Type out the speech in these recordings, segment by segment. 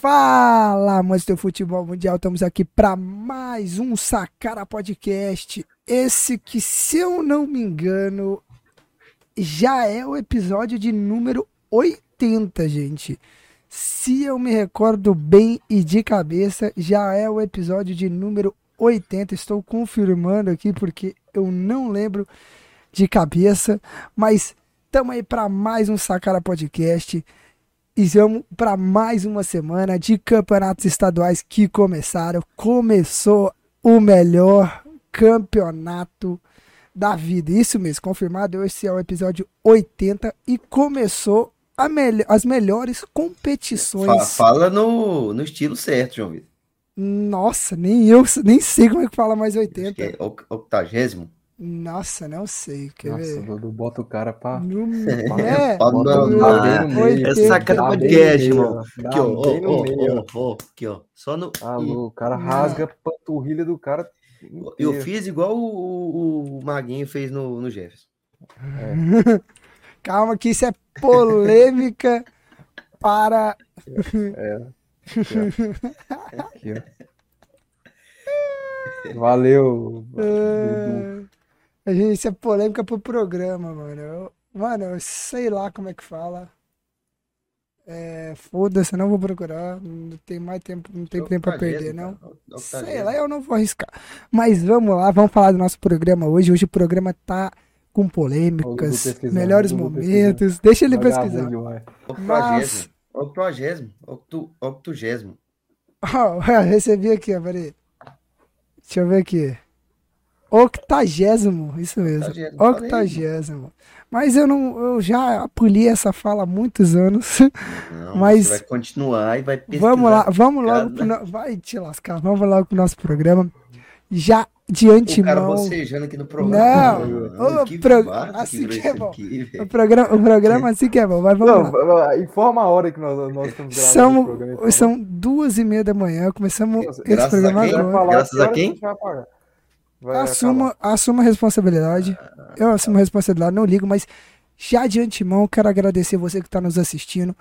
Fala, amantes do futebol mundial, estamos aqui para mais um Sacara Podcast. Esse que, se eu não me engano, já é o episódio de número 80, gente. Se eu me recordo bem e de cabeça, já é o episódio de número 80. Estou confirmando aqui porque eu não lembro de cabeça, mas estamos aí para mais um Sacara Podcast. E vamos para mais uma semana de campeonatos estaduais que começaram. Começou o melhor campeonato da vida. Isso mesmo, confirmado. Esse é o episódio 80 e começou me as melhores competições. Fala no, no estilo certo, João Vitor. Nossa, nem eu nem sei como é que fala mais 80. Acho que é octagésimo. Nossa, não sei. Quer Nossa, ver? Dudu bota o cara pra. No... É, bota no Essa cara podcast, irmão. Aqui, ó, ó, ó, aqui, ó. Só no. Alô, o cara rasga a panturrilha do cara. Inteiro. Eu fiz igual o, o, o Maguinho fez no, no Jefferson. É. Calma, que isso é polêmica para. É. Aqui, ó. Valeu. Uh... A gente, isso é polêmica pro programa, mano. Eu, mano, eu sei lá como é que fala. É, Foda-se, não vou procurar. Não tem mais tempo, não tem tempo pra perder, não. Sei lá, eu não vou arriscar. Mas vamos lá, vamos falar do nosso programa hoje. Hoje o programa tá com polêmicas, melhores momentos. Deixa ele pesquisar. Mas... Octogésimo, octogésimo. Oh, recebi aqui, ó, peraí. Deixa eu ver aqui. Octagésimo, isso mesmo. Octagésimo. Octagésimo. Mas eu não, eu já apoli essa fala há muitos anos. Não, mas vai continuar e vai pesquisar. Vamos lá, vamos logo pro, vai te lascar. Vamos logo pro nosso programa. Já de antemão. O cara bocejando aqui no programa. Não, o que pro... assim que, que é bom. Aqui, o programa, o programa assim que é bom. Mas vamos não, lá. Informa a hora que nós, nós estamos gravando. São, programa, são duas e meia da manhã. Começamos Nossa, esse programa agora. Graças a quem? Assuma, assuma a responsabilidade. Eu assumo a responsabilidade, não ligo, mas já de antemão quero agradecer você que está nos assistindo.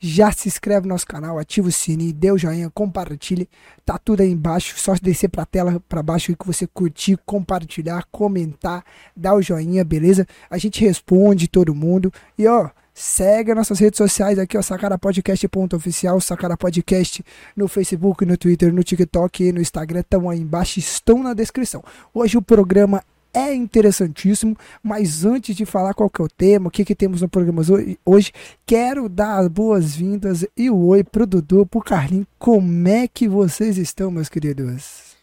Já se inscreve no nosso canal, ativa o sininho, dê o joinha, compartilhe. Tá tudo aí embaixo, só descer pra tela para baixo que você curtir, compartilhar, comentar, dar o joinha, beleza? A gente responde todo mundo. E ó, Segue nossas redes sociais aqui, ó, sacarapodcast.oficial, Sacara Podcast no Facebook, no Twitter, no TikTok e no Instagram, estão aí embaixo, estão na descrição. Hoje o programa é interessantíssimo, mas antes de falar qual que é o tema, o que, que temos no programa hoje, quero dar as boas-vindas e o oi pro Dudu, pro Carlinhos. Como é que vocês estão, meus queridos?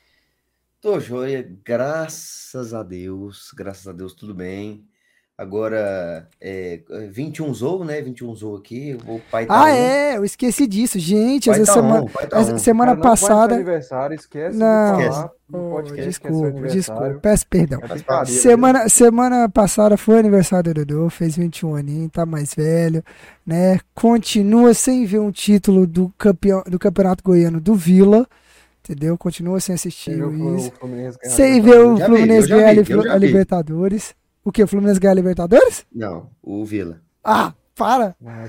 Tô joia, graças a Deus, graças a Deus, tudo bem. Agora, é, 21 zou, né? 21 zou aqui. O pai tá Ah, on. é, eu esqueci disso, gente. Essa tá semana, on, tá essa semana Cara, passada. aniversário, esquece não, de falar, oh, desculpa, desculpa, peço perdão. É semana, semana passada foi aniversário do Dudu, fez 21 aninhos, tá mais velho, né? Continua sem ver um título do, campeão, do Campeonato Goiano do Vila. Entendeu? Continua sem assistir isso. Sem ver o Fluminense ganhar a Libertadores. O que? O Fluminense ganha a Libertadores? Não, o Vila. Ah, para! Ah,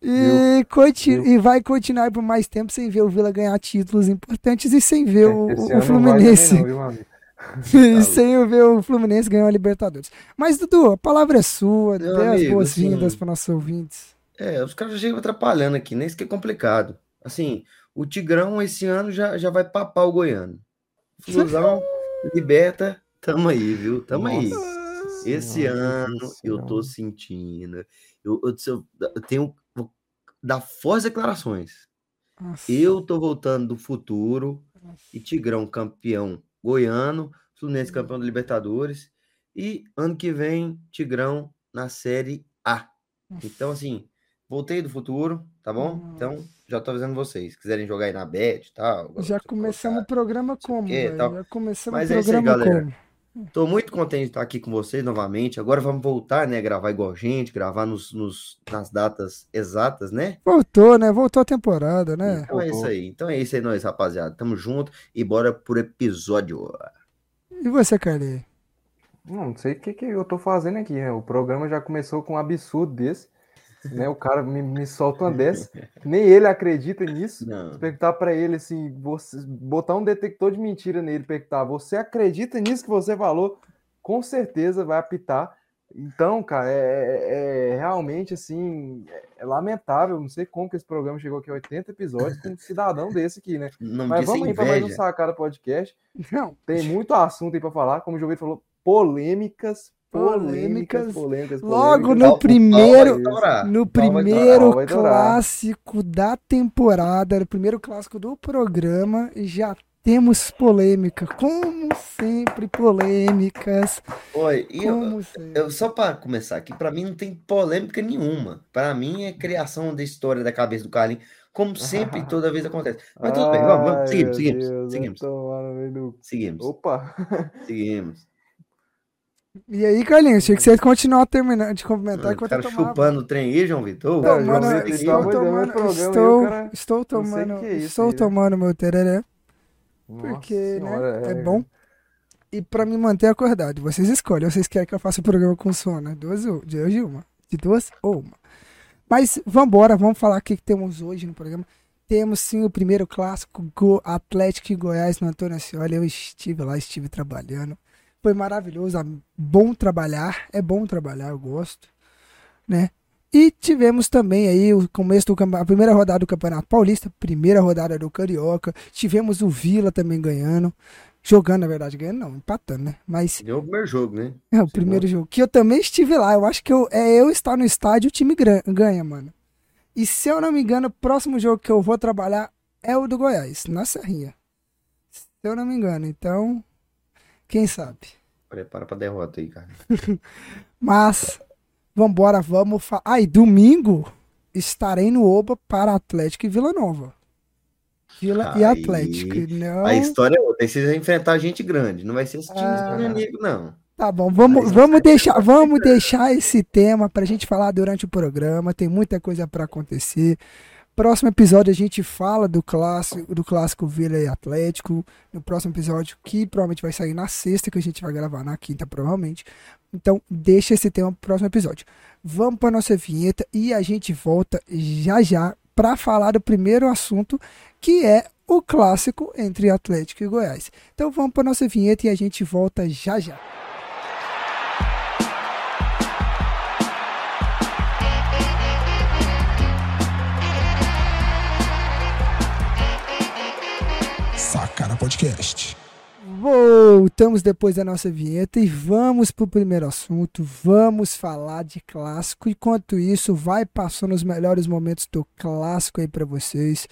e, continu, e vai continuar por mais tempo sem ver o Vila ganhar títulos importantes e sem ver é, o, o Fluminense. Não, e sem ver o Fluminense ganhar a Libertadores. Mas, Dudu, a palavra é sua. Meu dê amigo, as boas-vindas assim, para nossos ouvintes. É, os caras já chegam atrapalhando aqui, nem isso que é complicado. Assim, o Tigrão esse ano já, já vai papar o Goiano. Flusão, liberta, tamo aí, viu? Tamo Nossa. aí. Esse ano eu tô sentindo. Eu, eu, eu, eu tenho. Vou dar fortes declarações. Nossa. Eu tô voltando do futuro. Nossa. E Tigrão campeão goiano. Fluminense campeão da Libertadores. E ano que vem, Tigrão na Série A. Então, assim, voltei do futuro, tá bom? Então, já tô avisando vocês. quiserem jogar aí na bet e tal. Já começamos o programa como? Já começamos Mas o programa é isso aí, galera. como? Estou muito contente de estar aqui com vocês novamente. Agora vamos voltar, né? Gravar igual gente, gravar nos, nos, nas datas exatas, né? Voltou, né? Voltou a temporada, né? Então é isso aí. Então é isso aí, nós, rapaziada. Tamo junto e bora por episódio. E você, Carlinhos? Não, não sei o que, que eu tô fazendo aqui, né? O programa já começou com um absurdo desse. Né? O cara me, me solta uma dessa. Nem ele acredita nisso. Não. Se perguntar pra ele assim, você, botar um detector de mentira nele, perguntar, você acredita nisso que você falou? Com certeza vai apitar. Então, cara, é, é- é realmente assim, é lamentável. Não sei como que esse programa chegou aqui a 80 episódios com um cidadão desse aqui, né? O nome Mas vamos aí para mais um. Sacada Podcast. Não, Tem muito assunto aí para falar, como o Jovem falou, polêmicas, polêmicas, Polêmicas. polêmicas. Logo polêmicas. no pau primeiro- no primeiro dourar. clássico da temporada, no primeiro clássico do programa, já temos polêmica. Como sempre, polêmicas. Oi, e eu, eu- só para começar aqui, para mim não tem polêmica nenhuma. Para mim é criação da história da cabeça do Carlinhos, como sempre, toda vez acontece. Mas tudo bem, vamos, vamos, Ai, seguimos, seguimos, Deus, seguimos, do- seguimos, Opa! seguimos. E aí, Carlinhos, tinha que você continuar terminando de comentar enquanto cara eu tomava. chupando o trem aí, João Vitor. Não, Tomando, João Vitor, estou tomando, programa estou, o cara- estou tomando, é isso estou aí, né? tomando meu tereré, Nossa porque, né, senhora, é bom. E pra me manter acordado, vocês escolhem, vocês querem que eu faça o programa com sono, né? duas ou de hoje uma, de duas ou uma. Mas vambora, vamos falar o que que temos hoje no programa. Temos sim o primeiro clássico Go Atlético e Goiás no Antônio Ascioli. Eu estive lá, estive trabalhando. Foi maravilhoso, é bom trabalhar, é bom trabalhar, eu gosto, né? E tivemos também aí o começo do campe- a primeira rodada do Campeonato Paulista, primeira rodada do Carioca. Tivemos o Vila também ganhando, jogando na verdade, ganhando não, empatando, né? Mas Deu o primeiro jogo, né? é o primeiro jogo que eu também estive lá. Eu acho que eu, é eu estar no estádio, o time ganha, mano. E se eu não me engano, o próximo jogo que eu vou trabalhar é o do Goiás, na Serrinha. Se eu não me engano, então, quem sabe. Prepara pra derrota aí, cara. Mas, vambora, vamos falar. Ah, e domingo estarei no Oba para Atlético e Vila Nova. Vila e Aí- Atlético. Não. A história é outra. Vocês vão enfrentar gente grande. Não vai ser esse time Ah. inimigo, não. Tá bom, vamos, vamos, deixar, vamos deixar esse tema pra gente falar durante o programa. Tem muita coisa pra acontecer. Próximo episódio a gente fala do clássico, do clássico Vila e Atlético. No próximo episódio, que provavelmente vai sair na sexta, que a gente vai gravar na quinta, provavelmente. Então, deixa esse tema pro próximo episódio. Vamos pra nossa vinheta e a gente volta já já pra falar do primeiro assunto, que é o clássico entre Atlético e Goiás. Então vamos pra nossa vinheta e a gente volta já já. Sacana Podcast. Voltamos depois da nossa vinheta e vamos pro primeiro assunto. Vamos falar de clássico. Enquanto isso, vai passando os melhores momentos do clássico aí pra vocês,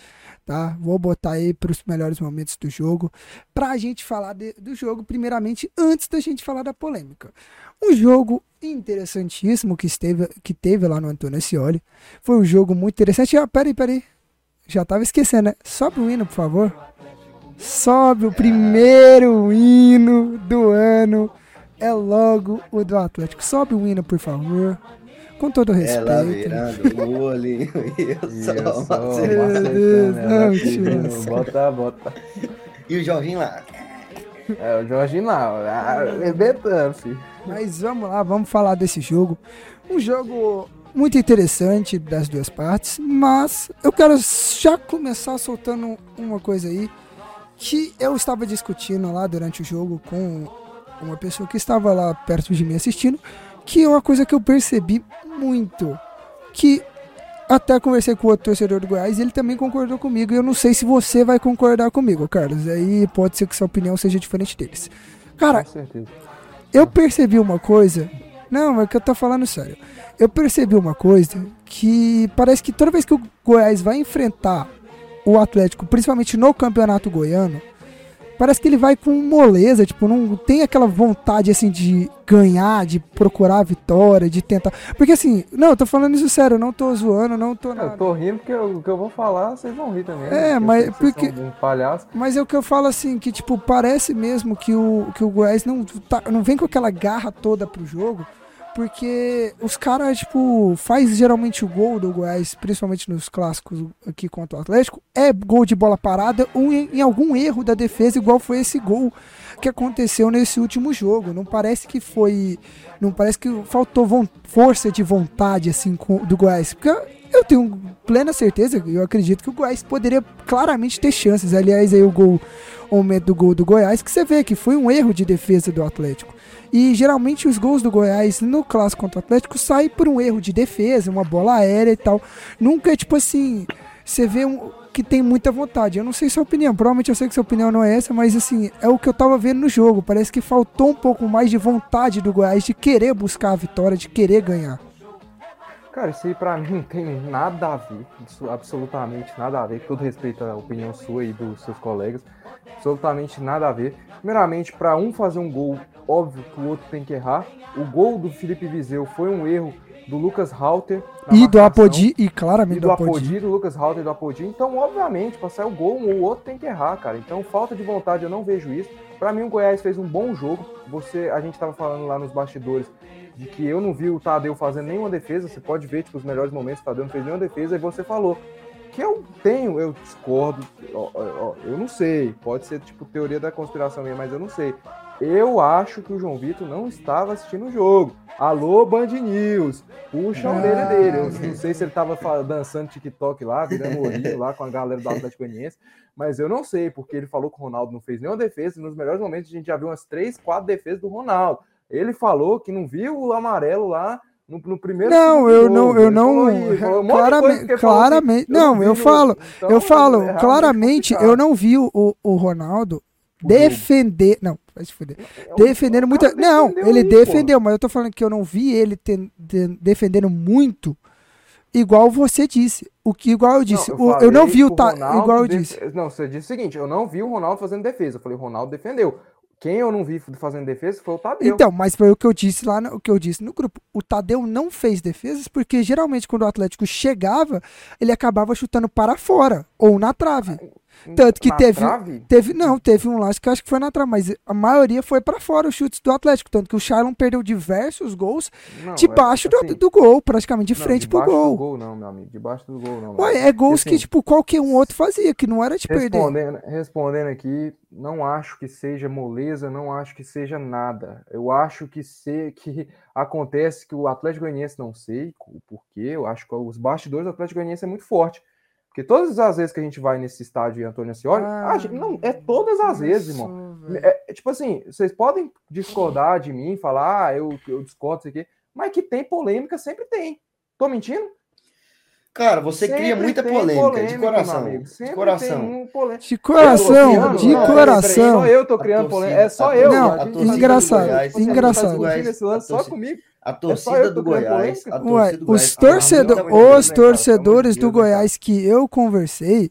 tá? Vou botar aí pros melhores momentos do jogo pra gente falar de- do jogo, primeiramente, antes da gente falar da polêmica. Um jogo interessantíssimo que, esteve, que teve lá no Antônio Ascioli. Foi um jogo muito interessante. Ah, peraí, peraí. Já tava esquecendo, né? Sobe o hino, por favor. Sobe o primeiro hino do ano. É logo o do Atlético. Sobe o hino, por favor. Com todo Ela respeito. virando o olhinho e eu só ó, macetando. Meu macetando, Deus, ela não, tio. Bota, bota. E o Jorginho lá. É, o Jorginho lá, arrebentando, filho. Mas vamos lá, vamos falar desse jogo. Um jogo muito interessante das duas partes, mas eu quero já começar soltando uma coisa aí que eu estava discutindo lá durante o jogo com uma pessoa que estava lá perto de mim assistindo, que é uma coisa que eu percebi muito, que até conversei com o outro torcedor do Goiás e ele também concordou comigo. E eu não sei se você vai concordar comigo, Carlos. Aí pode ser que sua opinião seja diferente deles. Cara, eu percebi uma coisa. Não, é que eu tô falando sério. Eu percebi uma coisa que parece que toda vez que o Goiás vai enfrentar o Atlético, principalmente no Campeonato Goiano, parece que ele vai com moleza, tipo, não tem aquela vontade assim de ganhar, de procurar a vitória, de tentar. Porque assim, não, eu tô falando isso sério, eu não tô zoando, não tô nada. Eu tô rindo porque o que eu vou falar, vocês vão rir também. É, né? Mas porque- Um palhaço. Mas é o que eu falo assim, que tipo, parece mesmo que o, que o Goiás não, tá, não vem com aquela garra toda pro jogo, porque os caras, tipo, faz geralmente o gol do Goiás, principalmente nos clássicos aqui contra o Atlético, é gol de bola parada ou em, em algum erro da defesa, igual foi esse gol que aconteceu nesse último jogo. Não parece que foi. Não parece que faltou força de vontade, assim, do Goiás. Porque eu tenho plena certeza, eu acredito que o Goiás poderia claramente ter chances. Aliás, aí o gol, o momento do gol do Goiás, que você vê que foi um erro de defesa do Atlético. E geralmente os gols do Goiás no clássico contra o Atlético saem por um erro de defesa, uma bola aérea e tal. Nunca é tipo assim, você vê um, que tem muita vontade. Eu não sei sua opinião, provavelmente eu sei que sua opinião não é essa, mas assim, é o que eu tava vendo no jogo. Parece que faltou um pouco mais de vontade do Goiás de querer buscar a vitória, de querer ganhar. Cara, isso aí pra mim não tem nada a ver, absolutamente nada a ver, com todo respeito à opinião sua e dos seus colegas, absolutamente nada a ver. Primeiramente, pra um fazer um gol, óbvio que o outro tem que errar. O gol do Felipe Viseu foi um erro do Lucas Halter E do Apodi, e claramente e do do Apodi. Apodi, do Lucas Halter e do Apodi. Então, obviamente, pra sair o gol, um ou outro tem que errar, cara. Então, falta de vontade, eu não vejo isso. Pra mim, o Goiás fez um bom jogo. Você, a gente tava falando lá nos bastidores de que eu não vi o Tadeu fazendo nenhuma defesa. Você pode ver, tipo, os melhores momentos, o Tadeu não fez nenhuma defesa. E você falou que eu tenho, eu discordo. ó, ó, eu não sei. Pode ser, tipo, teoria da conspiração minha, mas eu não sei. Eu acho que o João Vitor não estava assistindo o jogo. Alô, Band News. Puxa a Ah. orelha dele. Eu não sei se ele estava dançando TikTok lá, virando olhinho lá com a galera do Atlético Goianiense. Mas eu não sei, porque ele falou que o Ronaldo não fez nenhuma defesa. E nos melhores momentos a gente já viu umas três, quatro defesas do Ronaldo. Ele falou que não viu o amarelo lá no, no primeiro Não, eu não, eu não, um de coisa claramente, claramente, eu não, eu falo, então, eu falo, é claramente, eu não vi o, o, Ronaldo O defender, não, vai se fuder, É defendendo cara não, defendeu ele aí, pô. defendeu, mas eu tô falando que eu não vi ele ten- de- defendendo muito, igual você disse, o que, igual eu disse, o- eu, não vi o, Ronaldo igual eu disse, Não, você disse o seguinte: eu não vi o Ronaldo fazendo defesa. Eu falei, o Ronaldo defendeu. Quem eu não vi fazendo defesa foi o Tadeu. Então, mas foi o que eu disse lá, no, o que eu disse no grupo. O Tadeu não fez defesas porque geralmente quando o Atlético chegava, ele acabava chutando para fora ou na trave. Tanto que Na teve, trave? teve, não, teve um lance que acho que foi na trave, mas a maioria foi para fora os chutes do Atlético, tanto que o Shailon perdeu diversos gols Não, debaixo é, do, assim, do gol, praticamente de não, frente pro debaixo gol. do gol, não, meu amigo. Debaixo do gol, não. Ué, é gols Assim, que tipo qualquer um outro fazia, que não era de perder. Respondendo, respondendo aqui, não acho que seja moleza, não acho que seja nada. Eu acho que se, que acontece que o Atlético Goianiense não sei o porquê, eu acho que os bastidores do Atlético Goianiense é muito forte. Porque todas as vezes que a gente vai nesse estádio em Antônio Ascioli, Ah, a gente- não, é todas as vezes, irmão. É, é, tipo assim, vocês podem discordar de mim, falar, ah, eu, eu discordo isso aqui, mas que tem polêmica, sempre tem. Tô mentindo? Cara, você Sempre cria muita tem polêmica, de coração. amigo. De coração. tem um polêmica. De coração, criando, de não, coração. Só eu tô A criando torcida- polêmica. É só a eu. Não, a gente- engraçado, você tá engraçado. discutindo esse lance A só comigo. A É torcida eu do Goiás. Ué, torcida do os, Goiás. torcedor, Deus, os né, torcedores do né? Goiás que eu conversei,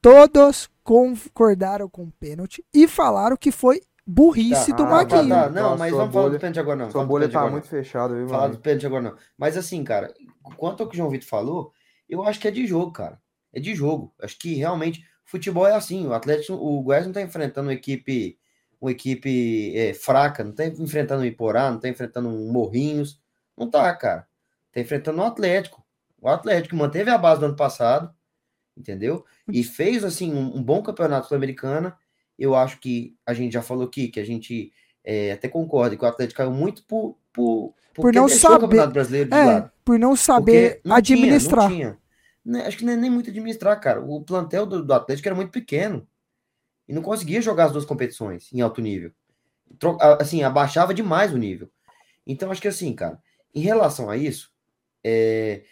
todos concordaram com o pênalti e falaram que foi burrice Tá, do ah, Marquinhos. Tá, tá, Nossa, não, mas sua vamos falar bolha- do pênalti agora não. Sua bolha pênalti tá agora muito fechada, viu, Falar do pênalti agora não. Mas assim, cara, quanto ao que o João Vitor falou, eu acho que é de jogo, cara. É de jogo. Acho que realmente futebol é assim. O Atlético, o Goiás não tá enfrentando uma equipe, uma equipe é, fraca, não tá enfrentando um Iporá, não tá enfrentando um Morrinhos. Não tá, cara. Tá enfrentando o Atlético. O Atlético manteve a base do ano passado, entendeu? E fez assim um, um bom campeonato sul-americano. Eu acho que a gente já falou aqui que a gente é, até concorda que o Atlético caiu muito por, por, porque não saber- o Campeonato Brasileiro de É, por não saber não administrar. Tinha, não tinha. Né, Acho que nem, nem muito administrar, cara. O plantel do, do Atlético era muito pequeno. E não conseguia jogar as duas competições em alto nível. Assim, abaixava demais o nível. Então, acho que assim, cara, em relação a isso, é,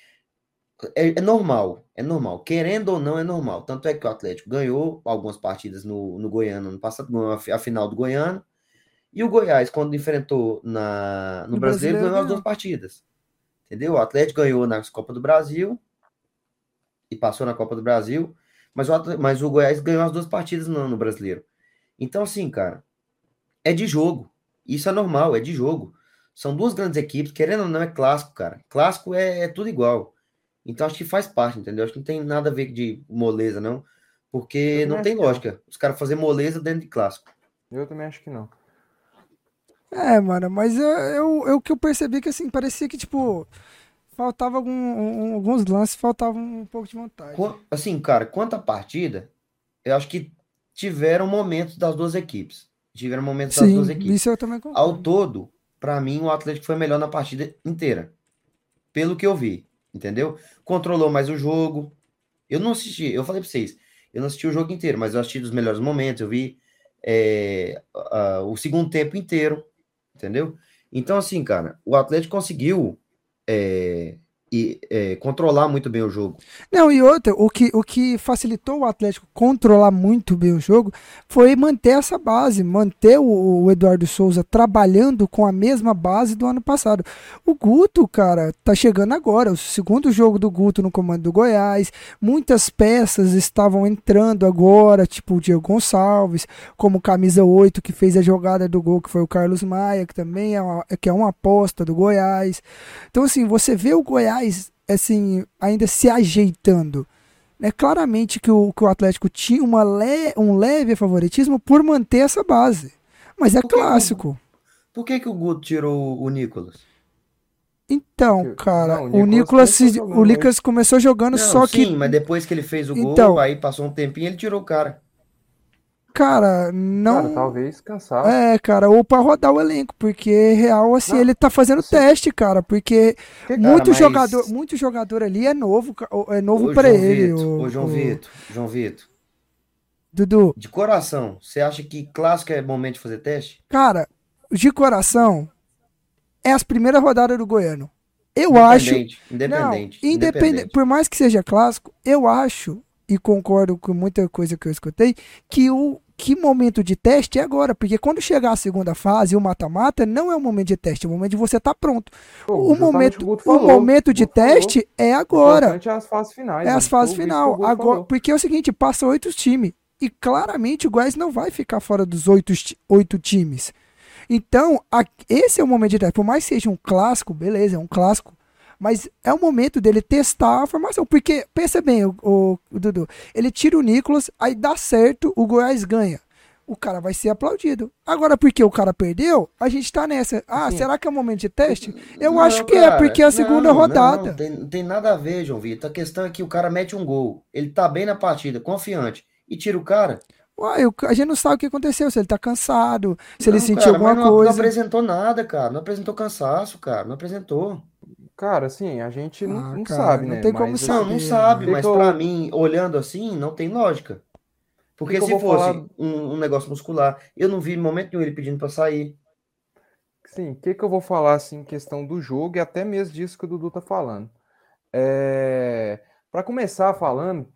é, é normal. É normal. Querendo ou não, é normal. Tanto é que o Atlético ganhou algumas partidas no, no Goiano ano passado, a fi- a final do Goiano. E o Goiás, quando enfrentou na, no, No Brasileiro, Brasileiro, ganhou as duas partidas. Entendeu? O Atlético ganhou na Copa do Brasil e passou na Copa do Brasil, mas o, mas o Goiás ganhou as duas partidas no, no Brasileiro. Então, assim, cara, é de jogo. Isso é normal, é de jogo. São duas grandes equipes, querendo ou não, é clássico, cara. Clássico é, é tudo igual. Então, acho que faz parte, entendeu? Acho que não tem nada a ver de moleza, não. Porque Eu não tem que não. lógica. Os caras fazer moleza dentro de clássico. Eu também acho que não. É, mano, mas eu, eu, eu que eu percebi que assim, parecia que, tipo, faltava algum, um- alguns lances, faltava um pouco de vontade. Assim, cara, quanto à partida, eu acho que tiveram momentos das duas equipes. Tiveram momentos das Sim, duas equipes. isso eu também concordo. Ao todo, pra mim, o Atlético foi melhor na partida inteira. Pelo que eu vi, entendeu? Controlou mais o jogo. Eu não assisti, eu falei pra vocês, eu não assisti o jogo inteiro, mas eu assisti dos melhores momentos, eu vi é, a- a- o segundo tempo inteiro, entendeu? Então, assim, cara, o Atlético conseguiu é, e, é, controlar muito bem o jogo. Não, e outra, o que, o que facilitou o Atlético controlar muito bem o jogo foi manter essa base, manter o, o Eduardo Souza trabalhando com a mesma base do ano passado. O Guto, cara, tá chegando agora, o segundo jogo do Guto no comando do Goiás. Muitas peças estavam entrando agora, tipo o Diego Gonçalves, como camisa 8 que fez a jogada do gol, que foi o Carlos Maia, que também é uma, que é uma aposta do Goiás. Então, assim, você vê o Goiás assim, ainda se ajeitando. É claramente que o, que o Atlético tinha uma le, um leve favoritismo por manter essa base. Mas é Por que que clássico. Por que, que o Guto tirou o Nicolas? Então, cara, não, o Nicolas o Nicolas começou jogando, Não, só sim, que, mas depois que ele fez o gol, Então- aí passou um tempinho, ele tirou o cara. Cara, não. Cara, talvez cansado. É, cara, ou pra rodar o elenco, porque real, assim, Não, ele tá fazendo assim- teste, cara, porque Porque, muito mas- jogador, muito jogador ali é novo, é novo João ele, Vitor, o, ô, João o- Vitor, João Vitor, Dudu. de coração, você acha que clássico é momento de fazer teste? Cara, de coração, é as primeiras rodadas do Goiano. Eu acho. Independente, independente, não, independente, por mais que seja clássico, eu acho, e concordo com muita coisa que eu escutei, que o que momento de teste é agora, porque quando chegar a segunda fase, o mata-mata, não é o momento de teste, é o momento de você estar pronto. Pô, O momento, o Guto o falou, momento de falou. teste é agora. é as fases finais. É né? as fases o final. Guto Agora, falou. porque é o seguinte, passa oito times. E claramente o Goiás não vai ficar fora dos oito, oito times. Então, a- esse é o momento de teste. Por mais que seja um clássico, beleza, é um clássico. Mas é o momento dele testar a formação. Porque, pensa bem, o, o- o Dudu, ele tira o Nicolas, aí dá certo, o Goiás ganha. O cara vai ser aplaudido. Agora, porque o cara perdeu, a gente tá nessa. Ah, Sim. será que é o momento de teste? Eu Não, acho que é, cara, porque é a segunda não, rodada. Não, tem, não tem nada a ver, João Vitor. A questão é que o cara mete um gol, ele tá bem na partida, confiante, e tira o cara. Uai, a gente não sabe o que aconteceu, se ele tá cansado, se ele sentiu cara, alguma coisa. Não apresentou nada, cara. Não apresentou cansaço, cara. Não apresentou. Cara, assim, a gente não, Ah, não cara, sabe, não né? tem como Mas, saber. Não, não sabe, Que mas eu- pra mim, olhando assim, não tem lógica. Porque Que que eu se fosse falar? um, um negócio muscular, eu não vi em momento nenhum ele pedindo pra sair. Sim, o que, que eu vou falar assim, em questão do jogo e até mesmo disso que o Dudu tá falando. É... Para começar falando,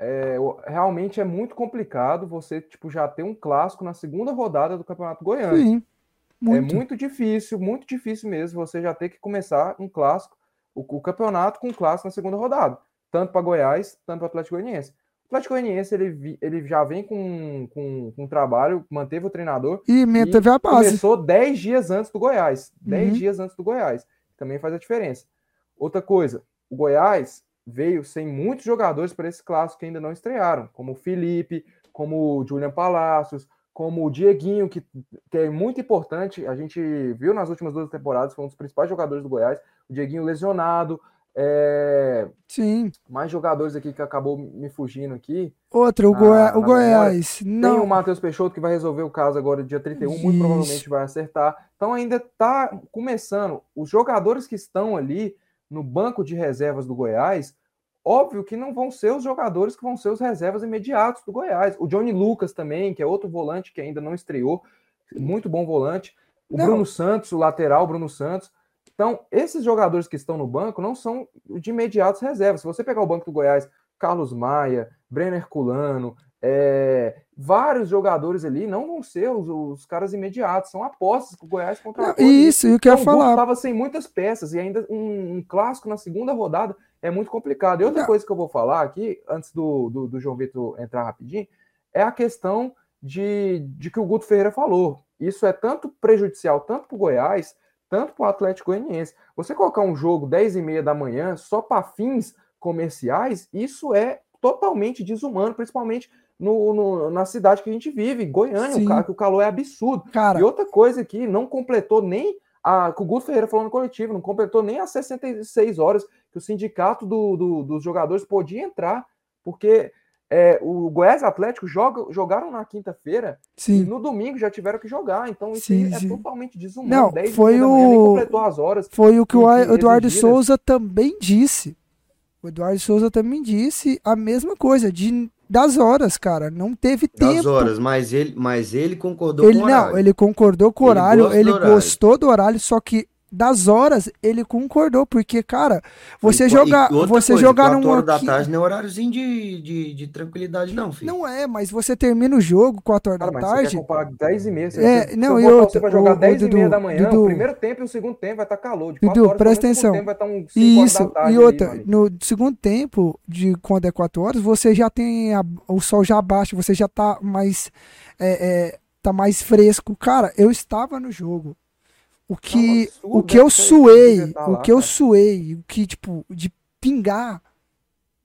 é, realmente é muito complicado você tipo, já ter um clássico na segunda rodada do Campeonato Goiano. Sim, É muito. muito difícil, muito difícil mesmo você já ter que começar um clássico, o, o campeonato com um clássico na segunda rodada, tanto para Goiás, tanto para o Atlético Goianiense. O Atlético Goianiense ele, ele já vem com, com, com trabalho, manteve o treinador E manteve a base. começou 10 dias antes do Goiás. 10 Uhum. dias antes do Goiás. Também faz a diferença. Outra coisa, o Goiás veio sem muitos jogadores para esse clássico que ainda não estrearam, como o Felipe, como o Julian Palacios, como o Dieguinho, que, que é muito importante. A gente viu nas últimas duas temporadas, foi um dos principais jogadores do Goiás. O Dieguinho lesionado. é, Sim. mais jogadores aqui que acabou me fugindo aqui. Outra, o, Na- Goi- o memória, Goiás. Tem o Não. Matheus Peixoto que vai resolver o caso agora dia 31, muito Isso. provavelmente vai acertar. Então ainda está começando. Os jogadores que estão ali no banco de reservas do Goiás, óbvio que não vão ser os jogadores que vão ser os reservas imediatos do Goiás. O Johnny Lucas também, que é outro volante que ainda não estreou, muito bom volante. O Não. Bruno Santos, o lateral Bruno Santos. Então, esses jogadores que estão no banco não são de imediatos reservas. Se você pegar o banco do Goiás, Carlos Maia, Brenner Culano, é, vários jogadores ali não vão ser os, os caras imediatos, são apostas que o Goiás contratou. Isso, e o que eu ia falar. estava sem muitas peças e ainda um, um clássico na segunda rodada é muito complicado. E outra coisa que eu vou falar aqui, antes do, do, do João Vitor entrar rapidinho, é a questão de, de que o Guto Ferreira falou. Isso é tanto prejudicial, tanto para o Goiás, tanto para o Atlético Goianiense. Você colocar um jogo 10 e meia da manhã só para fins comerciais, isso é totalmente desumano, principalmente no, no, na cidade que a gente vive, Goiânia, o, cara, que o calor é absurdo. Cara, e outra coisa que não completou nem a, que o Guto Ferreira falou no coletivo, não completou nem as 66 horas que o sindicato do, do, dos jogadores podia entrar, porque é, o Goiás Atlético joga, jogaram na quinta-feira e no domingo já tiveram que jogar. Então isso sim, é sim. totalmente desumano. Não, 10 foi o completou as horas. Foi o que o Eduardo. Souza também disse. O Eduardo Souza também disse a mesma coisa, de, das horas, cara. Não teve Das tempo. horas, mas ele, mas ele concordou Ele com o não, horário. ele concordou com o Ele horário, do ele horário. gostou do horário, só que das horas ele concordou, porque, cara, você E- jogar, e outra você coisa, jogar quatro num horas da tarde não é horáriozinho de, de, de tranquilidade, não, filho. não é, mas você termina o jogo 4 horas Cara, da mas você tarde. quer comparar 10 e meia. Você, É, não, se e eu botar você vai jogar o- o 10 e meia da manhã, Dudu. o primeiro tempo e o segundo tempo vai estar calor. De Dudu, 4 horas presta atenção. tempo vai 5 horas Isso, da tarde. e outra, no segundo tempo, de quando é 4 horas, você já tem a- o sol já baixa, você já tá mais é, é, tá mais fresco. Cara, eu estava no jogo. O que, absurdo, o que eu suei, tá o lá, que eu cara. suei, o que, tipo, de pingar.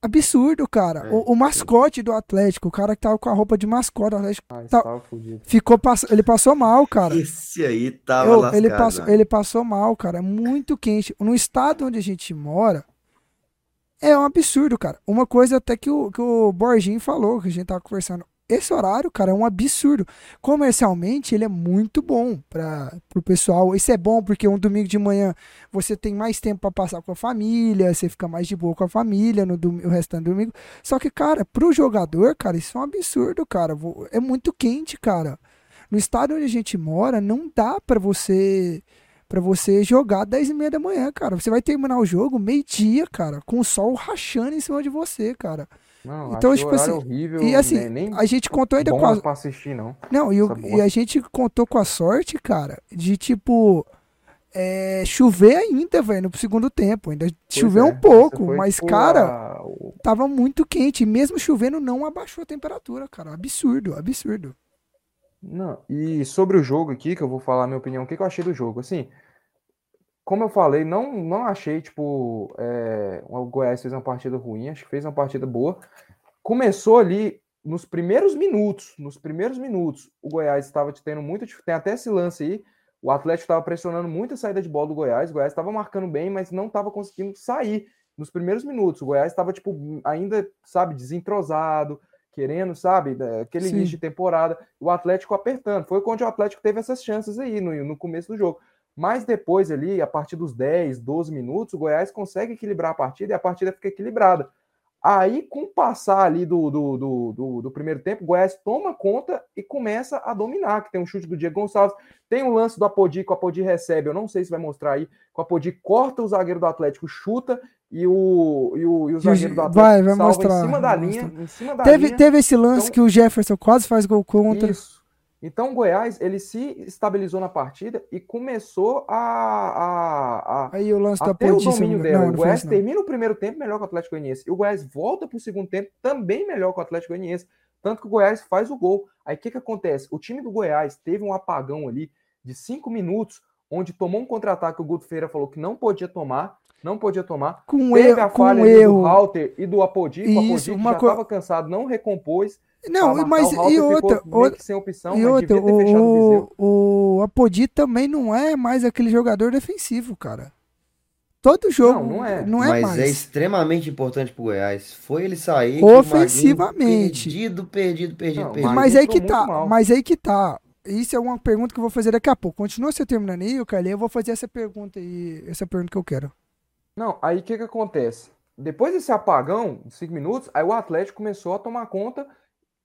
Absurdo, cara. É, o, o mascote do Atlético, o cara que tava com a roupa de mascote do Atlético, Ah, tá- ficou pass... ele passou mal, cara. Esse aí tava Eu- lascado. ele, passou, né? ele passou mal, cara. É muito quente. No estado onde a gente mora, é um absurdo, cara. Uma coisa até que o, que o Borginho falou, que a gente tava conversando. Esse horário, cara, é um absurdo. Comercialmente, ele é muito bom para o pessoal. Isso é bom porque um domingo de manhã você tem mais tempo para passar com a família, você fica mais de boa com a família no dom- o restante do domingo. Só que, cara, pro jogador, cara, isso é um absurdo, cara. É muito quente, cara. No estado onde a gente mora, não dá pra você para você jogar 10 e meia da manhã, cara. Você vai terminar o jogo meio-dia, cara, com o sol rachando em cima de você, cara. Não, Então, tipo assim, horrível, E assim, né, a gente contou ainda com a, pra assistir, não. não, e, o- Essa e a gente contou com a sorte, cara, de tipo é, chover ainda, velho, no segundo tempo. Ainda Pois choveu é, um pouco, foi, mas, tipo, cara, a- tava muito quente. Mesmo chovendo, não abaixou a temperatura, cara. Absurdo, absurdo. Não, e sobre o jogo aqui, que eu vou falar a minha opinião, o que que eu achei do jogo? Assim, como eu falei, não, não achei, tipo, é, o Goiás fez uma partida ruim, acho que fez uma partida boa. Começou ali nos primeiros minutos, nos primeiros minutos, o Goiás estava tendo muito, tem até esse lance aí, o Atlético estava pressionando muito a saída de bola do Goiás, o Goiás estava marcando bem, mas não estava conseguindo sair nos primeiros minutos. O Goiás estava, tipo, ainda, sabe, desentrosado, querendo, sabe, da- aquele Sim. início de temporada, o Atlético apertando. Foi onde o Atlético teve essas chances aí no, no começo do jogo. Mas depois ali, a partir dos 10, 12 minutos, o Goiás consegue equilibrar a partida e a partida fica equilibrada. Aí, com o passar ali do, do, do, do, do primeiro tempo, o Goiás toma conta e começa a dominar, que tem um chute do Diego Gonçalves, tem um lance do Apodi, que o Apodi recebe, eu não sei se vai mostrar aí, que o Apodi corta o zagueiro do Atlético, chuta, e o, e o, e o zagueiro do Atlético vai, vai mostrar, em cima da linha, cima da Teve, linha. teve esse lance Então- que o Jefferson quase faz gol contra. Isso. Então o Goiás ele se estabilizou na partida e começou a, a, a, Aí o lance a ter o domínio não dele. engano. Não, o não foi Goiás termina o primeiro tempo melhor que o Atlético Goianiense. E o Goiás volta para o segundo tempo também melhor que o Atlético Goianiense. Tanto que o Goiás faz o gol. Aí o que, que acontece? O time do Goiás teve um apagão ali de cinco minutos, onde tomou um contra-ataque. O Guto Feira falou que não podia tomar. Não podia tomar. Com Teve erro, a com falha ali do. Halter e do Apodi. O Apodi já co- estava cansado, não recompôs. Não, Pra mas e outra, outra sem opção, e outra, o o, o Apodi também não é mais aquele jogador defensivo, cara. Todo jogo Não, não é. não é Mas mais. é extremamente importante pro Goiás. Foi ele sair. Ofensivamente. Perdido, perdido, perdido, Não, perdido. Mas aí que tá, mal. mas aí que tá. Isso é uma pergunta que eu vou fazer daqui a pouco. Continua você terminando aí, Carlinhos, eu vou fazer essa pergunta aí, essa pergunta que eu quero. Não, aí o que que acontece? Depois desse apagão de cinco minutos, aí o Atlético começou a tomar conta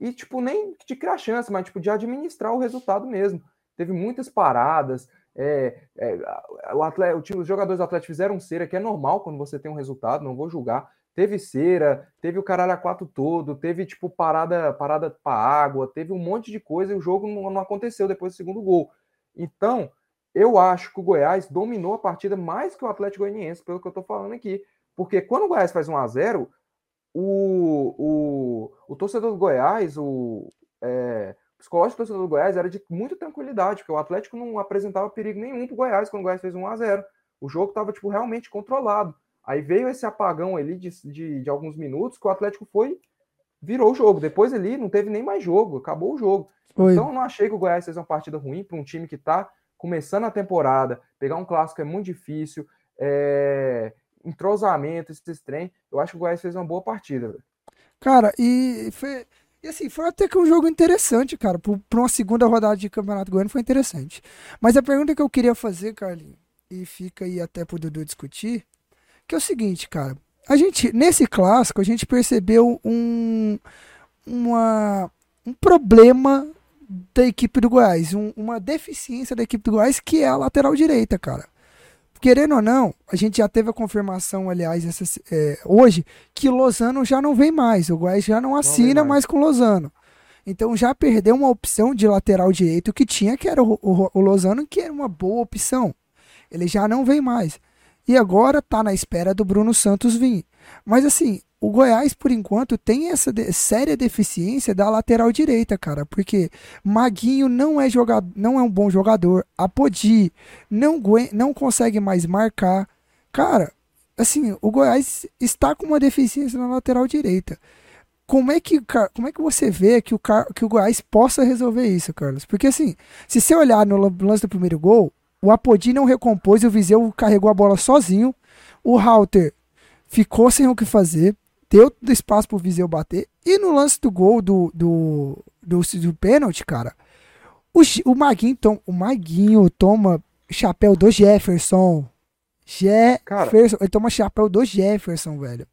e, tipo, nem de criar chance, mas, tipo, de administrar o resultado mesmo. Teve muitas paradas, é, é, o atleta, o time, os jogadores do Atlético fizeram cera, que é normal quando você tem um resultado, não vou julgar. Teve cera, teve o caralho a quatro todo, teve, tipo, parada, parada pra água, teve um monte de coisa e o jogo não, não aconteceu depois do segundo gol. Então, eu acho que o Goiás dominou a partida mais que o Atlético Goianiense, pelo que eu tô falando aqui. Porque quando o Goiás faz 1 a 0 o, o, o torcedor do Goiás, o, é, o psicológico do torcedor do Goiás era de muita tranquilidade, porque o Atlético não apresentava perigo nenhum pro Goiás quando o Goiás fez 1 a 0 O jogo estava tipo, realmente controlado. Aí veio esse apagão ali de, de, de alguns minutos que o Atlético foi virou o jogo. Depois ali não teve nem mais jogo, acabou o jogo. Então eu não achei que o Goiás fez uma partida ruim para um time que está começando a temporada. Pegar um clássico é muito difícil. É... Entrosamento, esses trem. Eu acho que o Goiás fez uma boa partida. Cara, e foi. E assim, foi até que um jogo interessante, cara. Para uma segunda rodada de Campeonato Goiano foi interessante. Mas a pergunta que eu queria fazer, Carlinhos, e fica aí até pro Dudu discutir, que é o seguinte, cara. A gente, nesse clássico, a gente percebeu um, uma, um problema da equipe do Goiás, um- uma deficiência da equipe do Goiás, que é a lateral direita, cara. Querendo ou não, a gente já teve a confirmação, aliás, essa, é, hoje, que Lozano já não vem mais. O Goiás já não assina mais. mais com Lozano. Então já perdeu uma opção de lateral direito que tinha, que era o, o, o Lozano, que era uma boa opção. Ele já não vem mais. E agora tá na espera do Bruno Santos vir. Mas assim, o Goiás, por enquanto, tem essa de- séria deficiência da lateral direita, cara. Porque Maguinho não é jogador, não é um bom jogador. Apodi não, não consegue mais marcar. Cara, assim, o Goiás está com uma deficiência na lateral direita. Como é que, como é que você vê que o, que o Goiás possa resolver isso, Carlos? Porque assim, se você olhar no lan- lance do primeiro gol, o Apodi não recompôs, o Viseu carregou a bola sozinho, o Halter ficou sem o que fazer, deu espaço pro Viseu bater, e no lance do gol do, do, do, do pênalti, cara, o, o, Maguinho, tom- o Maguinho toma chapéu do Jefferson. Jefferson, ele toma chapéu do Jefferson, velho.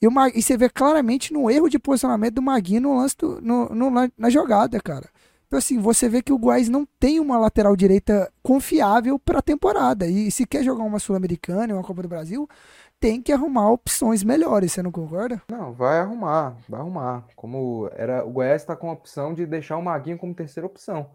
E, o Ma- e você vê claramente no erro de posicionamento do Maguinho no lance do- no, no na jogada, cara. Então, assim, você vê que o Goiás não tem uma lateral direita confiável para a temporada. E se quer jogar uma Sul-Americana, uma Copa do Brasil, tem que arrumar opções melhores, você não concorda? Não, vai arrumar, vai arrumar. Como era, o Goiás está com a opção de deixar o Maguinho como terceira opção.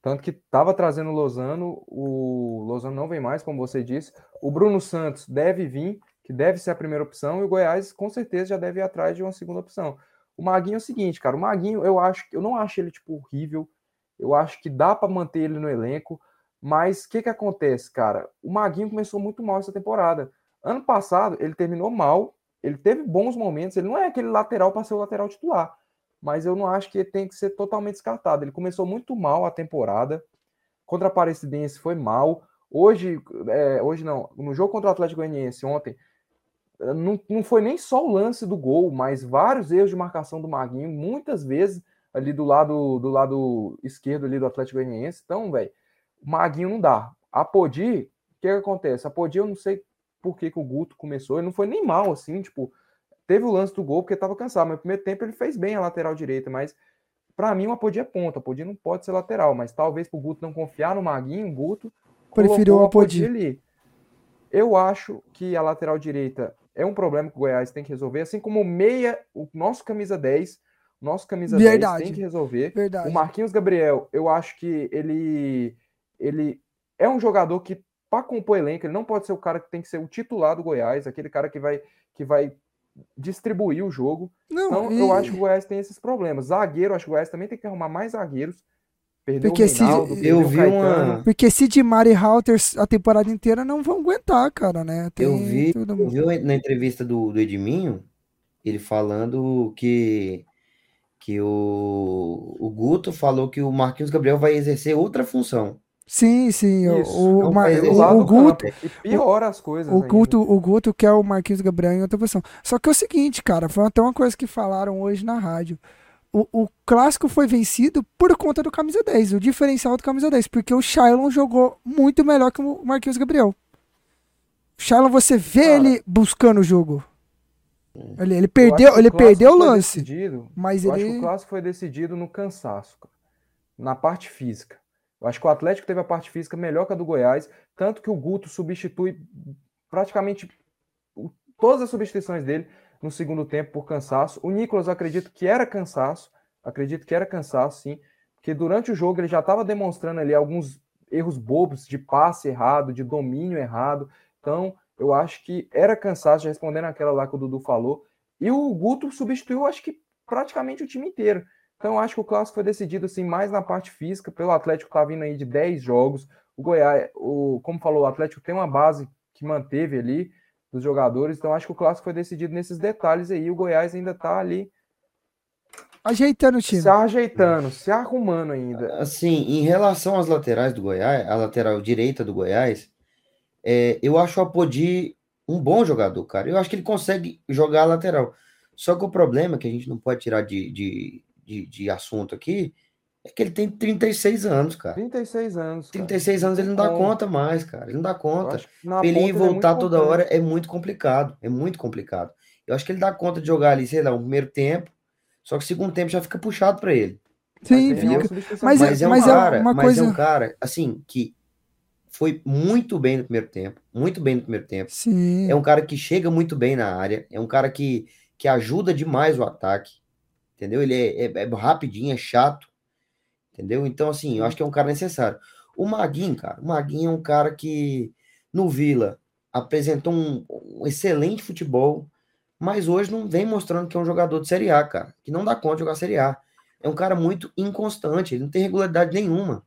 Tanto que estava trazendo o Lozano, o Lozano não vem mais, como você disse. O Bruno Santos deve vir, que deve ser a primeira opção, e o Goiás com certeza já deve ir atrás de uma segunda opção. O Maguinho é o seguinte, cara, o Maguinho eu acho, eu não acho ele tipo horrível. Eu acho que dá para manter ele no elenco, mas o que que acontece, cara? O Maguinho começou muito mal essa temporada. Ano passado ele terminou mal, ele teve bons momentos, ele não é aquele lateral para ser o lateral titular, mas eu não acho que ele tem que ser totalmente descartado. Ele começou muito mal a temporada, contra a Aparecidense foi mal. Hoje, é, hoje não, no jogo contra o Atlético Goianiense ontem, não, não foi nem só o lance do gol, mas vários erros de marcação do Maguinho, muitas vezes ali do lado do lado esquerdo ali do Atlético Goianiense. Então, velho, Maguinho não dá. A Podi, o que, que acontece? A Podi, eu não sei por que, que o Guto começou, ele não foi nem mal assim, tipo, teve o lance do gol porque estava cansado, mas no primeiro tempo ele fez bem a lateral direita, mas para mim o Apodi é ponta, o Apodi não pode ser lateral, mas talvez pro Guto não confiar no Maguinho, o Guto Preferiu o Apodi. ali. Eu acho que a lateral direita é um problema que o Goiás tem que resolver, assim como o meia, o nosso camisa 10, o nosso camisa 10 Verdade. tem que resolver. Verdade. O Marquinhos Gabriel, eu acho que ele ele é um jogador que para compor elenco, ele não pode ser o cara que tem que ser o titular do Goiás, aquele cara que vai que vai distribuir o jogo. Não, Então, e- eu acho que o Goiás tem esses problemas. Zagueiro, acho que o Goiás também tem que arrumar mais zagueiros. Perdeu Porque o se- Reinaldo, eu vi Caetano. uma- Porque se Dimar e Halter a temporada inteira não vão aguentar, cara, né? Tem Eu vi, eu vi na entrevista do, do Edminho, ele falando que, que o, o Guto falou que o Marquinhos Gabriel vai exercer outra função. Sim, sim. o- Isso, O, vai o- o do Guto, campo, e piora as coisas O ainda. Guto, o Guto quer o Marquinhos Gabriel em outra posição. Só que é o seguinte, cara, foi até uma coisa que falaram hoje na rádio. O, o clássico foi vencido por conta do camisa 10, o diferencial do camisa 10, porque o Shailon jogou muito melhor que o Marquinhos Gabriel. O Shailon, você vê Cara. ele buscando o jogo. Ele, ele perdeu, que ele o perdeu o lance, decidido- mas eu acho que ele o clássico foi decidido no cansaço, cara. na parte física. Eu acho que o Atlético teve a parte física melhor que a do Goiás, tanto que o Guto substitui praticamente todas as substituições dele no segundo tempo por cansaço. O Nicolas, acredito que era cansaço, acredito que era cansaço, sim, porque durante o jogo ele já estava demonstrando ali alguns erros bobos de passe errado, de domínio errado. Então, eu acho que era cansaço, já respondendo aquela lá que o Dudu falou. E o Guto substituiu, acho que praticamente o time inteiro. Então, acho que o clássico foi decidido assim mais na parte física, pelo Atlético que tá vindo aí de 10 jogos. O Goiás, o, como falou, o Atlético tem uma base que manteve ali dos jogadores. Então, acho que o clássico foi decidido nesses detalhes aí. O Goiás ainda tá ali Ajeitando o time. Se ajeitando, se arrumando ainda. Assim, em relação às laterais do Goiás, a lateral direita do Goiás, é, eu acho o Apodi um bom jogador, cara. Eu acho que ele consegue jogar a lateral. Só que o problema que a gente não pode tirar de, de, de, de assunto aqui é que ele tem 36 anos, cara. 36 anos. Cara. 36 anos ele não dá Bom, conta mais, cara. Ele não dá conta. Pra ele ir é voltar muito toda hora é muito complicado. É muito complicado. Eu acho que ele dá conta de jogar ali, sei lá, um primeiro tempo. Só que o segundo tempo já fica puxado pra ele. Sim, Mas uma fica. Mas é- Mas é um mas é cara, uma mas coisa- é um cara, assim, que foi muito bem no primeiro tempo. Muito bem no primeiro tempo. Sim. É um cara que chega muito bem na área. É um cara que, que ajuda demais o ataque. Entendeu? Ele é, é- é rapidinho, é chato. Entendeu? Então, assim, eu acho que é um cara necessário. O Maguinho, cara, o Maguinho é um cara que no Vila apresentou um, um excelente futebol, mas hoje não vem mostrando que é um jogador de Série A, cara, que não dá conta de jogar Série A. É um cara muito inconstante, ele não tem regularidade nenhuma.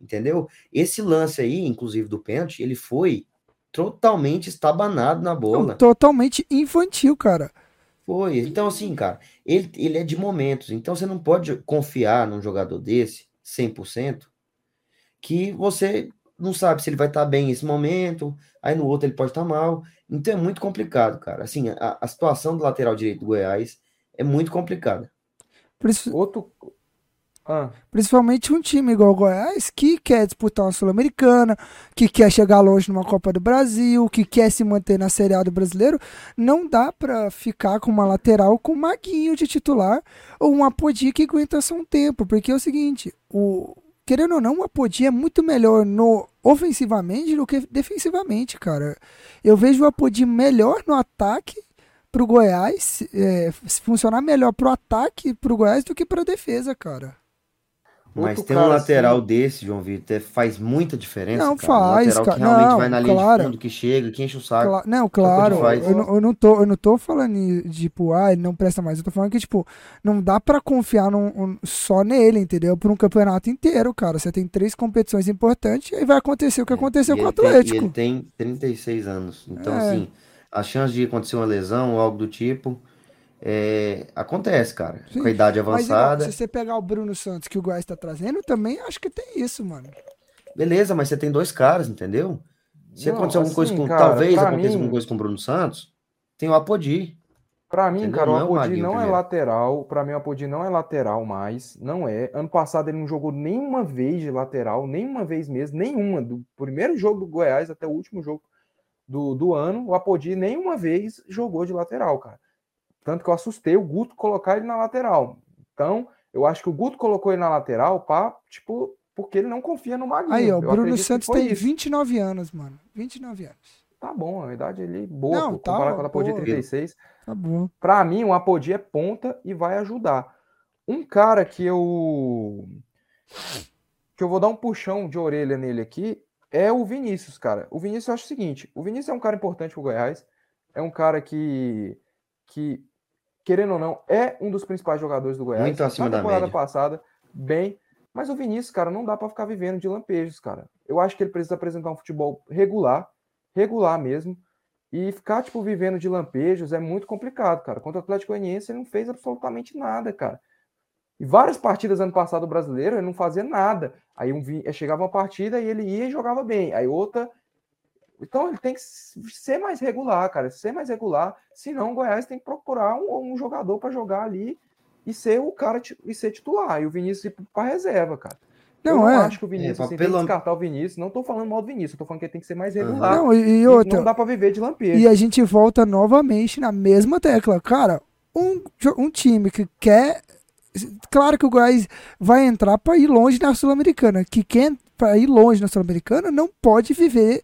Entendeu? Esse lance aí, inclusive do pênalti, ele foi totalmente estabanado na bola. Totalmente infantil, cara. Foi. Então, assim, cara, ele, ele é de momentos. Então, você não pode confiar num jogador desse, 100%, que você não sabe se ele vai estar bem nesse momento, aí no outro ele pode estar mal. Então, é muito complicado, cara. Assim, a, a situação do lateral direito do Goiás é muito complicada. Princi- Outro. Ah, Principalmente um time igual o Goiás, que quer disputar uma Sul-Americana, que quer chegar longe numa Copa do Brasil, que quer se manter na Série A do brasileiro, não dá pra ficar com uma lateral com o Maguinho de titular ou um Apodi que aguenta só um tempo, porque é o seguinte, o querendo ou não, o Apodi é muito melhor no ofensivamente do que defensivamente, cara. Eu vejo o Apodi melhor no ataque pro Goiás, é, funcionar melhor pro ataque pro Goiás do que pra defesa, cara. Mas ter um lateral assim- desse, João Vitor, é- faz muita diferença, Não, cara. Um faz, lateral cara. que realmente Não, vai na linha claro. de fundo, que chega, que enche o saco. Cla- não, claro, faz. eu, não- eu não tô, eu não tô falando de, tipo, ah, ele não presta mais. Eu tô falando que, tipo, não dá pra confiar num- um- só nele, entendeu? Por um campeonato inteiro, cara. Você tem três competições importantes e aí vai acontecer o que aconteceu É, com o ele tem- e Atlético. ele tem 36 anos. Então, É. assim, a chance de acontecer uma lesão ou algo do tipo é, acontece, cara. Sim. Com a idade Mas, avançada. se você pegar o Bruno Santos que o Goiás tá trazendo, também acho que tem isso, mano. Beleza, mas você tem dois caras, entendeu? Se Não, acontecer alguma coisa assim, com. cara, talvez aconteça mim- alguma coisa com o Bruno Santos, tem o Apodi. Pra mim, Entendeu? cara, o Não é Apodi não é lateral. Pra mim, o Apodi não é lateral mais. Não é. Ano passado ele não jogou nenhuma vez de lateral, nenhuma vez mesmo, nenhuma. Do primeiro jogo do Goiás até o último jogo do, do ano, o Apodi nenhuma vez jogou de lateral, cara. Tanto que eu assustei o Guto colocar ele na lateral. Então, eu acho que o Guto colocou ele na lateral pra, tipo, porque ele não confia no Maguinho. Aí, ó, o Bruno Santos tem isso. 29 anos, mano. 29 anos. Tá bom, a idade ele boa, Não, tá, comparado com a Apodi boa. 36. Tá bom. Pra mim, o Apodi é ponta e vai ajudar. Um cara que eu que eu vou dar um puxão de orelha nele aqui é o Vinícius, cara. O Vinícius eu acho o seguinte, o Vinícius é um cara importante pro Goiás, é um cara que que querendo ou não é um dos principais jogadores do Goiás. Muito acima Na da temporada média. passada, bem, mas o Vinícius, cara, não dá pra ficar vivendo de lampejos, cara. Eu acho que ele precisa apresentar um futebol regular, regular mesmo. E ficar, tipo, vivendo de lampejos é muito complicado, cara. Contra o Atlético Goianiense, ele não fez absolutamente nada, cara. E várias partidas ano passado do brasileiro, ele não fazia nada. Aí um, vi- chegava uma partida e ele ia e jogava bem. Aí outra. Então ele tem que ser mais regular, cara. Ser mais regular. Senão o Goiás tem que procurar um, um jogador para jogar ali e ser o cara e ser titular. E o Vinícius ir para reserva, cara. eu Não, não é. acho que o Vinícius pra assim, pelo- tem que descartar o Vinícius. Não tô falando mal do Vinícius, eu tô falando que ele tem que ser mais regular. Não, e, e outra. Não dá para viver de lampejo. E a gente volta novamente na mesma tecla. Cara, um, um time que quer. Claro que o Goiás vai entrar para ir longe na Sul-Americana. Que quer para ir longe na Sul-Americana não pode viver.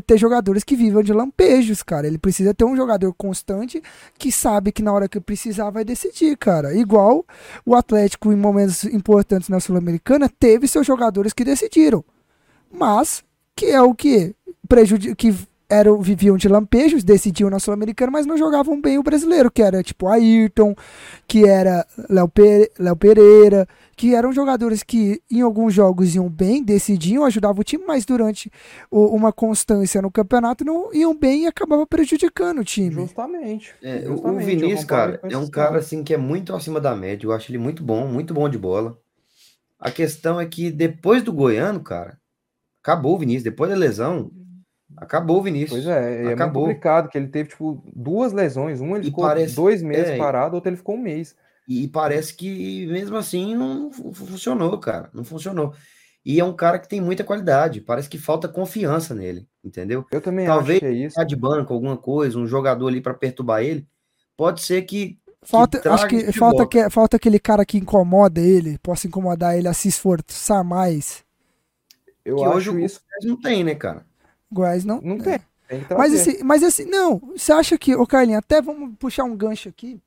Ter jogadores que vivam de lampejos, cara. Ele precisa ter um jogador constante que sabe que na hora que precisar vai decidir, cara. Igual o Atlético, em momentos importantes na Sul-Americana, teve seus jogadores que decidiram. Mas, que é o que? Prejudi que eram, viviam de lampejos, decidiam na Sul-Americana, mas não jogavam bem o brasileiro, que era tipo Ayrton, que era Léo, Pere, Léo Pereira, que eram jogadores que em alguns jogos iam bem, decidiam, ajudavam o time, mas durante o- uma constância no campeonato não iam bem e acabava prejudicando o time. Justamente. É, o- o justamente, eu Vinícius, cara, é um cara assim que é muito acima da média. Eu acho ele muito bom, muito bom de bola. A questão é que depois do Goiano, cara, acabou o Vinícius. Depois da lesão, acabou o Vinícius. Pois é, é muito Acabou. complicado, que ele teve, tipo, duas lesões. Um ele E ficou parece- dois meses é, parado, outro ele ficou um mês. E parece que mesmo assim não fu- funcionou, cara. Não funcionou. E é um cara que tem muita qualidade. Parece que falta confiança nele, entendeu? Eu também Talvez acho que é isso. Tá de banco, alguma coisa, um jogador ali para perturbar ele. Pode ser que Falta, traga acho que falta, que falta aquele cara que incomoda ele, possa incomodar ele a se esforçar mais. Eu que acho hoje o isso. Não tem, né, cara? Goiás não. Não é. tem. Mas assim, mas assim, não, você acha que, ô Carlinhos, até vamos puxar um gancho aqui,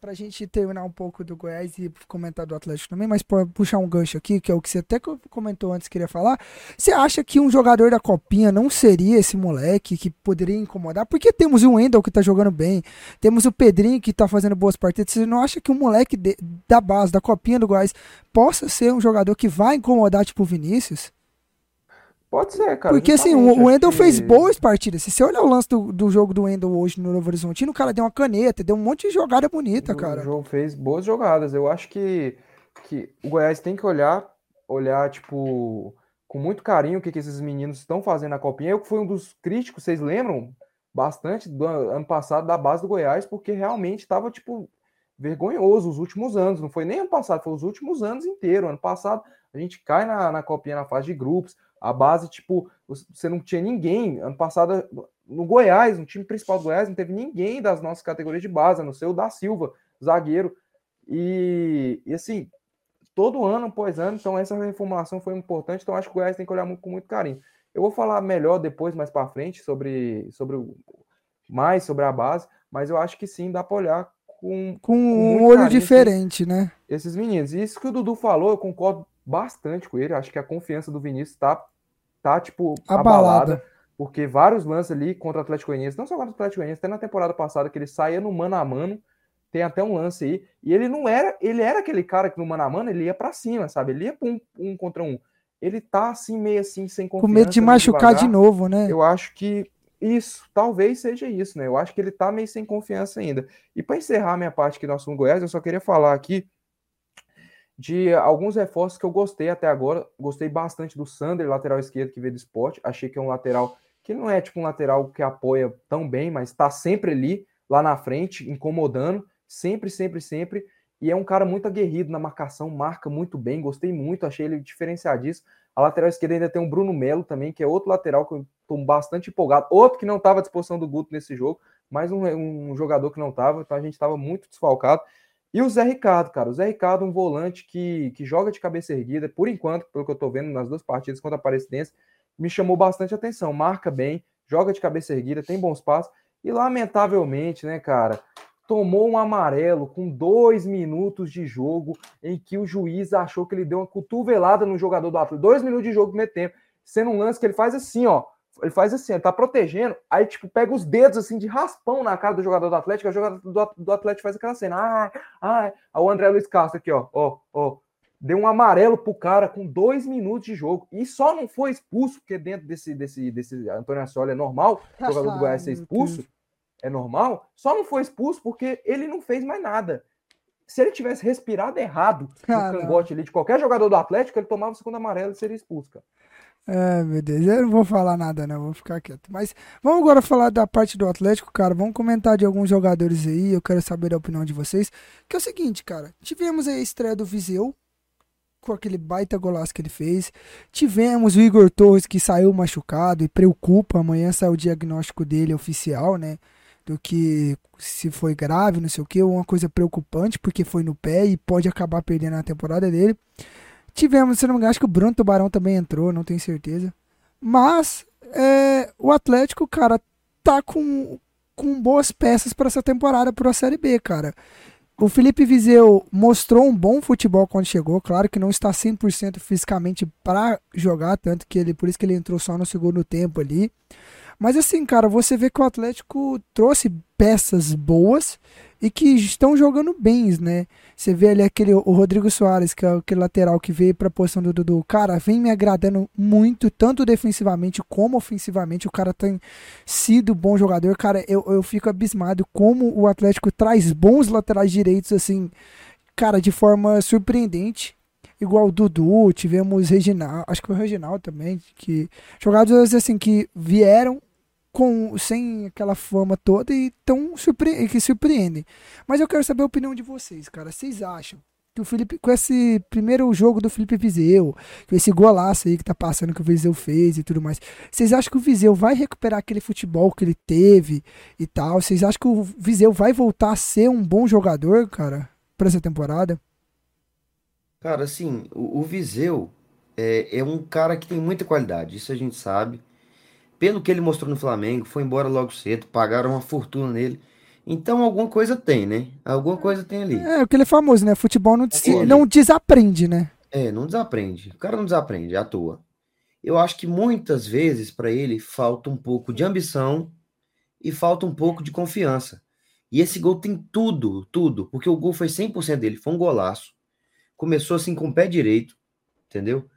pra gente terminar um pouco do Goiás e comentar do Atlético também, mas pô, puxar um gancho aqui, que é o que você até co- comentou antes, queria falar. Você acha que um jogador da Copinha não seria esse moleque que poderia incomodar? Porque temos o Wendel que tá jogando bem, temos o Pedrinho que tá fazendo boas partidas. Você não acha que um moleque de- da base, da Copinha do Goiás, possa ser um jogador que vai incomodar, tipo o Vinícius? Pode ser, cara. Porque assim, o, o Wendel que- fez boas partidas. Se você olhar o lance do, do jogo do Wendel hoje no Novo Horizontino, o cara deu uma caneta, deu um monte de jogada bonita, O cara. jogo fez boas jogadas. Eu acho que, que o Goiás tem que olhar, olhar, tipo, com muito carinho o que, que esses meninos estão fazendo na Copinha. Eu que fui um dos críticos, vocês lembram? Bastante do an- ano passado da base do Goiás, porque realmente estava, tipo, vergonhoso os últimos anos. Não foi nem ano passado, foi os últimos anos inteiros. Ano passado a gente cai na, na Copinha na fase de grupos. A base, tipo, você não tinha ninguém. Ano passado, no Goiás, no time principal do Goiás, não teve ninguém das nossas categorias de base, a não ser o da Silva, zagueiro. E, e assim, todo ano após ano, então essa reformulação foi importante, então acho que o Goiás tem que olhar muito, com muito carinho. Eu vou falar melhor depois, mais para frente, sobre, sobre o, mais sobre a base, mas eu acho que sim, dá para olhar com Com um olho diferente, né? esses meninos. E isso que o Dudu falou, eu concordo bastante com ele. Acho que a confiança do Vinícius tá, tá tipo, Abalada. abalada. Porque vários lances ali contra o Atlético Goianiense, não só contra o Atlético Goianiense, até na temporada passada que ele saía no mano a mano, tem até um lance aí, e ele não era, ele era aquele cara que no mano a mano ele ia pra cima, sabe? Ele ia pra um, um contra um. Ele tá assim, meio assim, sem Com confiança. medo de machucar devagar. de novo, né? Eu acho que isso, talvez seja isso, né? Eu acho que ele tá meio sem confiança ainda. E para encerrar minha parte aqui do assunto Goiás, eu só queria falar aqui de alguns reforços que eu gostei até agora. Gostei bastante do Sander, lateral esquerdo que veio do esporte. Achei que é um lateral que não é tipo um lateral que apoia tão bem, mas está sempre ali, lá na frente, incomodando, sempre, sempre, sempre. E é um cara muito aguerrido na marcação, marca muito bem, gostei muito, achei ele diferenciadíssimo. A lateral esquerda ainda tem o Bruno Melo também, que é outro lateral que eu estou bastante empolgado. Outro que não estava à disposição do Guto nesse jogo, mais um, um jogador que não estava, então a gente estava muito desfalcado. E o Zé Ricardo, cara. O Zé Ricardo, um volante que, que joga de cabeça erguida, por enquanto, pelo que eu tô vendo nas duas partidas contra a Aparecidense, me chamou bastante atenção. Marca bem, joga de cabeça erguida, tem bons passos. E lamentavelmente, né, cara, tomou um amarelo com dois minutos de jogo em que o juiz achou que ele deu uma cotovelada no jogador do Atlético. Dois minutos de jogo no primeiro tempo. Sendo um lance que ele faz assim, ó. Ele faz assim, ele tá protegendo, aí, tipo, pega os dedos, assim, de raspão na cara do jogador do Atlético, o jogador do, do Atlético faz aquela cena, ah, ah, aí o André Luiz Castro aqui, ó, ó, ó, deu um amarelo pro cara com dois minutos de jogo, e só não foi expulso, porque dentro desse, desse, desse Antônio Ascioli é normal, o jogador do Goiás ser expulso, é normal, só não foi expulso porque ele não fez mais nada. Se ele tivesse respirado errado no Caramba. cangote ali de qualquer jogador do Atlético, ele tomava o segundo amarelo e seria expulso, cara. É, meu Deus, eu não vou falar nada, não, vou ficar quieto. Mas vamos agora falar da parte do Atlético, cara. Vamos comentar de alguns jogadores aí. Eu quero saber a opinião de vocês. Que é o seguinte, cara. Tivemos aí a estreia do Viseu, com aquele baita golaço que ele fez. Tivemos o Igor Torres, que saiu machucado e preocupa. Amanhã sai o diagnóstico dele oficial, né? Do que se foi grave, não sei o que, uma coisa preocupante, porque foi no pé e pode acabar perdendo a temporada dele. Tivemos, se não me engano, acho que o Bruno Tubarão também entrou, não tenho certeza. Mas é, o Atlético, cara, tá com, com boas peças para essa temporada para a Série B, cara. O Felipe Vizeu mostrou um bom futebol quando chegou, claro que não está 100% fisicamente para jogar, tanto que ele, por isso que ele entrou só no segundo tempo ali. Mas assim, cara, você vê que o Atlético trouxe peças boas e que estão jogando bem, né? Você vê ali aquele o Rodrigo Soares, que é aquele lateral que veio para a posição do Dudu. Cara, vem me agradando muito, tanto defensivamente como ofensivamente. O cara tem sido bom jogador. Cara, eu, eu fico abismado como o Atlético traz bons laterais direitos, assim, cara, de forma surpreendente. Igual o Dudu, tivemos Reginaldo, acho que foi o Reginaldo também, que jogadores assim que vieram com sem aquela fama toda e tão surpre que surpreendem. Mas eu quero saber a opinião de vocês, cara. Vocês acham que o Felipe, com esse primeiro jogo do Felipe Viseu, com esse golaço aí que tá passando que o Viseu fez e tudo mais, vocês acham que o Viseu vai recuperar aquele futebol que ele teve e tal? Vocês acham que o Viseu vai voltar a ser um bom jogador, cara, para essa temporada? Cara, assim, o, o Viseu é, é um cara que tem muita qualidade, isso a gente sabe pelo que ele mostrou no Flamengo, foi embora logo cedo, pagaram uma fortuna nele. Então alguma coisa tem, né? Alguma coisa tem ali. É, aquele famoso, né? Futebol não, des não desaprende, né? É, não desaprende. O cara não desaprende, é à toa. Eu acho que muitas vezes para ele falta um pouco de ambição e falta um pouco de confiança. E esse gol tem tudo, tudo, porque o gol foi 100% dele, foi um golaço. Começou assim com o pé direito, entendeu?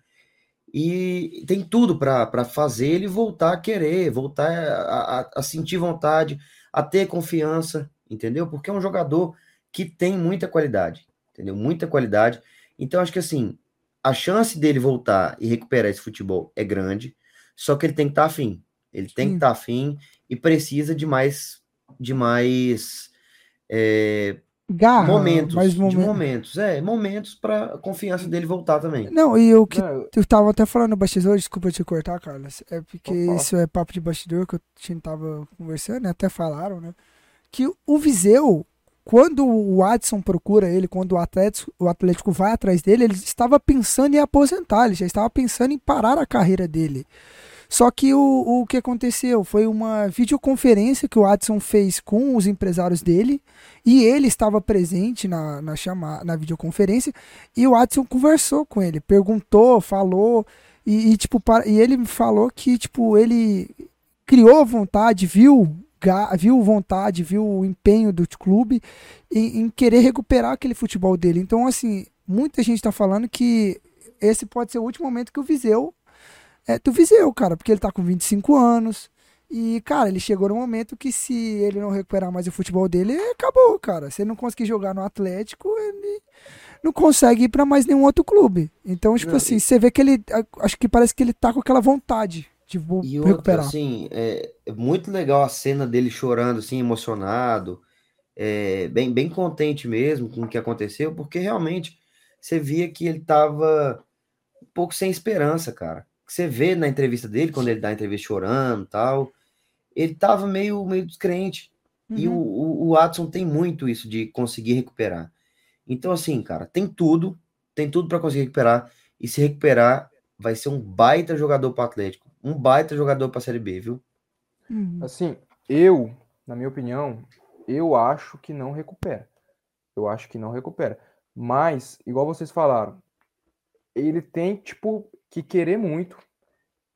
E tem tudo para fazer ele voltar a querer, voltar a, a, a, sentir vontade, a ter confiança, entendeu? Porque é um jogador que tem muita qualidade, entendeu? Muita qualidade. Então, acho que assim, a chance dele voltar e recuperar esse futebol é grande, só que ele tem que estar tá afim. Ele tem que estar tá afim e precisa de mais, de mais é, Garra, momentos, mais de momentos, é, momentos para a confiança dele voltar também. Não, e o que Não, eu tava até falando no bastidor, desculpa te cortar, Carlos, é porque isso é papo de bastidor que a gente tava conversando, né, até falaram, né, que o Viseu, quando o Adson procura ele, quando o Atlético, o Atlético vai atrás dele, ele estava pensando em aposentar, ele já estava pensando em parar a carreira dele. Só que o, o que aconteceu foi uma videoconferência que o Adson fez com os empresários dele e ele estava presente na, na, chama, na videoconferência e o Adson conversou com ele, perguntou, falou e, e tipo, e ele falou que tipo, ele criou vontade, viu viu vontade, viu o empenho do clube em, em querer recuperar aquele futebol dele. Então, assim, muita gente está falando que esse pode ser o último momento que o Viseu é do Viseu, cara, porque ele tá com 25 anos. E, cara, ele chegou no momento que se ele não recuperar mais o futebol dele, acabou, cara. Se ele não conseguir jogar no Atlético, ele não consegue ir para mais nenhum outro clube. Então, tipo não, assim, e... você vê que ele. Acho que parece que ele tá com aquela vontade de e recuperar. Outra, assim, é, é muito legal a cena dele chorando, assim, emocionado. É, bem, bem contente mesmo com o que aconteceu, porque realmente você via que ele tava um pouco sem esperança, cara que você vê na entrevista dele, quando ele dá a entrevista chorando e tal, ele tava meio, meio descrente. Uhum. E o, o, o Adson tem muito isso de conseguir recuperar. Então, assim, cara, tem tudo, tem tudo para conseguir recuperar. E se recuperar, vai ser um baita jogador para Atlético. Um baita jogador para Série B, viu? Uhum. Assim, eu, na minha opinião, eu acho que não recupera. Eu acho que não recupera. Mas, igual vocês falaram, ele tem, tipo, que querer muito.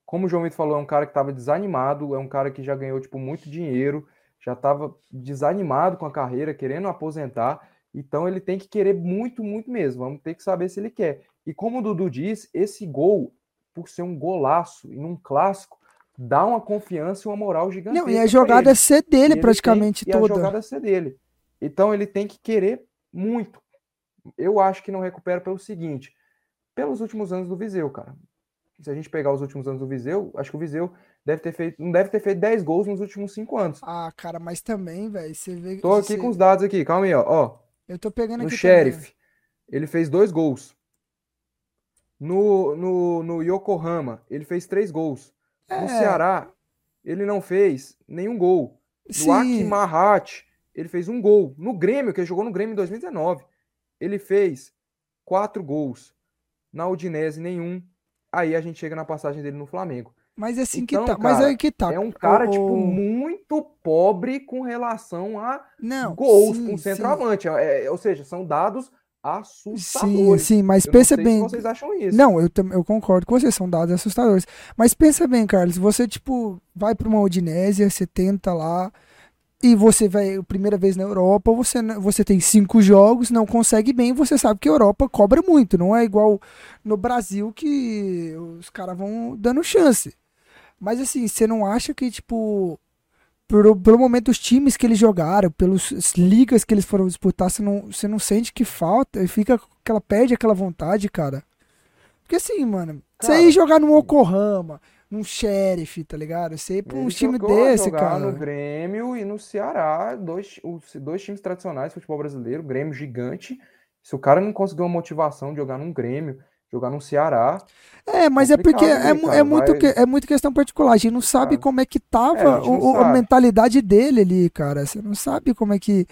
Como o João Vitor falou, é um cara que estava desanimado, é um cara que já ganhou tipo muito dinheiro, já estava desanimado com a carreira, querendo aposentar. Então ele tem que querer muito, muito mesmo. Vamos ter que saber se ele quer. E como o Dudu diz, esse gol, por ser um golaço e num clássico, dá uma confiança e uma moral gigantesca. Não, e a jogada ser dele praticamente tem, toda. E a jogada ser dele. Então ele tem que querer muito. Eu acho que não recupera pelo seguinte: pelos últimos anos do Viseu, cara. Se a gente pegar os últimos anos do Viseu, acho que o Viseu deve ter feito, não deve ter feito 10 gols nos últimos 5 anos. Ah, cara, mas também, velho, você vê Tô aqui você... com os dados aqui, calma aí, ó. ó Eu tô pegando no aqui. No Sheriff, também. ele fez dois gols. No, no, no Yokohama, ele fez três gols. É... No Ceará, ele não fez nenhum gol. No. Akimahat, ele fez um gol. No Grêmio, que ele jogou no Grêmio em 2019, ele fez quatro gols na Udinese nenhum. Aí a gente chega na passagem dele no Flamengo. Mas é assim então, que tá. Cara, mas aí que tá. É um cara, o... tipo, muito pobre com relação a Não, gols sim, com centroavante. É, é, ou seja, são dados assustadores. Sim, sim, mas Eu pensa bem. vocês acham isso. Não, eu, eu concordo com vocês, são dados assustadores. Mas pensa bem, Carlos, você, tipo, vai pra uma Odinésia, você tenta lá, e você vai primeira vez na Europa, você, você tem cinco jogos, não consegue bem, você sabe que a Europa cobra muito, não é igual no Brasil que os caras vão dando chance. Mas assim, você não acha que, tipo, pelo, pelo momento os times que eles jogaram, pelas ligas que eles foram disputar, você não, você não sente que falta, e fica aquela, perde aquela vontade, cara. Porque assim, mano, você ir jogar no Yokohama, num Sheriff, tá ligado? Você ir pra Ele um time chegou a desse, jogar cara. no Grêmio e no Ceará, dois, os dois times tradicionais do futebol brasileiro, Grêmio gigante. Se o cara não conseguiu uma motivação de jogar num Grêmio, jogar num Ceará, É, mas é porque é, cara? é muito, que- é muito questão particular. A gente não sabe Ah. como é que É, tava não o- a mentalidade dele ali, cara. Você não sabe como é que,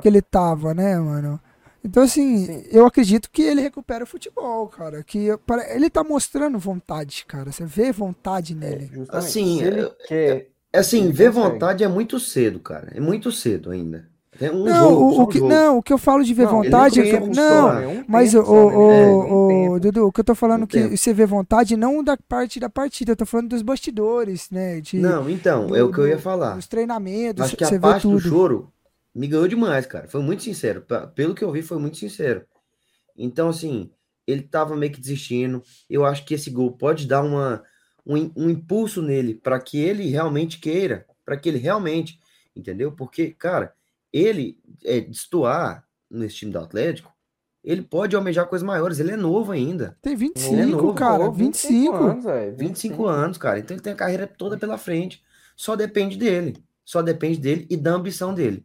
que ele tava, né, mano? Então, assim, Sim. eu acredito que ele recupera o futebol, cara. Que ele tá mostrando vontade, cara. Você vê vontade É, nele. justamente. Assim, ele eu- quer. É assim, Ele ver consegue. vontade é muito cedo, cara. É muito cedo ainda. É um não, jogo, o, o um que, jogo. não, o que eu falo de ver Não, vontade é tem que. Não? Um Mas, tempo o, só, né? o, É, o. Dudu, o que eu tô falando Um que tempo. você vê vontade não da parte da partida, eu tô falando dos bastidores, né? De, Não, então, do- é o que eu ia falar. Dos treinamentos, Acho que você a vê parte do choro me ganhou demais, cara. Foi muito sincero. Pelo que eu vi, foi muito sincero. Então, assim, ele tava meio que desistindo. Eu acho que esse gol pode dar uma, um, um impulso nele para que ele realmente queira, para que ele realmente, entendeu? Porque, cara, ele é, destoar nesse time do Atlético, ele pode almejar coisas maiores. Ele é novo ainda. Tem Ele é 25, novo, cara, Pô, 25. anos, velho. 25 anos, cara. Então ele tem a carreira toda pela frente. Só depende dele. Só depende dele e da ambição dele.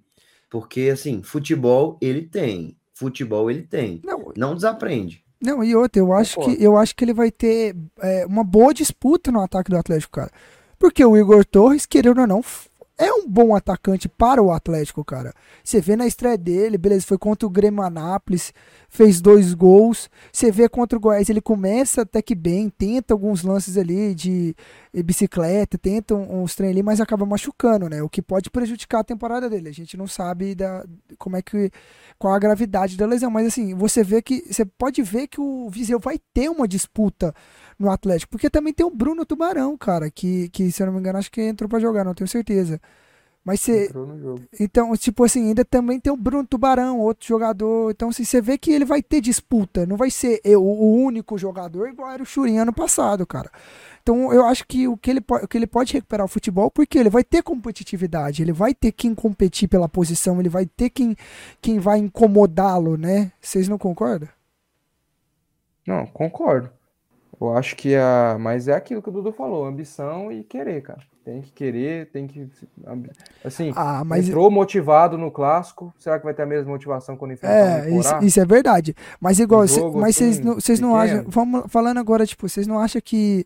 Porque, assim, futebol ele tem. Futebol ele tem. Não, Não desaprende. não, e outra, eu acho que eu acho que ele vai ter é, uma boa disputa no ataque do Atlético, cara. Porque o Igor Torres, querendo ou não, é um bom atacante para o Atlético, cara. Você vê na estreia dele, beleza, foi contra o Grêmio Anápolis, fez dois gols. Você vê contra o Goiás, ele começa até que bem, tenta alguns lances ali de eh, bicicleta, tenta uns treinos ali, mas acaba machucando, né? O que pode prejudicar a temporada dele. A gente não sabe da, como é que qual a gravidade da lesão, mas assim, você vê que você pode ver que o Viseu vai ter uma disputa no Atlético, porque também tem o Bruno Tubarão, cara, que, que se eu não me engano acho que entrou pra jogar, não tenho certeza. Mas você, então, tipo assim, ainda também tem o Bruno Tubarão, outro jogador. Então, assim, você vê que ele vai ter disputa. Não vai ser eu, o único jogador igual era o Churinho ano passado, cara. Então, eu acho que o que ele, o que ele pode recuperar o futebol, porque ele vai ter competitividade, ele vai ter quem competir pela posição, ele vai ter quem, quem vai incomodá-lo, né? Vocês não concordam? Não, concordo. Eu acho que a. Mas é aquilo que o Dudu falou: ambição e querer, cara. Tem que querer, tem que. Assim, Ah, mas entrou motivado no clássico. Será que vai ter a mesma motivação quando enfrentar É, o isso, isso é verdade. Mas igual, Um cê- mas vocês assim, não, não acham. Vamos falando agora, tipo, vocês não acham que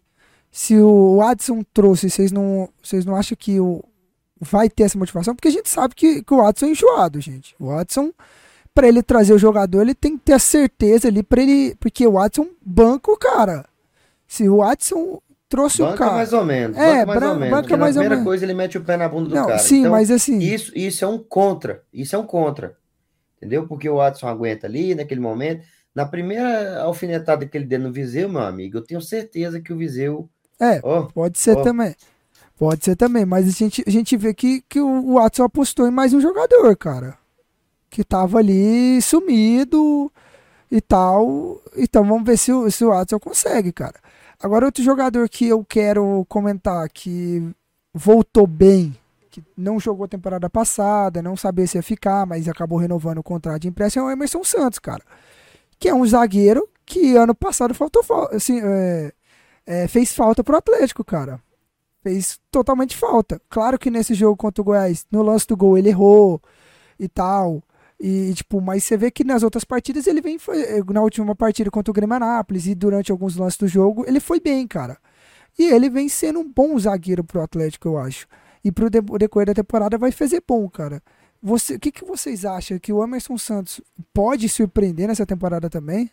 se o Adson trouxe, vocês não, vocês não acham que o vai ter essa motivação? Porque a gente sabe que, que o Adson é enjoado, gente. O Adson, pra ele trazer o jogador, ele tem que ter a certeza ali pra ele. Porque o Adson banca o cara. Se o Adson trouxe o Banca cara. mais ou menos. É, mais ou menos. banca mais ou primeira coisa ele mete o pé na bunda do Não, cara. sim, Então, mas assim. Isso, isso é um contra. Isso é um contra. Entendeu? Porque o Adson aguenta ali naquele momento. Na primeira alfinetada que ele deu no Viseu, meu amigo, eu tenho certeza que o Viseu. É, Ó, Pode ser Ó. também. Pode ser também, mas a gente, a gente vê que, que o o Watson apostou em mais um jogador, cara. Que tava ali sumido e tal. Então vamos ver se o, se o Watson consegue, cara. Agora, outro jogador que eu quero comentar que voltou bem, que não jogou temporada passada, não sabia se ia ficar, mas acabou renovando o contrato de empréstimo, é o Emerson Santos, cara. Que é um zagueiro que ano passado faltou, fal- assim, é, é, fez falta pro Atlético, cara. Fez totalmente falta. Claro que nesse jogo contra o Goiás, no lance do gol, ele errou e tal. E, tipo, mas você vê que nas outras partidas ele vem. foi- Na última partida contra o Grêmio Anápolis e durante alguns lances do jogo, ele foi bem, cara. E ele vem sendo um bom zagueiro pro Atlético, eu acho. E pro de- decorrer da temporada vai fazer bom, cara. Você, o que, que vocês acham? Que o Emerson Santos pode surpreender nessa temporada também?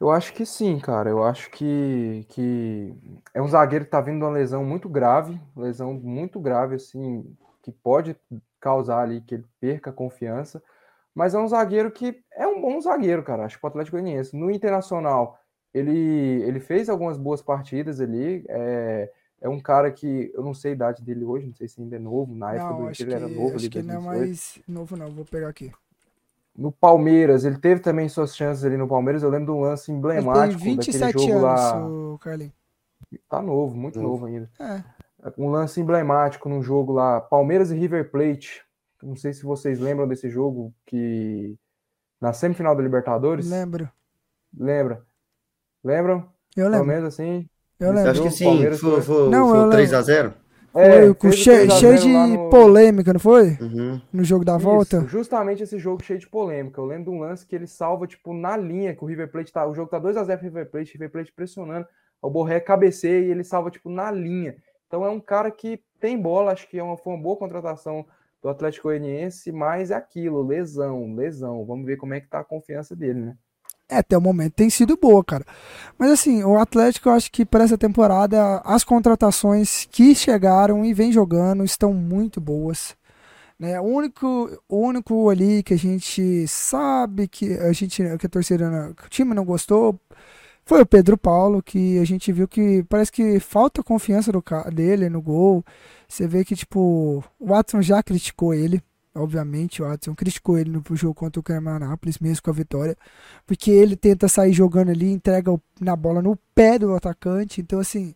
Eu acho que sim, cara. Eu acho que, que é um zagueiro que tá vindo de uma lesão muito grave, lesão muito grave, assim, que pode causar ali que ele perca a confiança. Mas é um zagueiro que é um bom zagueiro, cara. Acho que o Atlético Goianiense. No Internacional, ele, ele fez algumas boas partidas ali. É, é um cara que eu não sei a idade dele hoje, não sei se ainda é novo. Na época Não, do Inter que, ele era novo acho ali, que não é 2018. mais novo, não. Vou pegar aqui. No Palmeiras, ele teve também suas chances ali no Palmeiras. Eu lembro de um lance Ele tem emblemático daquele 27 jogo anos, lá. o Carlinhos. Tá novo, muito Novo. novo ainda. É. Um lance emblemático num jogo lá, Palmeiras e River Plate. Não sei se vocês lembram desse jogo que na semifinal da Libertadores. Lembro. Lembra? Lembram? Eu Pelo lembro. menos assim. Eu lembro. acho que sim, Palmeiras foi, foi- foi, Não, foi eu lembro. 3x0. Foi com fez o cheio, 3 a cheio 0 de no- polêmica, não foi? Uhum. No jogo da Isso, volta. justamente esse jogo cheio de polêmica. Eu lembro de um lance que ele salva, tipo, na linha, que o River Plate tá. O jogo tá 2x0 pro River Plate, River Plate pressionando. O Borré cabeceia e ele salva, tipo, na linha. Então é um cara que tem bola, acho que é uma, foi uma boa contratação do Atlético Goianiense, mas é aquilo, lesão, lesão. Vamos ver como é que tá a confiança dele, né? É, até o momento tem sido boa, cara. Mas assim, o Atlético, eu acho que para essa temporada, as contratações que chegaram e vem jogando estão muito boas. Né? O único, o único ali que a gente sabe que a gente, que a torcida, que o time não gostou, foi o Pedro Paulo, que a gente viu que parece que falta confiança do, dele no gol. Você vê que, tipo, o Watson já criticou ele. Obviamente, o Watson criticou ele no jogo contra o Carmanápolis, mesmo com a vitória porque ele tenta sair jogando ali, entrega na bola no pé do atacante. Então, assim,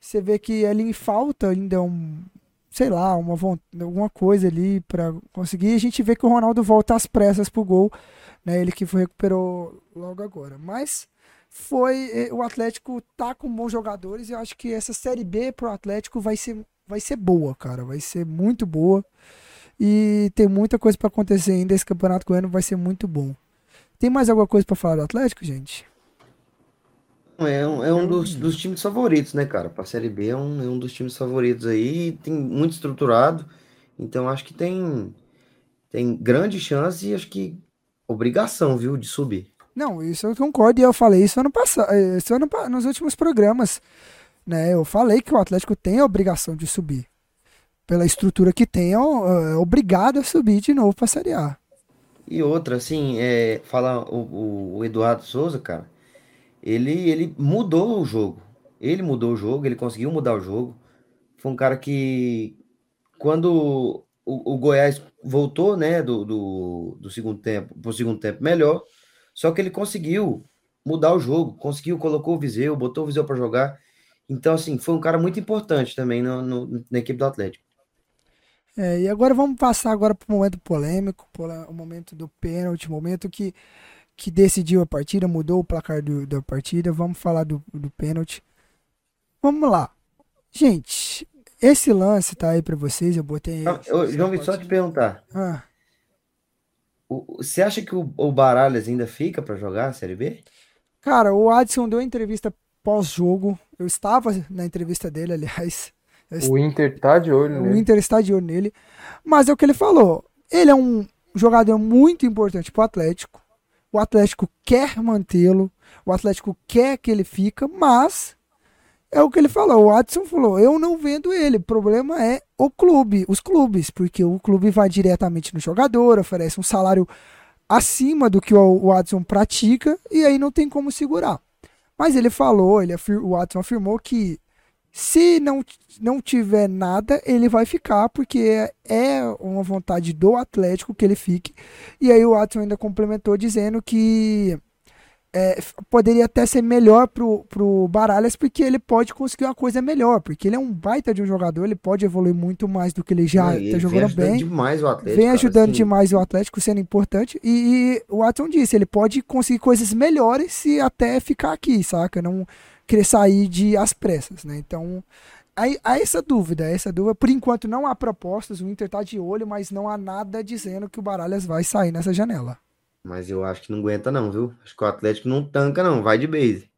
você vê que ali falta ainda um, sei lá, uma alguma coisa ali pra conseguir. A gente vê que o Ronaldo volta às pressas pro gol, né? Ele que recuperou logo agora. Mas foi eh, o Atlético tá com bons jogadores e eu acho que essa série B pro Atlético vai ser vai ser boa, cara, vai ser muito boa. E tem muita coisa pra acontecer ainda, esse Campeonato Goiano vai ser muito bom. Tem mais alguma coisa pra falar do Atlético, gente? É um, é um dos, dos times favoritos, né, cara? Pra Série B é um, é um dos times favoritos aí. Tem muito estruturado. Então acho que tem, tem grande chance e acho que obrigação, viu, de subir. Não, isso eu concordo e eu falei isso ano passado, isso ano, pa- nos últimos programas, né? Eu falei que o Atlético tem a obrigação de subir. Pela estrutura que tem, é é obrigado a subir de novo pra Série A. E outra, assim, é, fala o, o- o Eduardo Souza, cara, ele, ele mudou o jogo. Ele mudou o jogo, ele conseguiu mudar o jogo. Foi um cara que, quando o, o Goiás voltou, né, do, do, do segundo tempo, pro segundo tempo melhor, só que ele conseguiu mudar o jogo, conseguiu, colocou o Viseu, botou o Viseu para jogar. Então, assim, foi um cara muito importante também no, no- na equipe do Atlético. É, e agora vamos passar agora pro momento polêmico, o momento do pênalti, o momento que, que decidiu a partida, mudou o placar do- da partida. Vamos falar do, do pênalti. Vamos lá. Gente, esse lance tá aí pra vocês, eu botei. Não, eu, João só te perguntar. Ah. O- Você acha que o, o Baralhas ainda fica para jogar a Série B? Cara, o Adson deu entrevista pós-jogo. Eu estava na entrevista dele, aliás. Eu O Inter tá de olho O nele. Inter está de olho nele. Mas é o que ele falou. Ele é um jogador muito importante para o Atlético. O Atlético quer mantê-lo. O Atlético quer que ele fica, mas é o que ele falou. O Adson falou: eu não vendo ele. O problema é o clube, os clubes, porque o clube vai diretamente no jogador, oferece um salário acima do que o, Adson pratica e aí não tem como segurar. Mas ele falou, ele o Adson afirmou que se não, não tiver nada, ele vai ficar, porque é, é uma vontade do Atlético que ele fique. E aí o Watson ainda complementou dizendo que é, poderia até ser melhor pro, pro Baralhas, porque ele pode conseguir uma coisa melhor, porque ele é um baita de um jogador, ele pode evoluir muito mais do que ele já Não, e está ele vem jogando ajudando bem. demais o Atlético. Vem cara, ajudando assim, demais o Atlético, sendo importante. E, e o Watson disse, ele pode conseguir coisas melhores se até ficar aqui, saca? Não querer sair de às pressas, né? Então, aí, há essa dúvida, essa dúvida. Por enquanto não há propostas, o Inter tá de olho, mas não há nada dizendo que o Baralhas vai sair nessa janela. Mas eu acho que não aguenta não, viu? Acho que o Atlético não tanca não, vai de base.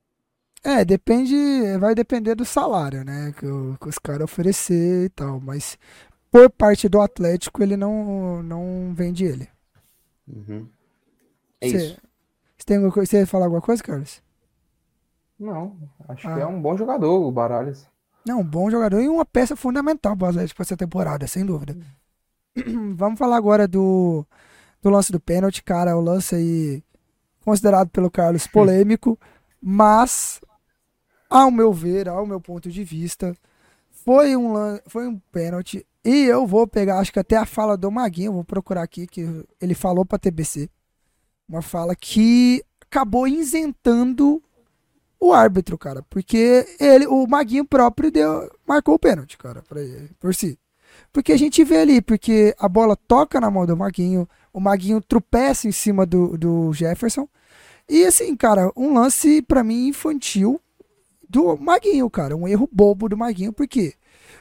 É, depende, vai depender do salário, né? Que, o- que os caras oferecer e tal, mas por parte do Atlético ele não, não vende ele. Uhum. É Cê- isso. Você tem alguma coisa, você ia falar alguma coisa, Carlos? Não, acho Ah. que é um bom jogador, o Baralhas. Não, um bom jogador e uma peça fundamental para o Atlético para essa temporada, sem dúvida. Vamos falar agora do, do lance do pênalti, cara. O lance aí considerado pelo Carlos polêmico, mas, ao meu ver, ao meu ponto de vista, foi um, lan- foi um pênalti. E eu vou pegar, acho que até a fala do Maguinho, vou procurar aqui, que ele falou pra TBC. Uma fala que acabou isentando o árbitro, cara. Porque ele, o Maguinho próprio deu, marcou o pênalti, cara, pra ele, por si. Porque a gente vê ali, porque a bola toca na mão do Maguinho, o Maguinho tropeça em cima do, do Jefferson. E assim, cara, um lance pra mim infantil do Maguinho, cara. Um erro bobo do Maguinho, porque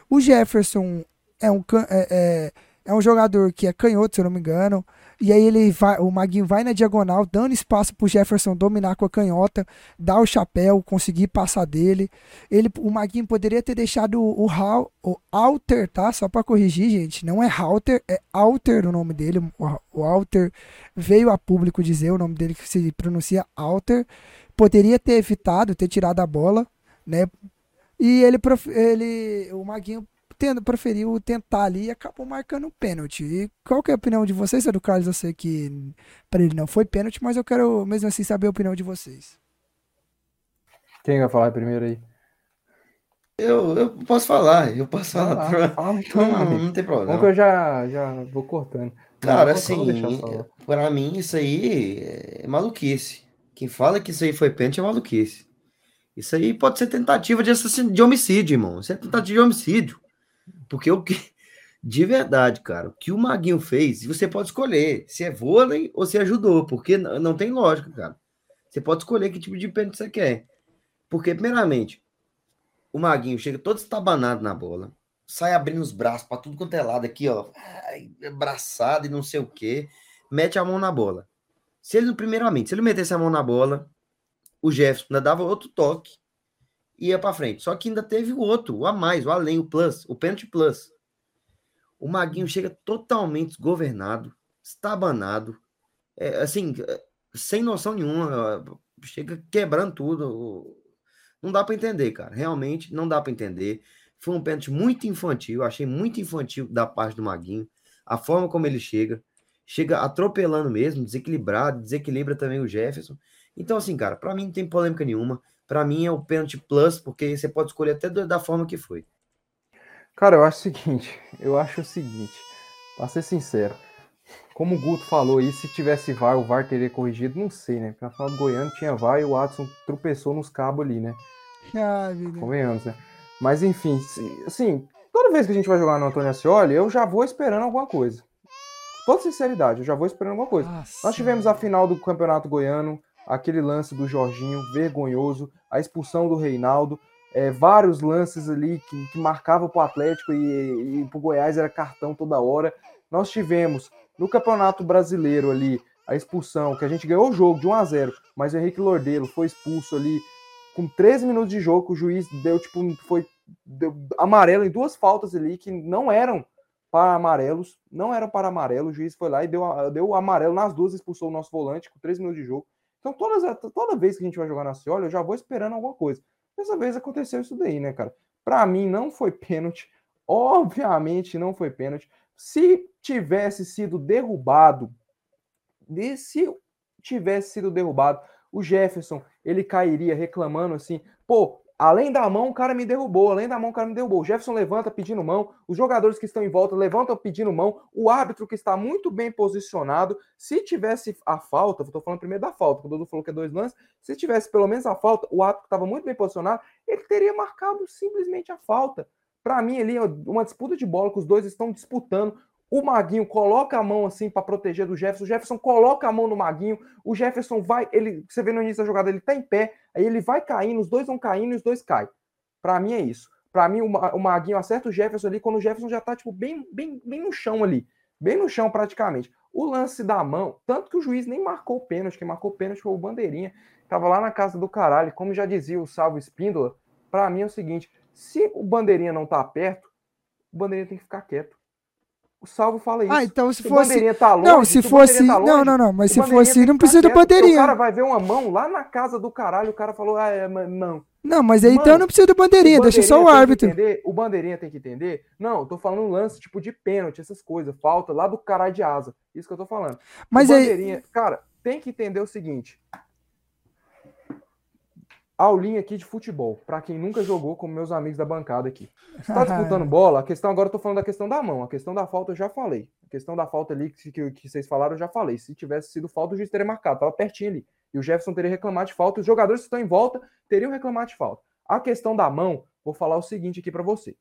o Jefferson é um, é, é, é um jogador que é canhoto, se eu não me engano. E aí ele vai, o Maguinho vai na diagonal, dando espaço pro Jefferson dominar com a canhota, dar o chapéu, conseguir passar dele. Ele, o Maguinho poderia ter deixado o, o, Hal- o Alter, tá? Só pra corrigir, gente. Não é Halter, é Alter o nome dele. O, o Alter veio a público dizer o nome dele que se pronuncia Alter. Poderia ter evitado, ter tirado a bola, né? E ele, ele o Maguinho tendo, preferiu tentar ali e acabou marcando um pênalti. E qual que é a opinião de vocês? A do Carlos, eu sei que para ele não foi pênalti, mas eu quero mesmo assim saber a opinião de vocês. Quem vai falar primeiro aí? Eu, eu posso falar, eu posso falar. lá, fala então, Não, não tem problema. eu já, já vou cortando. Cara, Não, assim, pra mim isso aí é maluquice. Quem fala que isso aí foi pênalti é maluquice. Isso aí pode ser tentativa de assassino, de homicídio, irmão. Isso é tentativa de homicídio. Porque o que. De verdade, cara, o que o Maguinho fez, você pode escolher se é vôlei ou se ajudou, porque n- não tem lógica, cara. Você pode escolher que tipo de pênalti você quer. Porque, primeiramente, o Maguinho chega todo estabanado na bola, sai abrindo os braços para tudo quanto é lado aqui, ó, abraçado e não sei o quê, mete a mão na bola. Se ele, primeiramente, se ele metesse a mão na bola, o Jefferson ainda dava outro toque ia para frente. Só que ainda teve o outro, o a mais, o além, o plus, o pênalti plus. O Maguinho chega totalmente desgovernado, estabanado, é, assim, é, sem noção nenhuma, chega quebrando tudo. Não dá para entender, cara. Realmente não dá para entender. Foi um pênalti muito infantil, achei muito infantil da parte do Maguinho. A forma como ele chega, chega atropelando mesmo, desequilibrado, desequilibra também o Jefferson. Então, assim, cara, para mim não tem polêmica nenhuma. Para mim é o pênalti plus, porque você pode escolher até da forma que foi. Cara, eu acho o seguinte, eu acho o seguinte, pra ser sincero, como o Guto falou aí, se tivesse VAR, o VAR teria corrigido, não sei, né? Porque afinal do Goiano tinha VAR e o Watson tropeçou nos cabos ali, né? Ai, meu Deus. Convenhamos, né? Mas enfim, assim, toda vez que a gente vai jogar no Antônio Ascioli, eu já vou esperando alguma coisa. Com toda sinceridade, eu já vou esperando alguma coisa. Nossa. Nós tivemos a final do Campeonato Goiano, aquele lance do Jorginho, vergonhoso, a expulsão do Reinaldo, é, vários lances ali que, que marcavam para o Atlético e, e para o Goiás era cartão toda hora. Nós tivemos no Campeonato Brasileiro ali a expulsão, que a gente ganhou o jogo de 1 a 0 mas o Henrique Lordelo foi expulso ali com 13 minutos de jogo, o juiz deu tipo, foi deu amarelo em duas faltas ali que não eram para amarelos, não eram para amarelo, o juiz foi lá e deu, deu amarelo nas duas, expulsou o nosso volante com 3 minutos de jogo. Então, todas, toda vez que a gente vai jogar na Cioli, eu já vou esperando alguma coisa. Dessa vez aconteceu isso daí, né, cara? Para mim, não foi pênalti. Obviamente, não foi pênalti. Se tivesse sido derrubado, se tivesse sido derrubado, o Jefferson, ele cairia reclamando assim, pô, além da mão, o cara me derrubou, além da mão, o cara me derrubou. O Jefferson levanta pedindo mão, os jogadores que estão em volta levantam pedindo mão, o árbitro que está muito bem posicionado, se tivesse a falta, tô falando primeiro da falta, o Dudu falou que é dois lances, se tivesse pelo menos a falta, o árbitro estava muito bem posicionado, ele teria marcado simplesmente a falta. Para mim ali, uma disputa de bola que os dois estão disputando, o Maguinho coloca a mão assim para proteger do Jefferson. O Jefferson coloca a mão no Maguinho. O Jefferson vai, ele, você vê no início da jogada, ele tá em pé, aí ele vai caindo, os dois vão caindo e os dois caem. Para mim é isso. Para mim o, Maguinho acerta o Jefferson ali quando o Jefferson já tá tipo bem, bem, bem no chão ali, bem no chão praticamente. O lance da mão, tanto que o juiz nem marcou o pênalti, quem marcou o pênalti foi o bandeirinha, tava lá na casa do caralho, como já dizia o Salvo Espíndola. Para mim é o seguinte, se o bandeirinha não tá perto, o bandeirinha tem que ficar quieto O Salvo fala isso. Ah, então se Se fosse. bandeirinha tá longe, Não, se o fosse. bandeirinha tá Não, longe, não, não. Mas o se bandeirinha fosse, que não precisa quieto, porque O bandeirinha. cara vai ver uma mão lá na casa do caralho, o cara falou, ah, é, mas não. Não, mas aí então não precisa de bandeirinha, deixa só o bandeirinha árbitro. entender- o bandeirinha tem que entender. Não, eu tô falando um lance tipo de pênalti, essas coisas, falta lá do caralho de asa. Isso que eu tô falando. Mas o aí. bandeirinha, cara, tem que entender o seguinte. Aulinha aqui de futebol, pra quem nunca jogou, como meus amigos da bancada aqui. Você tá disputando bola, a questão agora eu tô falando da questão da mão, a questão da falta eu já falei. A questão da falta ali que, que, que vocês falaram eu já falei. Se tivesse sido falta, o juiz teria marcado, tava pertinho ali. E o Jefferson teria reclamado de falta, os jogadores que estão em volta teriam reclamado de falta. A questão da mão, vou falar o seguinte aqui pra você.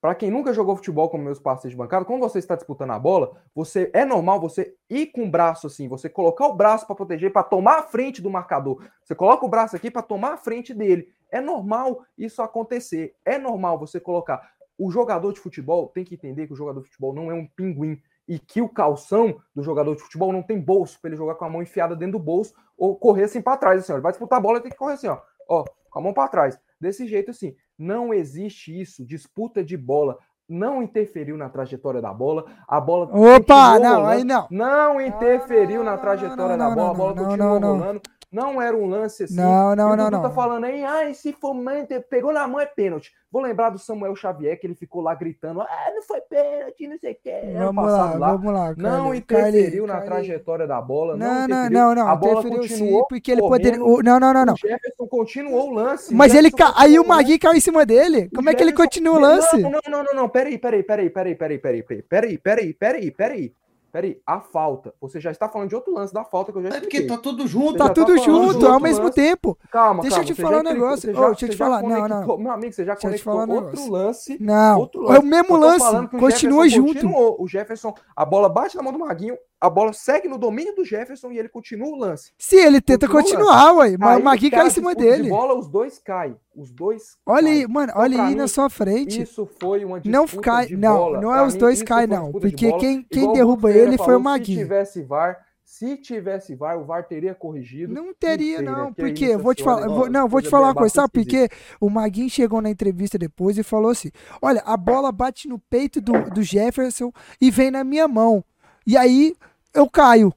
Pra quem nunca jogou futebol como meus parceiros de bancada, quando você está disputando a bola, você é normal você ir com o braço assim, você colocar o braço para proteger, para tomar a frente do marcador. Você coloca o braço aqui para tomar a frente dele. É normal isso acontecer. É normal você colocar. O jogador de futebol tem que entender que o jogador de futebol não é um pinguim e que o calção do jogador de futebol não tem bolso para ele jogar com a mão enfiada dentro do bolso ou correr assim para trás assim. Ele vai disputar a bola, ele tem que correr assim, ó, ó, com a mão para trás. Desse jeito assim. Não existe isso. Disputa de bola não interferiu na trajetória da bola. A bola Opa, não, rolando. aí não. Não interferiu não, na não, trajetória da bola, a bola continuou rolando. Não era um lance assim. Não, não, E não, não. tá falando aí, ai, se for mãe, pegou na mão é pênalti. Vou lembrar do Samuel Xavier, que ele ficou lá gritando, ah, não foi pênalti, não sei o que. Vamos lá, lá. vamos lá. Não Carlinhos, interferiu Carlinhos, na trajetória da bola. Não, Não, não, não, não. A bola Interferiu sim, continuou porque ele poderia. Não, não, não, não. O Jefferson continuou o lance. Mas ele ca... aí o. Magui caiu em cima dele. Como é que ele continua o lance? Não, não, não, não, não. Peraí, peraí, peraí, peraí, peraí, peraí, peraí, peraí, peraí, peraí, peraí. Peraí, a falta. Você já está falando de outro lance da falta que eu já É porque expliquei. tá tudo junto. Tá tudo tá falando junto, ao mesmo lance. tempo. Calma, Deixa eu calma, te você falar um negócio. já- deixa eu te falar, não, conectou- Meu amigo, você já Deixa eu te conectou falar outro negócio. lance. Não, outro é lance. o mesmo Eu lance. Continua Jefferson junto. Continuou. O Jefferson, a bola bate na mão do Maguinho, a bola segue no domínio do Jefferson e ele continua o lance. Se ele tenta Continua continuar, ué. Mas o Magui cai em cima disputam de dele. bola, os dois caem. Os dois Olha aí, caem. mano, Então, olha aí mim, na sua frente. Isso foi uma disputa Não cai, de não, bola. não é Pra os mim, dois cai, foi não. Porque bola. quem, quem derruba ele foi o falou, Magui. Se tivesse VAR, se tivesse VAR, o VAR teria corrigido. Não teria, sei, né? não, Porque vou te falar, vou- não, vou te falar uma coisa, sabe por quê? O Maguinho chegou na entrevista depois e falou assim: olha, a bola bate no peito do, do Jefferson e vem na minha mão. E aí eu caio.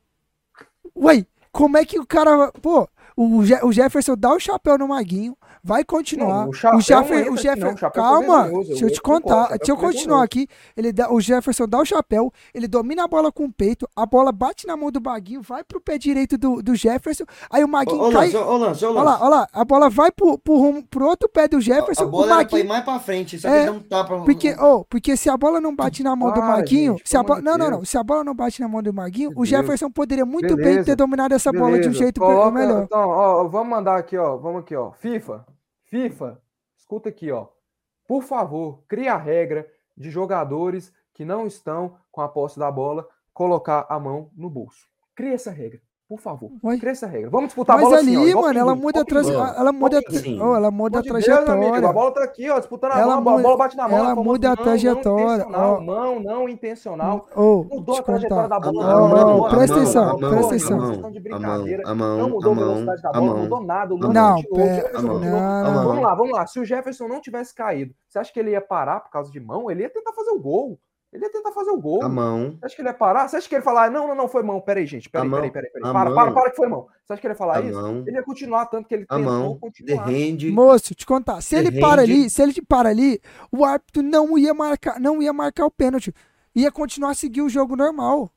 Ué, como é que o cara. Pô, o, Je- o Jefferson dá o chapéu no Maguinho, vai continuar. Não, o chapéu o Jeffer, não o não, o calma, vergonhoso, deixa eu te concordo, o contar, chapéu deixa eu continuar aqui. Ele dá, o Jefferson dá o chapéu, ele domina a bola com o peito, a bola bate na mão do Maguinho, vai pro pé direito do, do Jefferson, aí o Ô, Maguinho ô, cai. Lance, ô, Lance, ô, Olha lá, Lance. olha lá, a bola vai pro, pro, rumo- pro outro pé do Jefferson, A o bola era pra ir Maguinho. mais pra frente, só É, um tapa. Porque, oh, porque se a bola não bate na mão do Para, Maguinho, gente, se a bola, não, não, não, se a bola não bate na mão do Maguinho, o Deus. Jefferson poderia muito bem Beleza. ter dominado essa bola de um Beleza. jeito Coloca- melhor. Então, ó, vamos mandar aqui, ó. Vamos aqui, ó. FIFA, FIFA, escuta aqui, ó. Por favor, cria a regra de jogadores que não estão com a posse da bola colocar a mão no bolso. Cria essa regra, por favor. Ué? Cria essa regra. Vamos disputar a Mas bola ali, assim, ó, mano, ela muda a ela muda, pinguim. oh, ela muda a de Deus, amigo, a trajetória. bola tá aqui, ó, disputando a Ela mão, muda- a bola bate na mão. ela muda a não, trajetória, Não não, não intencional. Oh, Mudou a trajetória da bola. A não mudou a presta atenção, não mudou, presta não, atenção. A Não mudou a a velocidade da a bola, não mudou nada. O a lance Não, continuou, o pera- Jefferson não, continuou. não, não. Vamos lá, vamos lá. Se o Jefferson não tivesse caído, você acha que ele ia parar por causa de mão? Ele ia tentar fazer o gol. Ele ia tentar fazer o gol. A mão. Você acha que ele ia parar? Você acha que ele ia falar, não, não, não, foi mão. Peraí, gente, peraí, peraí, peraí. peraí. Para, para, para que foi mão. Você acha que ele ia falar A isso? mão. Ele ia continuar tanto que ele A tentou mão. continuar. Derrende. Moço, te contar, se ele para ali, se ele para ali, o árbitro não ia marcar, não ia marcar o pênalti. Ia continuar a seguir o jogo normal.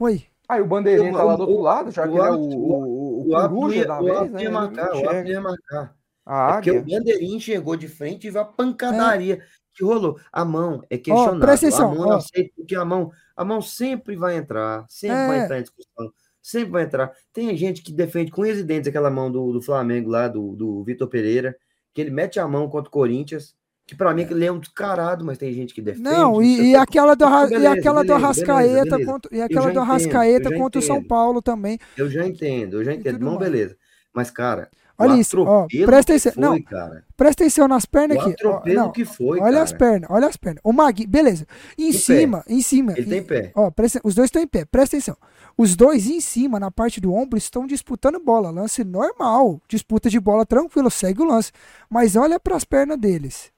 Oi. Aí o bandeirinha tá lá do outro lado, já o que ele é o, o, o, O o árbitro coruja ia, da o vez, árbitro né? ia marcar, o árbitro ia marcar. A É porque o bandeirinho chegou de frente e viu a pancadaria que rolou. A mão é Ó, questionável. presta atenção, a mão ó. eu aceito porque a mão, a mão sempre vai entrar, sempre É. vai entrar em discussão, sempre vai entrar. Tem gente que defende com unhas dentes aquela mão do, do Flamengo lá, do, do Vitor Pereira, que ele mete a mão contra o Corinthians, que pra mim ele é um descarado, mas tem gente que defende. Não, e, sei e o quê. aquela do, Arra- e Beleza, aquela do beleza, Arrascaeta beleza. contra, e aquela do Arrascaeta contra o São. Paulo também. Eu já entendo, eu já entendo. Não, mais. beleza. Mas, cara, Olha o isso, ó, presta atenção. foi, Não, cara. presta atenção nas pernas O aqui. Ó, atropelo não, que foi, olha cara. as pernas, olha as pernas. O Magui, beleza. Em Em pé. cima, em cima. Ele tem pé. Ó, presta- os dois estão em pé, presta atenção. Os dois em cima, na parte do ombro, estão disputando bola. Lance normal. Disputa de bola tranquilo, segue o lance. Mas olha para as pernas deles.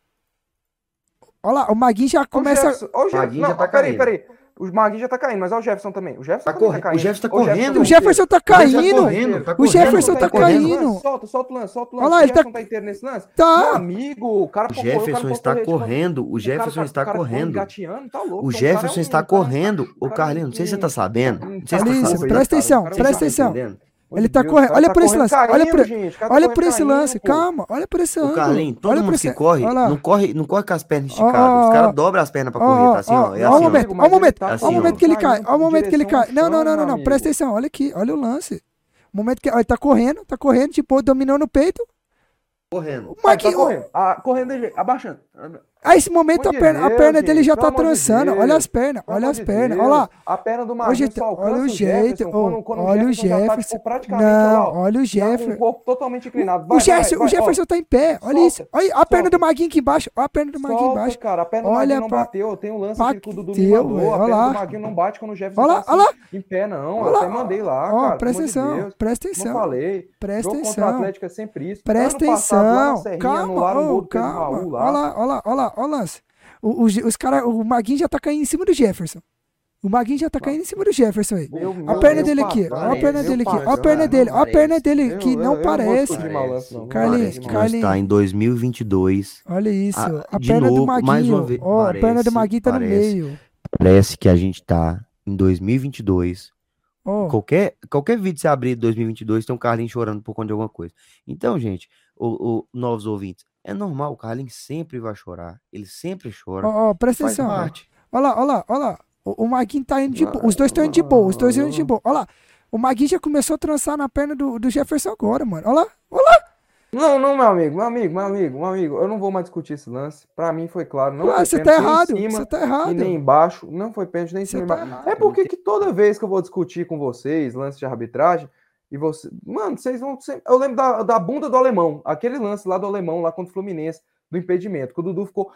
Olha lá, o Maguinho já começa. Jefferson, ó, o Jefferson. Maguinho Não, já tá peraí, peraí. O Maguinho já tá caindo, mas ó, o Jefferson também. O Jefferson Tá corre- tá caindo. o Jefferson tá Jefferson correndo. O Jefferson tá O Jefferson caindo. tá tá O Jefferson correndo, tá caindo. Solta, solta o lance, solta o lance. Olha lá, ele tá- Jefferson tá inteiro nesse lance? Tá. Meu amigo, o cara O pô, o cara Jefferson está tipo, correndo, o Jefferson tá- está correndo. tá. O é Jefferson está correndo. o Ô, cara Carlinhos, não sei se você tá sabendo. Não sei se tá sabendo. presta atenção, presta tá atenção. Ele tá Deus, o correndo. Olha tá por esse lance. Olha caindo, por, gente, o tá olha por esse caindo, lance. pô. Calma, olha por esse ângulo. Carlinhos, todo olha mundo esse... que corre, olha não corre, não corre com as pernas esticadas. ó, Os ó. caras dobram as pernas pra Ó, correr, tá assim, ó. É assim, ó o momento, Amigo, ó o ele momento, tá ó o assim, momento que ele cai, ó o momento que ele cai. Não, não, não, não, não, presta atenção, olha aqui, olha o lance. O momento que ele tá correndo, tá correndo, tipo, dominou no peito. Correndo. O tá Marquinhos, correndo. Ah, correndo de jeito, abaixando. A esse momento a de perna, a perna gente, dele já tá de trançando. Deus. Olha as pernas, olha as de pernas, olha lá. A perna do Olha o Maguinho jeito, só alcança olha o o jeito, quando, quando olha o o Jefferson tá, tipo, praticamente, olha lá, Não, ó, olha o Jefferson. o corpo totalmente inclinado. O Vai, Jefferson, vai, o vai, ó. Jefferson tá em pé. Olha Solta, isso. Olha a perna solta. do Maguinho aqui embaixo. Olha a perna do Maguinho Solta, embaixo. cara, a perna do Olha Maguinho não pra- bateu. Tem um lance aqui o Bateu, mandou. velho, A olha perna lá. do Maguinho não bate quando o Jefferson Olha lá, tá olha assim, em pé, não. Olha Eu lá. até mandei lá, Ó, presta de atenção, presta Não atenção. falei. Presta o atenção. Atlético é sempre isso. Presta lá atenção. Calma, o do calma. Olha lá. lá, olha lá, olha lá, olha lance. O- o- os cara, o Maguinho já tá caindo em cima do Jefferson. O Maguinho já tá caindo em cima do Jefferson aí. Olha a perna dele aqui, olha a perna dele aqui, a perna dele, a perna dele que não parece. Carlinhos, Carlinhos. está em 2022. Olha isso, Ah, a perna do Maguinho. Ó, a perna do Maguinho tá no meio. Parece que a gente tá em 2022. Ó, Qualquer, qualquer vídeo que você abrir de 2022 tem um Carlinhos chorando por conta de alguma coisa. Então, gente, o, o- novos ouvintes, é normal, o Carlinhos sempre vai chorar. Ele sempre chora. ó, ó, presta atenção. Olha lá, olha lá, olha lá. O, o Maguinho tá indo de boa. Os dois estão indo de boa. Os dois estão indo de boa. Olha lá. O Maguinho já começou a trançar na perna do, do Jefferson agora, mano. Olha lá. Olha lá. Não, não, meu amigo, meu amigo, meu amigo, meu amigo. Eu não vou mais discutir esse lance. Pra mim foi claro. Não Ah, foi você tá errado. cima Você tá e errado. nem embaixo. Não foi pênalti nem em cima. tá. É porque que toda vez que eu vou discutir com vocês lance de arbitragem e você. Mano, vocês vão. sempre- Eu lembro da, da bunda do alemão. Aquele lance lá do alemão, lá contra o Fluminense, do impedimento. Que o Dudu ficou.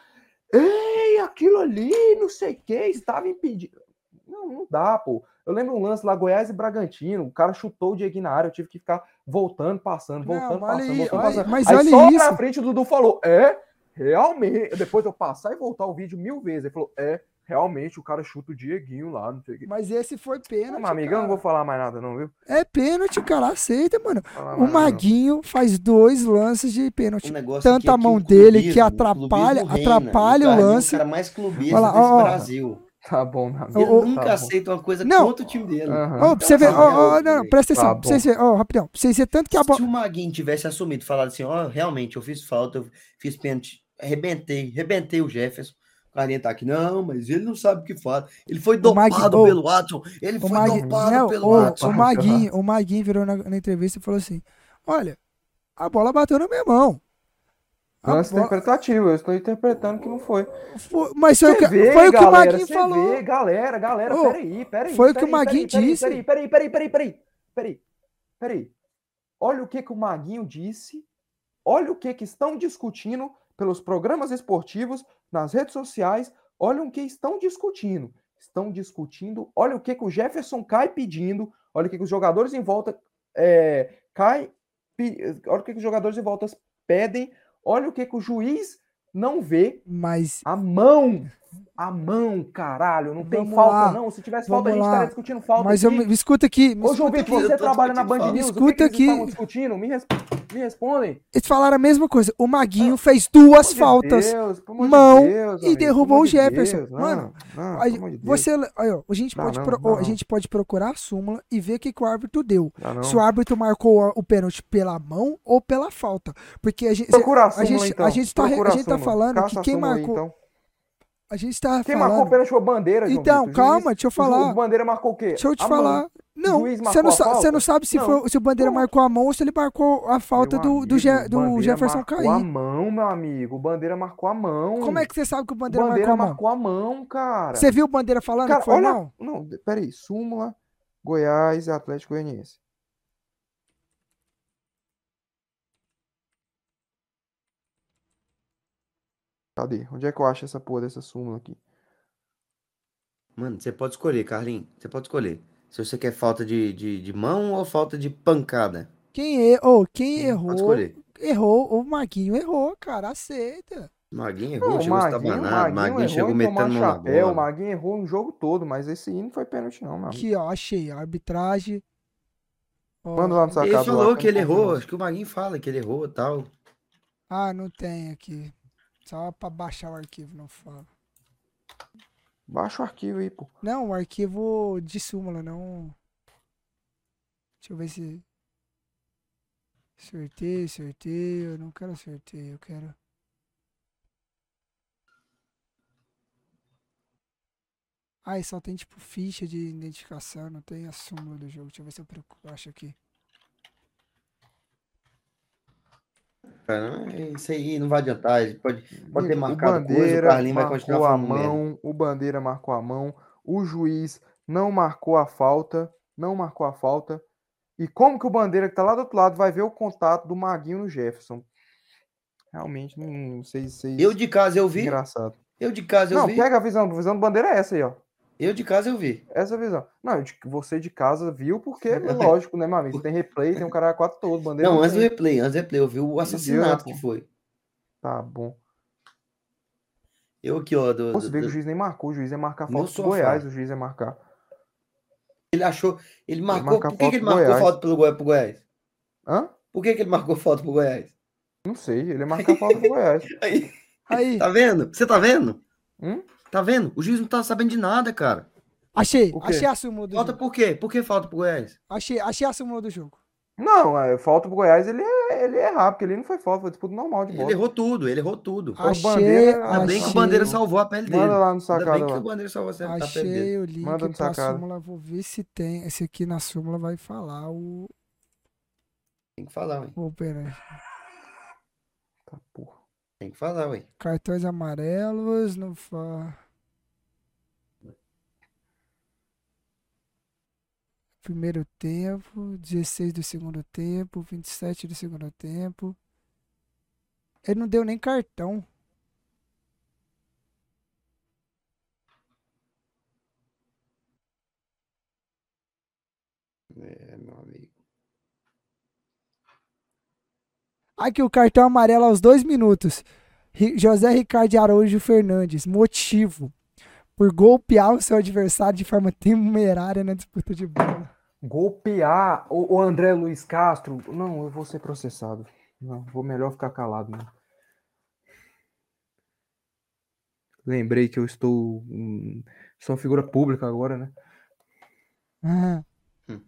Ei, aquilo ali, não sei o que, estava impedido. Não, não dá, pô. Eu lembro um lance lá, Goiás e Bragantino. O cara chutou o Diego na área. Eu tive que ficar voltando, passando, Não, voltando, olha passando, voltando, olha- passando. mas Aí olha só isso. pra frente o Dudu falou: é, realmente. Depois eu passar e voltar o vídeo mil vezes. Ele falou: é, realmente o cara chuta o Dieguinho lá, não sei o quê. Mas esse foi pênalti. Não, meu amigo, eu não cara. vou falar mais nada, não, viu? É pênalti, cara. Aceita, mano. O nada, não. Maguinho faz dois lances de pênalti. O Tanto é a que mão o dele que clubismo- o atrapalha- clubismo reina. atrapalha o Carlinhos lance. É o cara mais clubista lá, desse ó. Brasil. Tá bom, meu amigo. Ô, nunca tá bom. aceita uma coisa Não. contra o time dele. Aham. Ó, pra você ver, Tá ó, bom, ó, não, presta atenção. Tá pra vocês verem, ó, rapidão. Pra vocês verem tanto que a bola. Se o Maguinho tivesse assumido, falado assim, ó, realmente, eu fiz falta, eu fiz pênalti, arrebentei, arrebentei o Jefferson. O Carlinhos tá aqui, não, mas ele não sabe o que faz. Ele foi dopado ô, pelo Watson, ele foi Magui... dopado não, pelo o, Watson. o Maguinho, o Maguinho virou na, na entrevista e falou assim: Olha, a bola bateu na minha mão. A Lance bola- interpretativo, eu estou interpretando que não foi. Foi- Mas foi, o que, vê, foi o que o galera, Maguinho falou. Vê, galera, galera, Ô, peraí, peraí. foi o que o peraí, Maguinho peraí, disse. Peraí, peraí, peraí, peraí, peraí, peraí, peraí. Olha o que, que o Maguinho disse, olha o que, que estão discutindo pelos programas esportivos, nas redes sociais, olha o que estão discutindo. Estão discutindo, olha o que, que o Jefferson cai pedindo, olha o que, que os jogadores em volta é, cai, olha o que, que os jogadores em volta pedem, olha o que, que o juiz não vê, Mas a mão. A mão, caralho. Não tem Vamos falta, lá. não. Se tivesse Vamos falta, a gente lá. estaria discutindo falta. Mas eu aqui. me, me escuta aqui. Me Ô, João Vitor, aqui. você eu trabalha na Band. News. Escuta o que, que aqui. eles discutindo? Me, res- me respondem. Eles falaram a mesma coisa. O Maguinho fez duas faltas. Deus, amor de mão Deus, e derrubou o Jefferson. Deus, não, Mano, não, A- você, ó, a, gente Dá pode não, pro- a não. gente pode procurar a súmula e ver o que, que o árbitro deu. Não. Se o árbitro marcou o pênalti pela mão ou pela falta. Porque a gente, Procura a a súmula, gente, então. a gente tá, a gente tá falando que quem marcou. A gente tá Quem marcou o falando. pênalti foi o Bandeira, João Então, Vitor. Calma, juiz- deixa eu falar. O Bandeira marcou o quê? Deixa eu te A mão. falar. Não, juiz você marcou não, a sa- você falta? não sabe se, Não. foi, se o Bandeira Pronto. marcou a mão ou se ele marcou a falta Meu do, do, amigo, do Jefferson marcou cair. a mão, meu amigo. O Bandeira marcou a mão. Como é que você sabe que o Bandeira, Bandeira marcou a mão? marcou a mão, cara? Você viu o Bandeira falando Cara, que foi olha. mão? Não, peraí. Súmula, Goiás e Atlético Goianiense. Cadê? Onde é que eu acho essa porra dessa súmula aqui? Mano, você pode escolher, Carlinhos. Você pode escolher. Se você quer falta de, de, de mão ou falta de pancada. Quem, er... oh, quem errou, Pode escolher. errou, o Maguinho errou, cara, aceita. Maguinho errou, Não, o chegou Maguinho, estabanado. Maguinho, Maguinho errou chegou metendo na chapéu, o. Maguinho errou no jogo todo, mas esse aí não foi pênalti não, amigo. Aqui, ó, achei. A arbitragem. Ó, Manda lá no Ele sacado falou lá, que ele errou, acho que o Maguinho fala que ele errou e tal. Ah, não tem aqui. Só pra baixar o arquivo, não fala. Baixa o arquivo aí, pô. Não, o arquivo de súmula, não. Deixa eu ver se. Sorteio, sorteio. Eu não quero sorteio, eu quero. Ah, e só tem tipo ficha de identificação, não tem a súmula do jogo. Deixa eu ver se eu procuro, acho aqui. Cara, é isso aí não vai adiantar. Ele pode, pode ter o marcado coisa, o Bandeira Carlinhos vai continuar marcou a mão, o Bandeira marcou a mão, o juiz não marcou a falta, não marcou a falta. E como que o Bandeira que tá lá do outro lado vai ver o contato do Maguinho no Jefferson? Realmente, não sei se Eu de casa eu vi. engraçado. Eu de casa eu não, vi. pega a visão, a visão do Bandeira é essa aí, ó. Eu de casa eu vi. Essa visão. Não, de- você de casa viu porque, é lógico, né, amigo? Tem replay, tem um cara quatro todo, Bandeira Não, antes do replay, antes do replay, eu vi o assassinato pô. que foi. Tá bom. Eu aqui, ó. Do, você do- vê que o do- juiz nem marcou, o juiz ia marcar Meu falta pro. Goiás, o juiz ia marcar. Ele achou. Ele marcou. marcar Por que, que ele marcou Goiás. falta pelo Goi- pro Goiás? Hã? Por que, que ele marcou falta pro Goiás? Não sei, ele ia marcar falta pro Goiás. Aí, Aí, tá vendo? Você tá vendo? Hum? Tá vendo? O juiz não tá sabendo de nada, cara. achei, achei a súmula do Falta jogo. por quê? Por que falta pro Goiás? Achei, achei a súmula do jogo. Não, é, falta pro Goiás, ele é, ele é errar, porque ele não foi falta, foi disputa normal de Ele bola. errou tudo, ele errou tudo. o Achei, Bandeira- Ainda bem que o achei, Bandeira salvou a pele dele. Manda lá no Ainda sacado bem que o Bandeira salvou a pele dele. achei o link Manda no pra sacado. súmula. Vou ver se tem. Esse aqui na súmula vai falar o, Tem que falar, ué. o pênalti. Tá, porra. Tem que falar, ué. Cartões amarelos, não fa... Primeiro tempo, 16 do segundo tempo, 27 do segundo tempo. Ele não deu nem cartão. É, meu amigo. Aqui o cartão amarelo aos dois minutos. José Ricardo Araújo Fernandes. Motivo. Por golpear o seu adversário de forma temerária na disputa de bola. Golpear o, o André Luiz Castro. Não, eu vou ser processado. Não, vou melhor ficar calado, né? Lembrei que eu estou. hum, sou uma figura pública agora, né? Ah. Hum.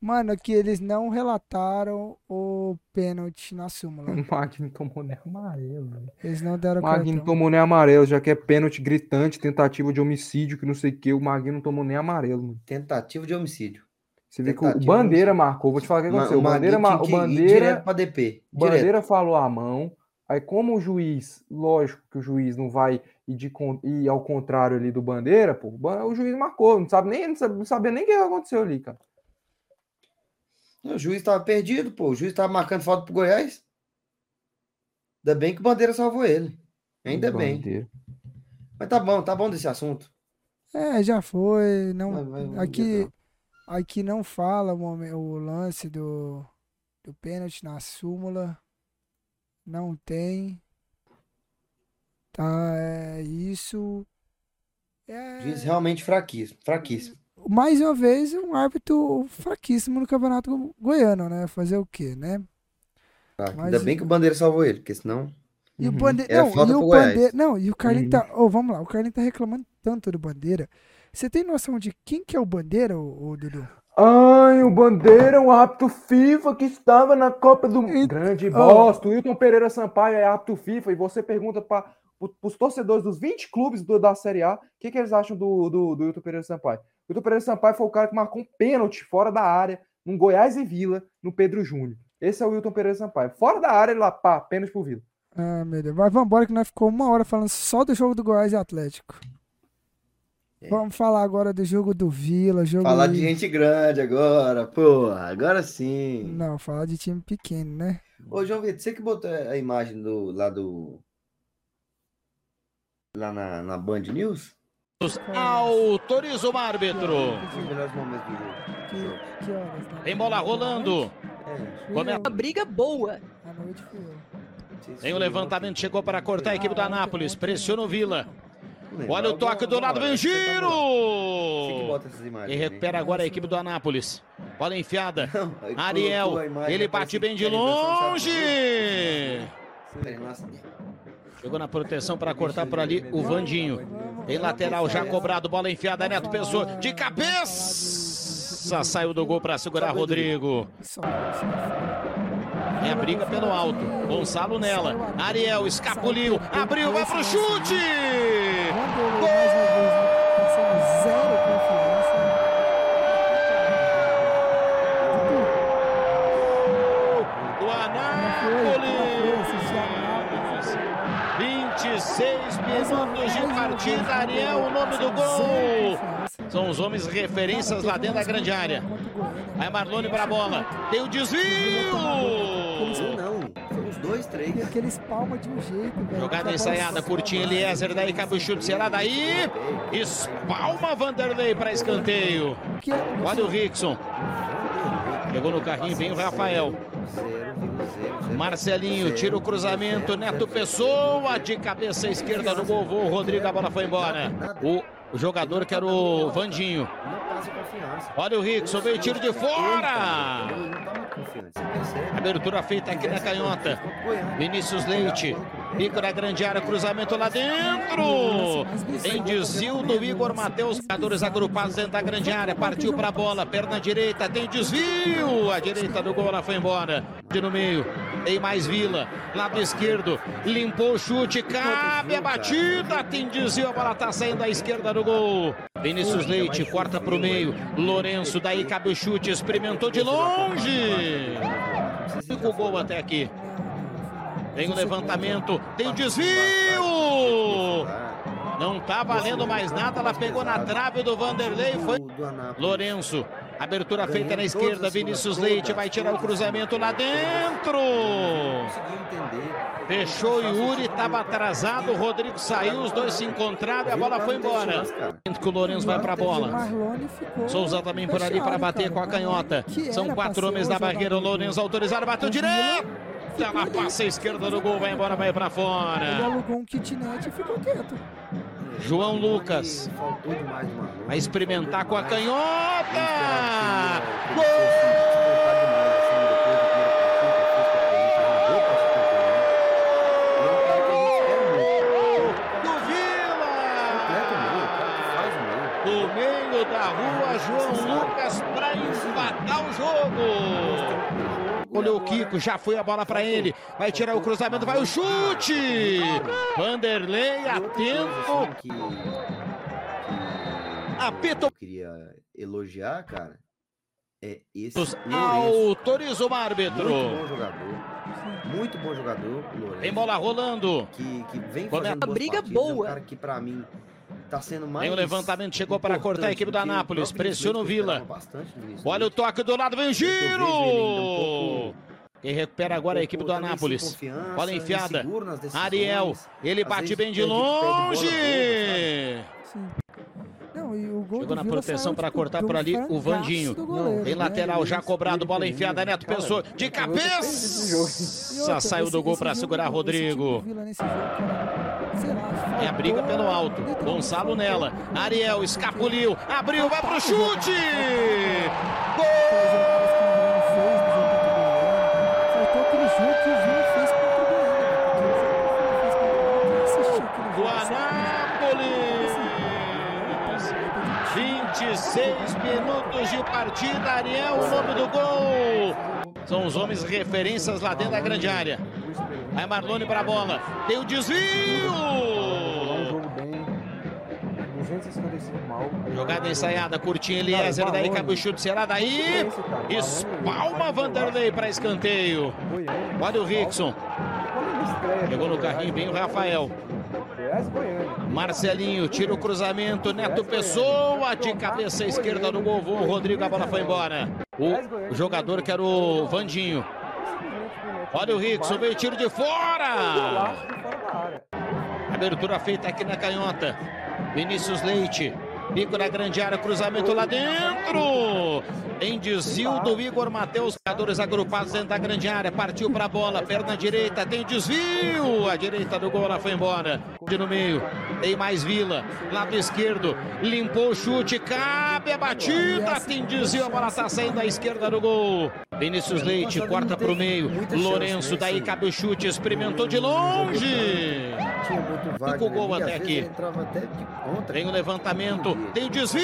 Mano, aqui eles não relataram o pênalti na súmula. O Magno tomou nem amarelo. Eles não deram O Magno cartão. tomou nem amarelo, já que é pênalti gritante, tentativa de homicídio, que não sei o que. O Magno não tomou nem amarelo, mano. Tentativa de homicídio. Você vê que o Bandeira marcou. Vou te falar o que aconteceu. O Bandeira, Maguinho ma- o Bandeira, DP. Bandeira falou a mão. Aí, como o juiz, lógico que o juiz não vai ir, de, ir ao contrário ali do Bandeira, pô, o juiz marcou. Não sabe nem, não sabia nem o que aconteceu ali, cara. O juiz tava perdido, pô. O juiz tava marcando falta pro Goiás. Ainda bem que o Bandeira salvou ele. Ainda bem. Bandeira. Mas tá bom, tá bom desse assunto. É, já foi. Não, Vai- vai- aqui. Aqui não fala o, lance do, do pênalti na súmula. Não tem. Tá, é isso. É, Juiz realmente fraquíssimo. Fraquíssimo. mais uma vez, um árbitro fraquíssimo no Campeonato Go- Goiano, né? Fazer o quê, né? fraco. Mas Ainda bem que o Bandeira salvou ele, porque senão. E o. Bandeira. Não, e o. Bandeira. Não, e o Carlinhos Uhum. tá. Ô, vamos lá, o Carlinhos tá reclamando tanto do Bandeira. Você tem noção de quem que é o Bandeira, ô Dudu? Ai, o Bandeira, o árbitro FIFA que estava na Copa do E- Grande Oh. bosta. O Wilton Pereira Sampaio é árbitro FIFA e você pergunta para os torcedores dos 20 clubes do- da Série A o que, que eles acham do, do, do Wilton Pereira Sampaio. O Wilton Pereira Sampaio foi o cara que marcou um pênalti fora da área, num Goiás e Vila, no Pedro Júnior. Esse é o Wilton Pereira Sampaio. Fora da área, ele lá, pá, pênalti pro Vila. Ah, meu Deus. Mas vambora que nós ficou uma hora falando só do jogo do Goiás e Atlético. É. Vamos falar agora do jogo do Vila, jogo Falar aí- de gente grande agora, porra. Agora sim. Não, falar de time pequeno, né? Ô, João Vitor, você que botou a imagem do, lá do. Lá na, na Band News? Autoriza o árbitro. Que, que horas? né? Tem bola rolando. É, Fui Come-. Uma briga boa. À noite eu. Tem o levantamento, chegou para cortar a equipe do Anápolis. Pressiona o Vila. Olha o toque do lado, vem giro! E recupera agora a equipe do Anápolis. Bola enfiada. Ariel, ele bate bem de longe. Chegou na proteção para cortar por ali o Vandinho. Tem lateral já cobrado, bola enfiada, Neto Pessoa de cabeça. Saiu do gol para segurar Rodrigo. É a briga pelo alto. Gonçalo nela. Ariel escapuliu, abriu, vai pro chute. Ariel, o nome do gol. São os homens referências lá dentro da grande área. Aí Marlone para a bola. Tem o desvio. Não, são uns dois, três. Aqueles palmas de um jeito, velho. Jogada ensaiada, curtinha Eliezer, daí cabe o chute, será daí? Espalma Vanderlei para escanteio. Olha o Rickson. Pegou no carrinho, vem o Rafael. Marcelinho tira o cruzamento, Neto Pessoa de cabeça esquerda no gol, Rodrigo, a bola foi embora. O jogador que era o Vandinho. Olha o Rickson, veio tiro de fora. Abertura feita aqui na canhota. Vinícius Leite, bico na grande área, cruzamento lá dentro. Tem desvio do Igor Matheus, jogadores agrupados dentro da grande área, partiu para a bola, perna direita, tem desvio. A direita do gol, ela foi embora. De no meio, tem mais Vila, lado esquerdo, limpou o chute, cabe a batida, tem desvio, a bola tá saindo à esquerda do gol. Vinícius Leite corta para o meio, Lourenço, daí cabe o chute, experimentou de longe. Cinco gol até aqui. Tem o levantamento, tem o desvio! Não tá valendo mais nada, ela pegou na trave do Vanderlei, foi. Lourenço. Abertura feita na esquerda, Vinícius Leite vai tirar o cruzamento lá dentro. Fechou o Yuri, estava atrasado, o Rodrigo saiu, os dois se encontraram e a bola foi embora. Que o Lourenço vai pra O bola. Souza também por ali para bater com a canhota. São quatro homens da barreira. O Lourenço autorizado, bateu direto. Ela passa a esquerda do gol, vai embora, vai pra Ele fora. alugou um kitnet e ficou quieto. João Lucas vai experimentar com a canhota. Gol! Do Vila. Do meio da rua, João Lucas para empatar o jogo. Olhou o Kiko, já foi a bola para ele. Vai tirar o cruzamento, vai o chute. Vanderlei atento. Apita eu queria elogiar, cara, é esse autoriza o árbitro. Muito bom jogador. Muito bom jogador, Lourenço. Tem bola rolando. Que, que vem fazendo a boas briga partidas. É um boa. cara que, pra mim, tá sendo mais. Tem o levantamento, chegou para cortar a equipe do Anápolis. Pressiona o Vila. Olha o toque do lado, vem o um giro. Quem recupera agora é a equipe do Anápolis. Bola enfiada. Ariel, ele bate bem de longe. Sim. Não, e o gol Chegou na proteção para tipo, cortar um por ali o Vandinho. goleiro, Tem né? lateral já cobrado, bola enfiada, Neto Cara, Pessoa de cabeça. E Saiu do gol para segurar Rodrigo. do Vila nesse jogo, cara, sei lá, É a briga pelo alto. Gonçalo nela. Ariel escapuliu, abriu, vai pro chute. Aquele Do? Anápolis. 26 minutos de partida. Ariel, o nome do gol. São os homens referências lá dentro da grande área. Aí Marlone para a bola. Tem o desvio. 255 mal. Jogada ensaiada, curtinha Eliezer, daí cabe o chute, será daí? Espalma Vanderlei para escanteio. Olha o Rickson, pegou no carrinho, vem o Rafael. Marcelinho tira o cruzamento, Neto Pessoa de cabeça esquerda no gol, o Rodrigo, a bola foi embora. O jogador que era o Vandinho. Olha o Rickson, veio tiro de fora. Abertura feita aqui na canhota. Vinícius Leite. Bico na grande área, cruzamento lá dentro. Em desvio do Igor Matheus, jogadores agrupados dentro da grande área. Partiu para a bola, perna direita, tem desvio. A direita do gol, ela foi embora. De no meio, tem mais Vila. Lado esquerdo, limpou o chute, cabe a batida. Tem desvio, a bola está saindo da esquerda do gol. Vinícius Leite corta para o meio. Lourenço, daí cabe o chute, experimentou de longe. Ficou gol até aqui. Tem o levantamento, tem o desvio.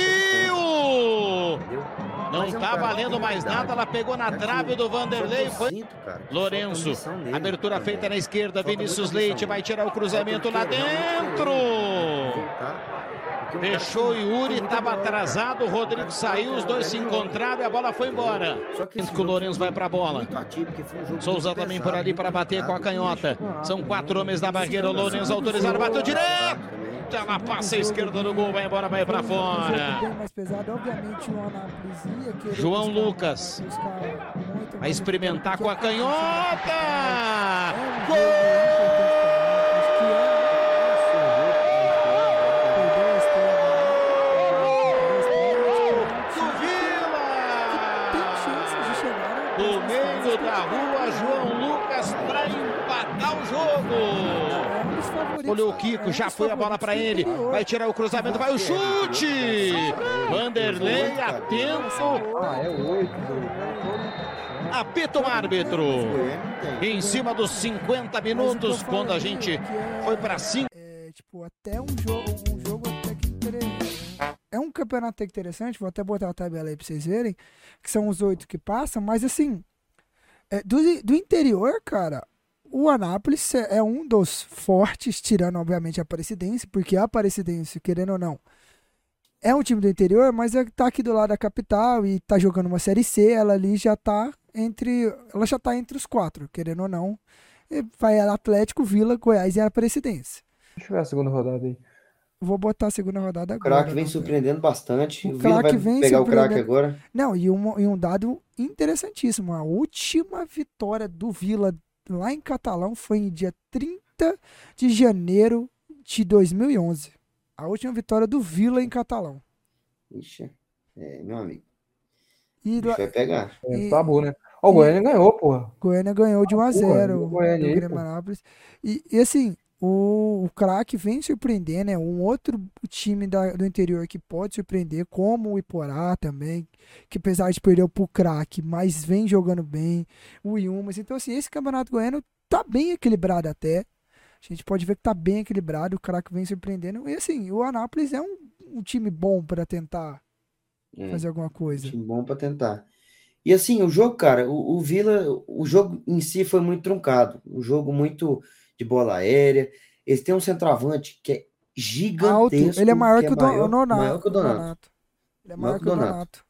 Não é tá valendo mais nada, ela pegou na trave o- do Vanderlei. Foi Lourenço, abertura feita na esquerda, Vinícius Leite vai tirar o cruzamento lá dentro. Porque o Yuri, estava bola, atrasado, o Rodrigo saiu, os dois se encontraram e a bola foi embora. O Lourenço vai bola. foi um jogo Souza também por ali para bater com a canhota. São quatro homens na barreira, o Lourenço autorizado, bateu direto. Ela passa a esquerda do gol, vai embora, vai pra jogo fora. João Lucas. Vai experimentar com a é canhota. jogo Gol! Olhou o Kiko, já foi a bola para ele. Vai tirar o cruzamento, vai o chute. Vanderlei atento. Ah, é. Apita o árbitro. Em cima dos 50 minutos, quando a gente foi para 5. É, tipo, até um jogo, um jogo até que. É um campeonato até interessante, vou até botar a tabela aí pra vocês verem, que são os oito que passam, mas assim, é, do, do interior, cara, o Anápolis é é um dos fortes, tirando obviamente a Aparecidense, porque a Aparecidense, querendo ou não, é um time do interior, mas é, tá aqui do lado da capital e tá jogando uma Série C, ela ali já tá entre, ela já tá entre os quatro, querendo ou não, E vai Atlético, Vila, Goiás e Aparecidense. Deixa eu ver a segunda rodada aí. Vou botar a segunda rodada O agora. craque vem não, surpreendendo bastante. O O, Vila vai vem pegar o craque agora. Não, e um, e um dado interessantíssimo. A última vitória do Vila lá em Catalão foi em dia 30 de janeiro de 2011. A última vitória do Vila em Catalão. Ixi, é, meu amigo. E bicho vai pegar. É, tabu, né? Ó, o Goiânia ganhou, porra. Goiânia ganhou de 1 a 0 o Goiânia aí, Grêmio. Anápolis. E, e assim, o, o craque vem surpreendendo, é um outro time da- do interior que pode surpreender, como o Iporá também, que apesar de perder pro craque, mas vem jogando bem, o Iumas. Então, assim, esse campeonato goiano tá bem equilibrado até. A gente pode ver que tá bem equilibrado, o craque vem surpreendendo. E assim, o Anápolis é um, um time bom para tentar É, fazer alguma coisa. time bom pra tentar. E assim, o jogo, cara, o, o Vila, o jogo em si foi muito truncado. Um jogo muito de bola aérea. Eles têm um centroavante que é Alto, gigantesco. ele é maior que, o Don- maior- o Nonato. maior que o Donato. Ele é maior que o Donato.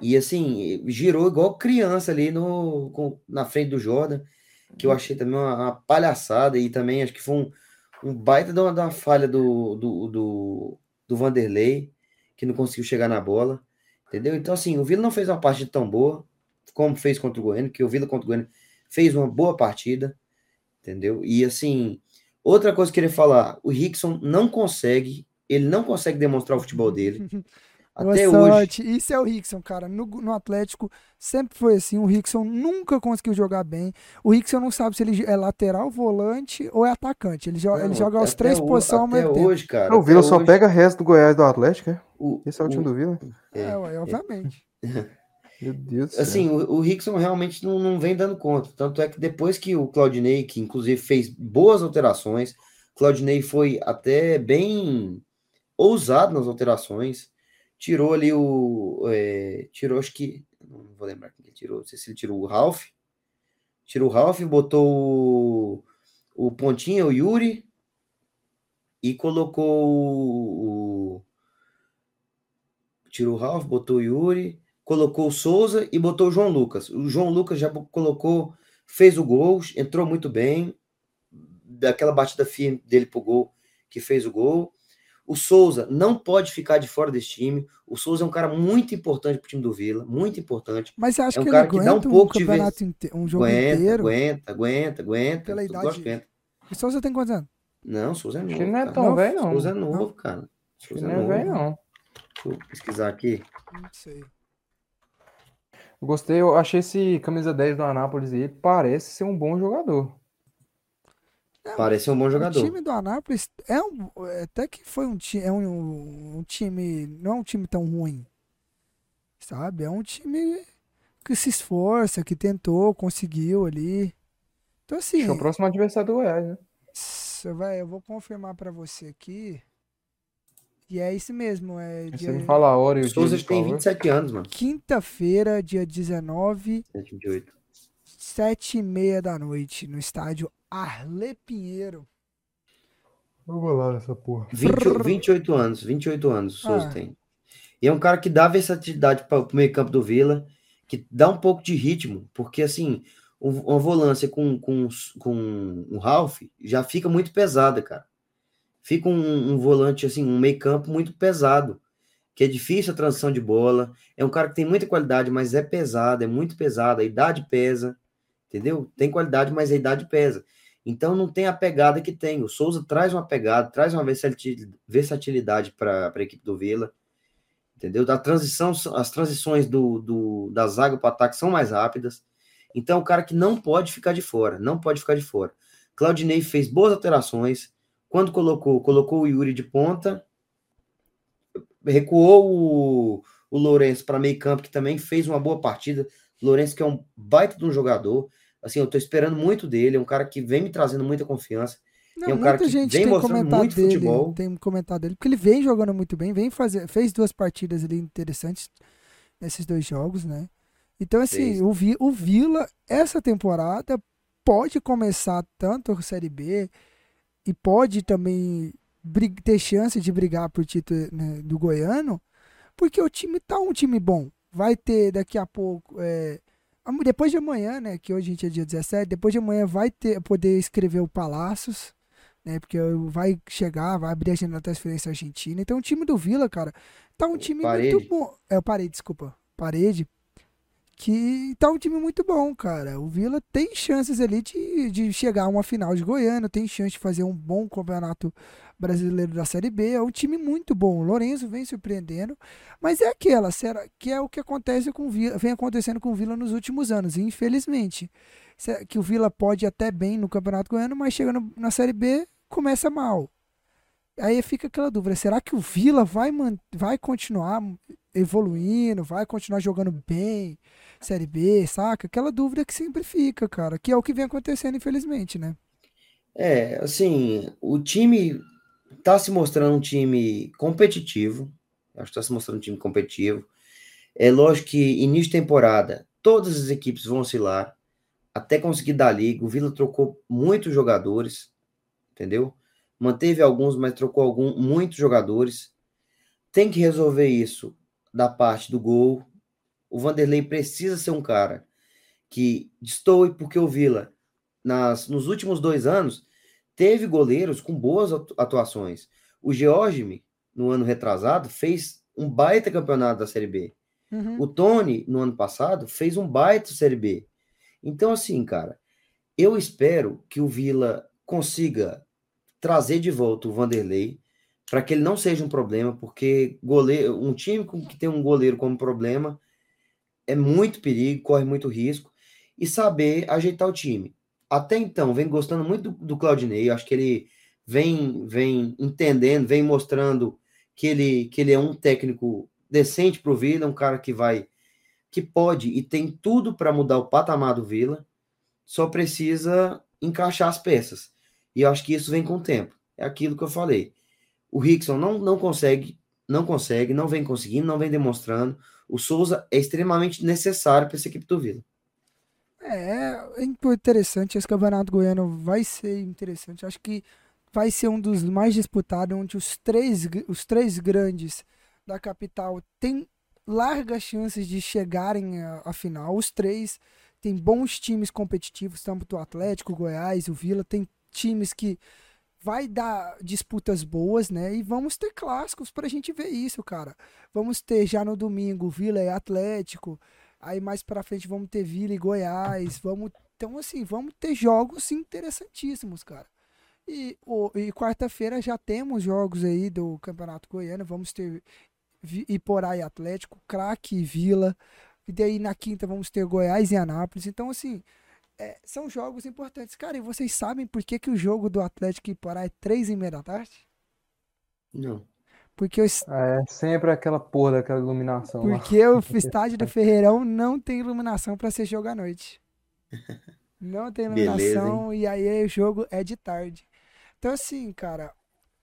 E assim, girou igual criança ali no, com- na frente do Jordan, que eu achei também uma, uma palhaçada, e também acho que foi um, um baita de uma, de uma falha do, do, do, do Vanderlei, que não conseguiu chegar na bola, entendeu? Então, assim, o Vila não fez uma partida tão boa como fez contra o Goiânia, que o Vila contra o Goiânia fez uma boa partida, entendeu? E assim, outra coisa que eu queria falar, o Rickson não consegue, ele não consegue demonstrar o futebol dele. Boa Até hoje. sorte. Isso é o Rickson, cara. No, no Atlético sempre foi assim. O Rickson nunca conseguiu jogar bem. O Rickson não sabe se ele é lateral, volante ou é atacante. Ele, jo- ele Não, joga as três posições ao até mesmo tempo. hoje, cara. o Vila só hoje, pega resto do Goiás e do Atlético, é? o- Esse é o time do Vila? é, É, ué, obviamente. Meu Deus. Assim, o, o Rickson realmente não, não vem dando conta. Tanto é que depois que o Claudinei, que inclusive fez boas alterações, Claudinei foi até bem ousado nas alterações. Tirou ali o. é, tirou, acho que. Não vou lembrar quem que ele tirou. Não sei se ele tirou o Ralph. Tirou o Ralph, botou o, o Pontinha, o Yuri. E colocou o. o- tirou o Ralph, botou o Yuri colocou o Souza e botou o João Lucas. O João Lucas já colocou, fez o gol, entrou muito bem, daquela batida firme dele pro gol, que fez o gol. O Souza não pode ficar de fora desse time. O Souza é um cara muito importante pro time do Vila, muito importante. Mas você acha É um que cara ele que dá um aguenta um, pouco de inte- um jogo aguenta, inteiro? aguenta, aguenta, aguenta. Pela Eu idade aguenta. O Souza tem quantos anos? Não, o Souza é novo. Acho que ele não é tão Não, velho, não. Souza é Acho novo, cara. que Souza não é é novo. velho, não. Vou pesquisar aqui. Não sei. Gostei, eu achei esse camisa 10 do Anápolis aí, parece ser um bom jogador. É, Parece um bom O jogador. time do Anápolis é um, é até que foi um, é um, um time, não é um time tão ruim, sabe? É um time que se esforça, que tentou, conseguiu ali. Então assim, Acho que é o próximo adversário do Goiás, né? s- vai, eu vou confirmar pra você aqui. E é isso mesmo, é Você dia- me fala a hora e o O dia Souza de tem prova. 27 anos, mano. quinta-feira, dia 19, 28. sete e meia da noite, no estádio Arle Pinheiro. Vamos lá nessa porra. 20, 28 anos, 28 anos o Souza Ah. tem. E é um cara que dá versatilidade para o meio campo do Vila, que dá um pouco de ritmo, porque assim, um- uma volância com, com, com um Ralph já fica muito pesada, cara. Fica um, um volante, assim, um meio campo muito pesado, que é difícil a transição de bola. É um cara que tem muita qualidade, mas é pesado, é muito pesado, a idade pesa, entendeu? Tem qualidade, mas a idade pesa. Então não tem a pegada que tem. O Souza traz uma pegada, traz uma versatili- versatilidade para a equipe do Vila. Entendeu? Da transição, as transições do, do- da zaga para o ataque são mais rápidas. Então é um cara que não pode ficar de fora, não pode ficar de fora. Claudinei fez boas alterações. Quando colocou, colocou o Yuri de ponta, recuou o, o Lourenço para meio campo, que também fez uma boa partida. Lourenço, que é um baita de um jogador. Assim, eu tô esperando muito dele. É um cara que vem me trazendo muita confiança. Não, É um cara muita que gente vem tem mostrando comentado muito dele, futebol. tem comentado dele, porque ele vem jogando muito bem, vem fazer, fez duas partidas ali interessantes nesses dois jogos, né? Então, assim, o, Vi- o Vila, essa temporada, pode começar tanto a Série B e pode também ter chance de brigar por título né, do Goiano, porque o time tá um time bom. Vai ter daqui a pouco. é, depois de amanhã, né? Que hoje a gente é dia 17, depois de amanhã vai ter poder escrever o Palácios, né? Porque vai chegar, vai abrir a agenda da transferência argentina. Então o time do Vila, cara, tá um time Parede. muito bom. É o Parede, desculpa. Parede. Que tá um time muito bom, cara. O Vila tem chances ali de, de chegar a uma final de Goiânia, tem chance de fazer um bom campeonato brasileiro da Série B. É um time muito bom. O Lourenço vem surpreendendo, mas é aquela, será que é o que acontece com Vila, vem acontecendo com o Vila nos últimos anos, infelizmente. Que o Vila pode até bem no Campeonato Goiano, mas chega no- na Série B, começa mal. Aí fica aquela dúvida, será que o Vila vai, vai continuar evoluindo, vai continuar jogando bem, Série B, saca? Aquela dúvida que sempre fica, cara, que é o que vem acontecendo, infelizmente, né? É, assim, o time tá se mostrando um time competitivo. Acho que tá se mostrando um time competitivo. É lógico que início de temporada, todas as equipes vão oscilar até conseguir dar liga. O Vila trocou muitos jogadores, entendeu? Manteve alguns, mas trocou algum, muitos jogadores. Tem que resolver isso da parte do gol. O Vanderlei precisa ser um cara que destoe, porque o Vila, nas, nos últimos dois anos, teve goleiros com boas atu- atuações. O Georgime, no ano retrasado, fez um baita campeonato da Série B. Uhum. O Tony, no ano passado, fez um baita Série B. Então, assim, cara, eu espero que o Vila consiga trazer de volta o Vanderlei para que ele não seja um problema, porque goleiro, um time que tem um goleiro como problema é muito perigo, corre muito risco, e saber ajeitar o time. Até então, vem gostando muito do, do Claudinei, acho que ele vem, vem entendendo, vem mostrando que ele, que ele é um técnico decente para o Vila, um cara que vai, que pode e tem tudo para mudar o patamar do Vila, só precisa encaixar as peças. E eu acho que isso vem com o tempo. É aquilo que eu falei. O Rickson não, não consegue, não consegue, não vem conseguindo, não vem demonstrando. O Souza é extremamente necessário para essa equipe do Vila. É, é interessante. Esse campeonato goiano vai ser interessante. Acho que vai ser um dos mais disputados, onde os três, os três grandes da capital têm largas chances de chegarem à final. Os três têm bons times competitivos, tanto o Atlético, o Goiás, o Vila, tem times que vai dar disputas boas, né? E vamos ter clássicos pra gente ver isso, cara. Vamos ter já no domingo Vila e Atlético. Aí mais pra frente vamos ter Vila e Goiás. Vamos, então, assim, vamos ter jogos interessantíssimos, cara. E, e quarta-feira já temos jogos aí do Campeonato Goiano. Vamos ter Iporá e Atlético, Craque e Vila. E daí na quinta vamos ter Goiás e Anápolis. Então, assim, é, são jogos importantes. Cara, e vocês sabem por que, que o jogo do Atlético e Iporá é três e meia da tarde? Não. Porque o, es- É sempre aquela porra daquela iluminação lá. porque o estádio do Ferreirão não tem iluminação para ser jogo à noite. Não tem Beleza, iluminação e aí o jogo é de tarde. Então, assim, cara.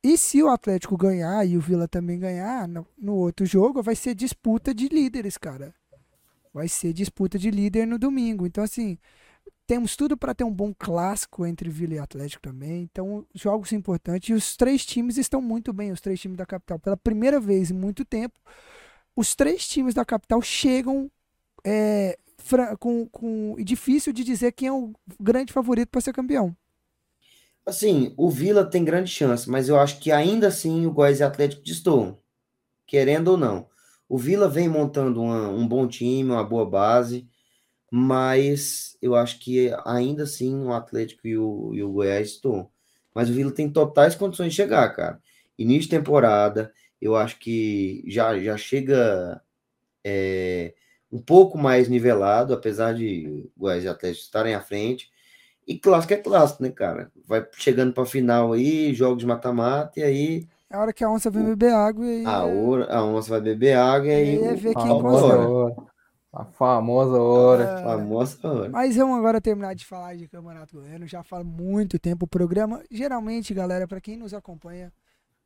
E se o Atlético ganhar e o Vila também ganhar no, no outro jogo, vai ser disputa de líderes, cara. Vai ser disputa de líder no domingo. Então, assim, temos tudo para ter um bom clássico entre Vila e Atlético também. Então, jogos importantes. E os três times estão muito bem, os três times da capital. Pela primeira vez em muito tempo, os três times da capital chegam é, com, com. Difícil de dizer quem é o grande favorito para ser campeão. Assim, o Vila tem grande chance, mas eu acho que ainda assim o Goiás e Atlético destoam, querendo ou não. O Vila vem montando uma- um bom time, uma boa base, mas eu acho que ainda assim o Atlético e o, e o Goiás estão. Mas o Vila tem totais condições de chegar, cara. Início de temporada, eu acho que já, já chega é, um pouco mais nivelado, apesar de o Goiás e o Atlético estarem à frente. E clássico é clássico, né, cara? Vai chegando pra final aí, jogos de mata-mata, e aí É a hora que a onça vem beber água e. a, hora, a onça vai beber água, e aí E aí é o ver quem consegue. A famosa hora. Ah, Famosa hora. Mas vamos agora terminar de falar de Campeonato Goiano. Já falo muito tempo o programa. Geralmente, galera, para quem nos acompanha,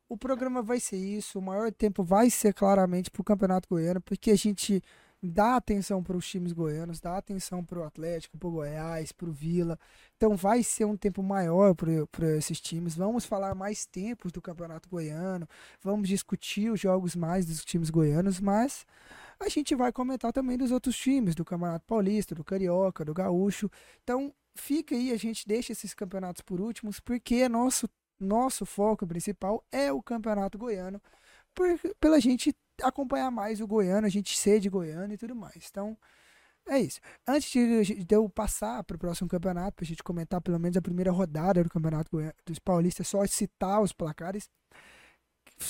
o programa vai ser isso. O maior tempo vai ser claramente pro Campeonato Goiano, porque a gente dá atenção para os times goianos, dá atenção para o Atlético, para o Goiás, para o Vila. Então vai ser um tempo maior para esses times. Vamos falar mais tempos do Campeonato Goiano. Vamos discutir os jogos mais dos times goianos, mas a gente vai comentar também dos outros times, do Campeonato Paulista, do Carioca, do Gaúcho. Então, fica aí, a gente deixa esses campeonatos por últimos, porque nosso, nosso foco principal é o Campeonato Goiano, por, pela gente acompanhar mais o Goiano, a gente ser de Goiano e tudo mais. Então, é isso. Antes de, de eu passar para o próximo campeonato, para a gente comentar pelo menos a primeira rodada do Campeonato Goiano, dos Paulistas, só citar os placares.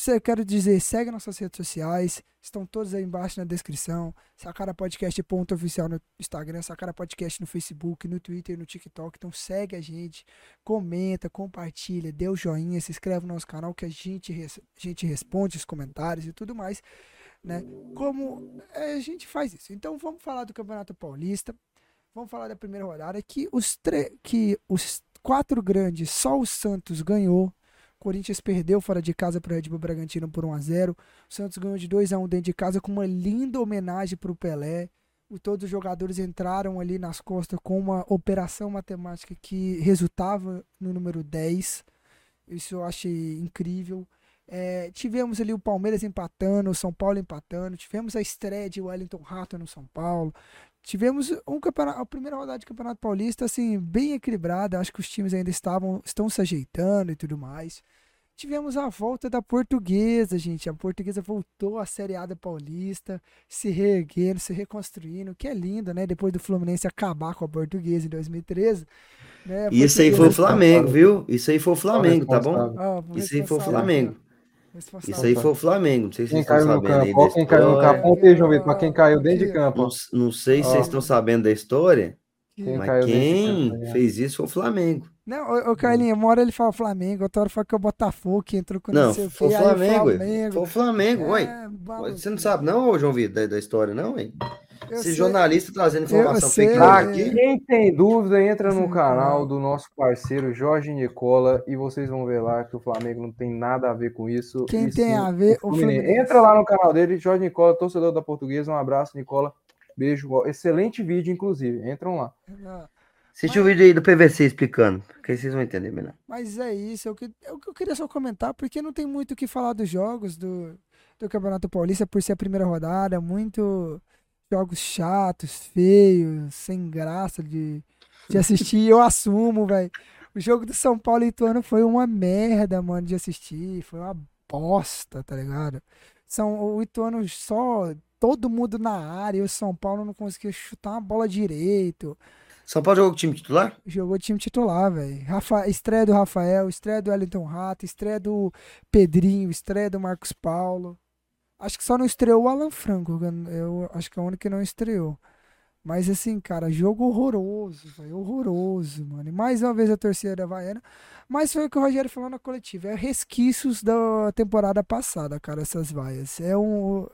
Eu quero dizer, segue nossas redes sociais, estão todas aí embaixo na descrição. Sacara Podcast ponto oficial no Instagram, Sacara Podcast no Facebook, no Twitter, no TikTok. Então segue a gente, comenta, compartilha, dê o joinha, se inscreve no nosso canal que a gente, a gente responde os comentários e tudo mais, né? Como é, a gente faz isso. Então vamos falar do Campeonato Paulista. Vamos falar da primeira rodada que os que os quatro grandes, só o Santos ganhou. Corinthians perdeu fora de casa para o Red Bull Bragantino por 1 a 0. O Santos ganhou de 2 a 1 dentro de casa com uma linda homenagem para o Pelé. Todos os jogadores entraram ali nas costas com uma operação matemática que resultava no número 10. Isso eu achei incrível. É, tivemos ali o Palmeiras empatando, o São Paulo empatando. Tivemos a estreia de Wellington Rato no São Paulo. Tivemos um campeonato, a primeira rodada de Campeonato Paulista assim bem equilibrada. Acho que os times ainda estavam estão se ajeitando e tudo mais. Tivemos a volta da Portuguesa, gente. A Portuguesa voltou à Série A da Paulista, se reerguendo, se reconstruindo, que é lindo, né? Depois do Fluminense acabar com a Portuguesa em 2013. Né? E isso aí foi o Flamengo, viu? Isso aí foi o Flamengo, tá bom? O Isso aí foi o responsável, Flamengo. Isso aí foi o Flamengo. Não sei se Quem vocês estão sabendo aí campo? Ó, quem caiu no campo? Aí, João Vitor, pra quem caiu dentro de campo. Não, não sei se vocês estão sabendo da história, Quem mas quem campo, né? fez isso foi o Flamengo. Não, ô, ô Carlinhos, uma hora ele fala Flamengo, outra hora fala que é o Botafogo que entrou com Não, não foi o aí Flamengo. ué. Flamengo. Foi o Flamengo, ué. É, maluco. Você não sabe não, João Vitor, da, da história não, hein? Eu Esse sei. jornalista trazendo informação sei, fake é. aqui. quem tem dúvida, entra no Sim, canal do nosso parceiro Jorge Nicola e vocês vão ver lá que o Flamengo não tem nada a ver com isso. Quem e tem a ver, o Fluminense. Fluminense. Entra lá no canal dele, Jorge Nicola, torcedor da Portuguesa. Um abraço, Nicola. Beijo. Excelente vídeo, inclusive. Entram lá. Não, Assiste o vídeo aí do PVC explicando, que aí vocês vão entender melhor. Mas é isso, é o que é que eu queria só comentar, porque não tem muito o que falar dos jogos do, do Campeonato Paulista por ser a primeira rodada, muito jogos chatos, feios, sem graça de, de assistir, eu assumo, velho. O jogo do São Paulo e Ituano foi uma merda, mano, de assistir, foi uma bosta, tá ligado? São, o Ituano só, todo mundo na área, e o São Paulo não conseguia chutar uma bola direito. São Paulo jogou com o time titular? Jogou time titular, velho. Rafa... Estreia do Rafael, estreia do Wellington Rato, estreia do Pedrinho, estreia do Marcos Paulo. Acho que só não estreou o Alan Franco. Eu acho que é o único que não estreou. Mas assim, cara, jogo horroroso. Horroroso, mano. E mais uma vez a torcida da Havaiana. Mas foi o que o Rogério falou na coletiva. É resquícios da temporada passada, cara, essas vaias. É um.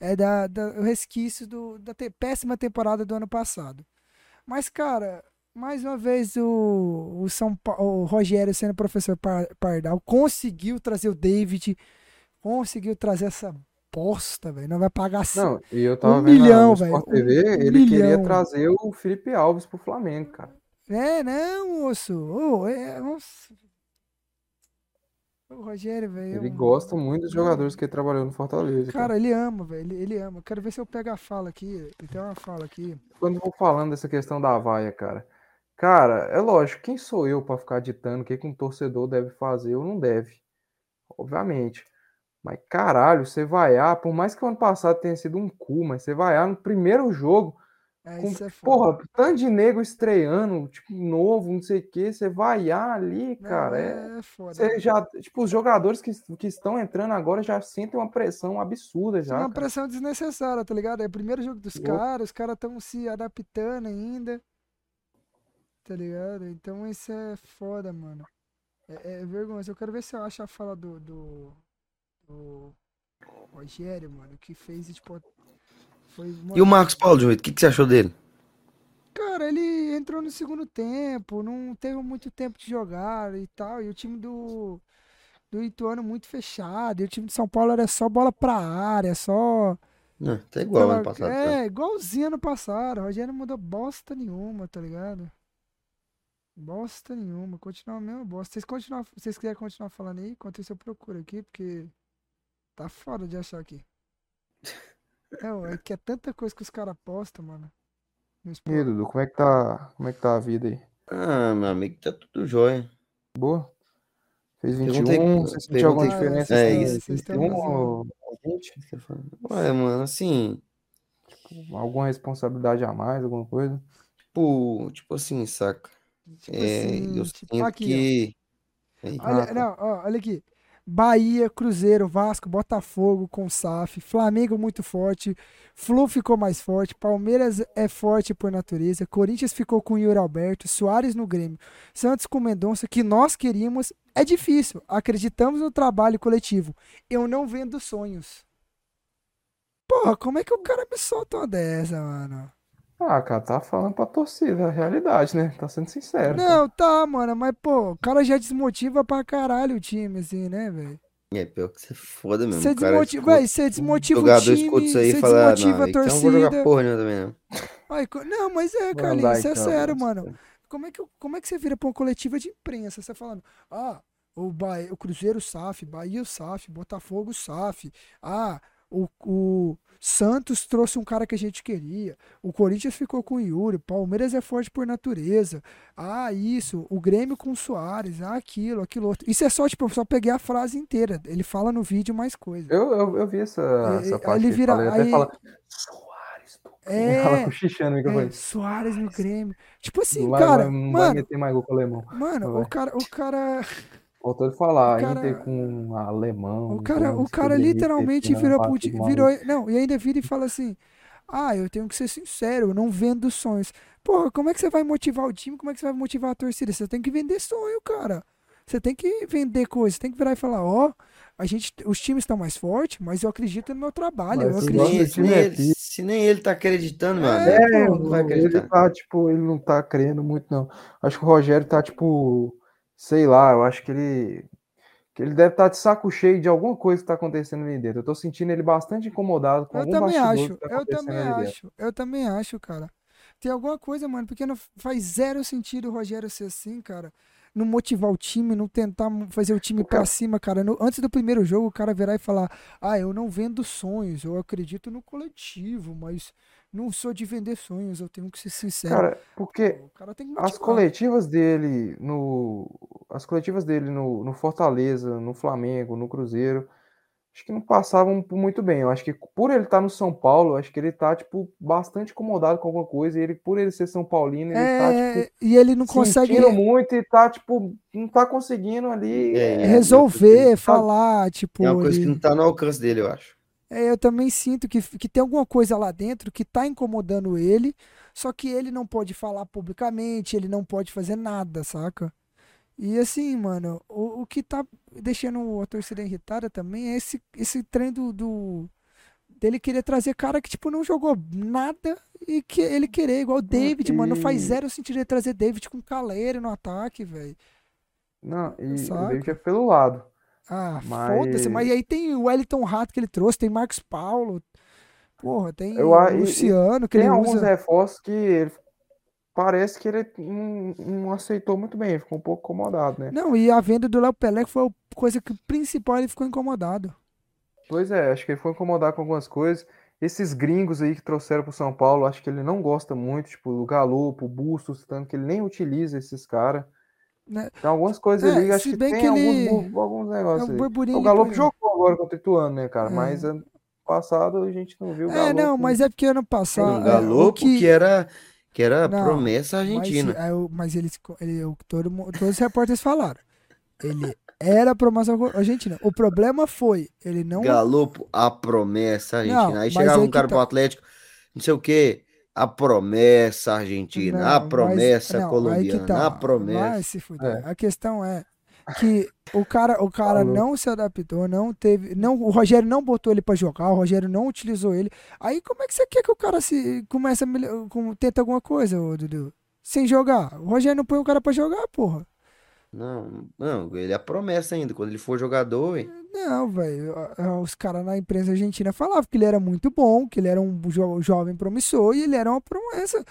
É da, da o resquício do, da te, péssima temporada do ano passado. Mas, cara, mais uma vez o, o São o Rogério sendo professor Pardal conseguiu trazer o David, conseguiu trazer essa bosta, velho. Não vai pagar Não, e eu tava um vendo milhão, velho. TV, um ele milhão. queria trazer o Felipe Alves pro Flamengo, cara. É, não, moço. Oh, é, nossa. O Rogério, velho. Ele gosta muito dos jogadores que ele trabalhou no Fortaleza. Cara, cara. ele ama, velho. Ele, ele, ama. Quero ver se eu pego a fala aqui. Tem uma fala aqui. Quando eu vou falando dessa questão da vaia, cara. Cara, é lógico, quem sou eu para ficar ditando o que, que um torcedor deve fazer ou não deve? Obviamente. Mas caralho, você vaiar, por mais que o ano passado tenha sido um cu, mas você vaiar no primeiro jogo, é, com, é porra, tanto de nego estreando, tipo, novo, não sei o que, você vaiar ali, cara, é, é foda. Você já, tipo, os jogadores que, que estão entrando agora já sentem uma pressão absurda já. Uma cara. pressão desnecessária, tá ligado? É o primeiro jogo dos caras, os caras estão se adaptando ainda, tá ligado? Então isso é foda, mano. É, é vergonhoso. Eu quero ver se eu acho a fala do, do o Rogério, mano, que fez, tipo. Foi. E o Marcos Paulo, Joito, o que, que você achou dele? Cara, ele entrou no segundo tempo, não teve muito tempo de jogar e tal. E o time do, do Ituano muito fechado. E o time de São Paulo era só bola pra área, só. Não, tá igual ano passado. É, tá? igualzinho ano passado. O Rogério não mudou bosta nenhuma, tá ligado? Bosta nenhuma, continua a mesma bosta. Vocês, continuam, vocês quiserem continuar falando aí, enquanto isso eu procuro aqui, porque Tá foda de achar aqui. É, é que é tanta coisa que os caras postam, mano. E aí, Dudu, como é que tá, como é que tá a vida aí? Ah, meu amigo, tá tudo jóia. Boa. Fez 21, perguntei, você sentiu alguma diferença? É, isso. 21 ou 20? Ué, mano, assim... Tipo, alguma responsabilidade a mais, alguma coisa? Tipo, tipo assim, saca? Tipo é, assim, eu tipo sinto aqui, que... Olha, não, ó, olha aqui. Bahia, Cruzeiro, Vasco, Botafogo com SAF, Flamengo muito forte, Flu ficou mais forte, Palmeiras é forte por natureza, Corinthians ficou com Yuri Alberto, Soares no Grêmio, Santos com Mendonça, que nós queríamos. É difícil, acreditamos no trabalho coletivo. Eu não vendo sonhos. Porra, como é que o cara me solta uma dessa, mano? Ah, cara, tá falando pra torcida, a realidade, né? Tá sendo sincero. Não, tá, mano, mas, pô, o cara já desmotiva pra caralho o time, assim, né, velho? É, pior que você foda mesmo. Você desmotiva, véi, você desmotiva o, o time, escuta isso aí você fala, desmotiva não, a torcida. Então não vou jogar porra nenhuma também, não. Ai, não, mas é, Carlinhos, isso é então, sério, mano. Como é, que, como é que você vira pra uma coletiva de imprensa? Você falando, ah, o, Bahia, o Cruzeiro SAF, Bahia SAF, Botafogo SAF, ah, o, o Santos trouxe um cara que a gente queria. O Corinthians ficou com o Yuri. Palmeiras é forte por natureza. Ah, isso. O Grêmio com o Soares. Ah, aquilo, aquilo outro. Isso é só, tipo, eu só peguei a frase inteira. Ele fala no vídeo mais coisa. Eu, eu, eu vi essa, é, essa parte. Ele vira. Ele aí, fala, Soares é, fala cochichando no É, Soares no Grêmio. Tipo assim, vai, cara. Vai, mano, vai meter mais gol com o alemão. Mano, o cara. O cara... Faltou de falar, cara, Inter com alemão. O cara, o cara literalmente virou, virou. Não, e ainda vira e fala assim: Ah, eu tenho que ser sincero, eu não vendo sonhos. Porra, como é que você vai motivar o time? Como é que você vai motivar a torcida? Você tem que vender sonho, cara. Você tem que vender coisas, você tem que virar e falar, ó, oh, a gente, os times estão mais fortes, mas eu acredito no meu trabalho. Mas eu acredito. Se nem, ele, se nem ele tá acreditando, mano, é, é, não vai acreditar. Ele tá, tipo, ele não tá crendo muito, não. Acho que o Rogério tá, tipo sei lá, eu acho que ele que ele deve estar tá de saco cheio de alguma coisa que está acontecendo ali dentro. Eu estou sentindo ele bastante incomodado com eu algum também acho, tá eu também acho, eu também acho, cara. Tem alguma coisa, mano, porque não faz zero sentido o Rogério ser assim, cara. Não motivar o time, não tentar fazer o time para cima, cara. No, antes do primeiro jogo, o cara virar e falar: Ah, eu não vendo sonhos, eu acredito no coletivo, mas não sou de vender sonhos, eu tenho que ser sincero. Cara, porque cara as coletivas dele no as coletivas dele no, no Fortaleza, no Flamengo, no Cruzeiro, acho que não passavam muito bem. Eu acho que por ele estar tá no São Paulo, acho que ele tá tipo bastante incomodado com alguma coisa, e ele por ele ser São Paulino, ele tá, é, tá tipo e ele não consegue muito e tá tipo não tá conseguindo ali é, resolver, falar, tipo, é uma coisa ele... que não tá no alcance dele, eu acho. É, eu também sinto que, que tem alguma coisa lá dentro que tá incomodando ele, só que ele não pode falar publicamente, ele não pode fazer nada, saca? E assim, mano, o, o que tá deixando a torcida irritada também é esse, esse trem do, do- dele querer trazer cara que, tipo, não jogou nada e que ele querer, igual o David, mano. Não faz zero sentido ele trazer David com caleiro no ataque, velho. Não, e Saca? o David é pelo lado. Ah, Mas- foda-se. Mas aí tem o Wellington Rato que ele trouxe, tem Marcos Paulo. Porra, tem Eu o Luciano que Tem ele alguns usa. reforços que ele- parece que ele não, não aceitou muito bem, ficou um pouco incomodado, né? Não, e a venda do Léo Pelé foi a coisa que principal ele ficou incomodado. Pois é, acho que ele foi incomodar com algumas coisas. Esses gringos aí que trouxeram pro São Paulo, acho que ele não gosta muito, tipo, o Galopo, o Bustos, tanto que ele nem utiliza esses caras. Né? Tem algumas coisas É, ali, acho se que bem tem que alguns, ele- alguns É negócios um aí. burburinho O Galopo por- jogou agora contra o Ituano, né, cara? É. Mas ano passado a gente não viu o É, não, Galopo. mas é porque ano Um passado. é, o Galopo que... era, que era Não, promessa Mas, argentina. é, o- mas eles, ele, o- todo, todos os repórteres falaram. Ele era promessa argentina. O problema foi, ele não. Galopo, a promessa argentina. Não, Aí mas chegava um que cara tá. pro Atlético, não sei o quê. A promessa argentina, Não, a mas- promessa não, aí que colombiana, tá. a promessa. Vai se fuder. É. A questão é que o cara, o cara Falou. não se adaptou, não teve, não, o Rogério não botou ele pra jogar, o Rogério não utilizou ele. Aí como é que você quer que o cara se comece a melhor- com- tenta alguma coisa, ô Dudu? Sem jogar. O Rogério não põe o cara pra jogar, porra. Não, não, ele é a promessa ainda. Quando ele for jogador, hein? Não, velho. Os caras na imprensa argentina falavam que ele era muito bom, que ele era um jo- jovem promissor e ele era uma promessa. Se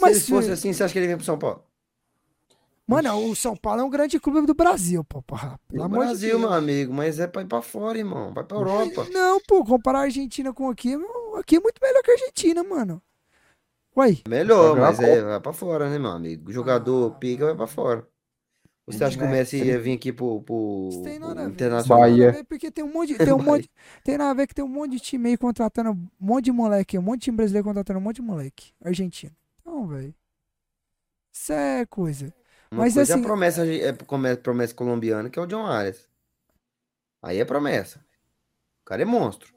Mas ele fosse se- assim, você acha que ele vem pro São Paulo? Mano, o São Paulo é um grande clube do Brasil, pô, porra. Pelo de Brasil, Deus. meu amigo, mas é pra ir pra fora, irmão. Vai pra Europa. Não, pô, comparar a Argentina com aqui, aqui é muito melhor que a Argentina, mano. Uai, Melhor, mas é, vai pra fora, né, meu amigo? O jogador Ah, pica, vai pra fora. Você acha que o Né? Messi ia vir aqui pro, pro, isso tem pro nada a ver. Internacional? Isso tem nada a Bahia. ver, porque tem um monte, de- tem um monte, tem nada a ver que tem um monte de time aí contratando um monte de moleque, um monte de time brasileiro contratando um monte de moleque, argentino. Então, velho. Isso é coisa. Uma Mas coisa é assim- a promessa, é come- promessa colombiana, que é o John Arias. Aí é promessa. O cara é monstro.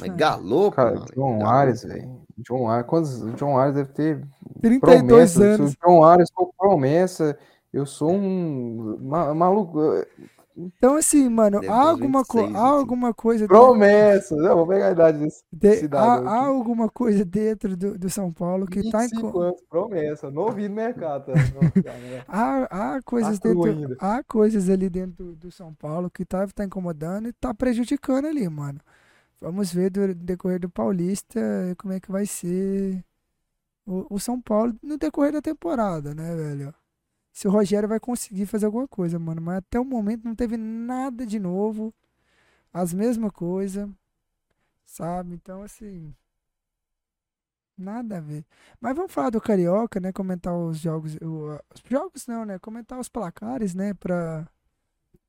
Mas É. galopo, Cara, mano. John. Ares, velho. John Ares, quantos? o John Ares deve ter 32 promessa. anos. O John Ares for promessa, eu sou um ma- maluco. Então, assim, mano, Deve há alguma, co 26, há 25. alguma coisa. Promessa! Não, vou pegar a idade desse de- cidadão há, há alguma coisa dentro do, do São Paulo que tá 25 inco- anos, promessa. Novinho no mercado. Tá? Né? Há, há coisas Tá dentro, ainda. há coisas ali dentro do, do São Paulo que tá, tá incomodando e tá prejudicando ali, mano. Vamos ver do decorrer do Paulista como é que vai ser o, o São Paulo no decorrer da temporada, né, velho? Se o Rogério vai conseguir fazer alguma coisa, mano. Mas até o momento não teve nada de novo. As mesmas coisas, sabe? Então, assim. Nada a ver. Mas vamos falar do Carioca, né? Comentar os jogos. os jogos não, né? Comentar os placares, né? Pra.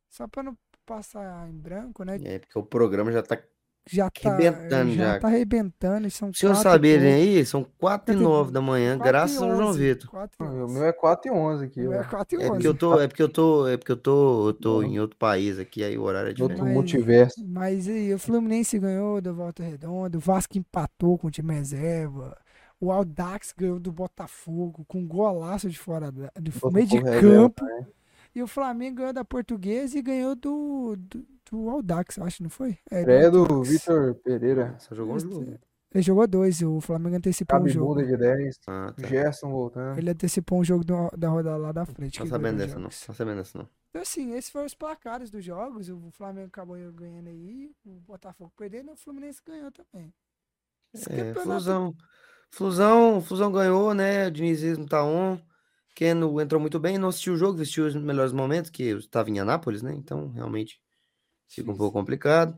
Só pra não passar em branco, né? É, porque o programa já tá. Já tá. Arrebentando já já. tá arrebentando. São O senhor quatro sabe e ele pouco. aí? São 4 e Quatro e 9 da manhã, graças ao João 11, Vitor. O 11. meu é 4 e 11 aqui. É ó. 4 e É 11. porque eu tô, é porque eu tô, é porque eu tô, eu tô em outro país aqui, aí o horário é Outro diferente. Mas- multiverso. Mas aí, o Fluminense ganhou do Volta Redonda, o Vasco empatou com o time reserva, o Audax ganhou do Botafogo com um golaço de fora da, do meio de campo, e o Flamengo ganhou da Portuguesa e ganhou do, do, do Audax, eu acho, não foi? É, É do Audax. Vitor Pereira. Só jogou um jogo. Ele jogou dois, o Flamengo antecipou um Cabe jogo. bunda de 10. Ah, tá. Gerson voltando. Ele antecipou um jogo do- da rodada lá da frente. Não tá sabendo dessa, não. Não tá sabendo dessa, não. Então, assim, esses foram os placares dos jogos. O Flamengo acabou ganhando aí, o Botafogo perdendo e o Fluminense ganhou também. Esse É, campeonato- Flusão. Flusão, Flusão ganhou, né? O dinizismo tá on. Keno entrou muito bem, não assistiu o jogo, assistiu os melhores momentos, que eu estava em Anápolis, né? Então, realmente, fica um pouco complicado.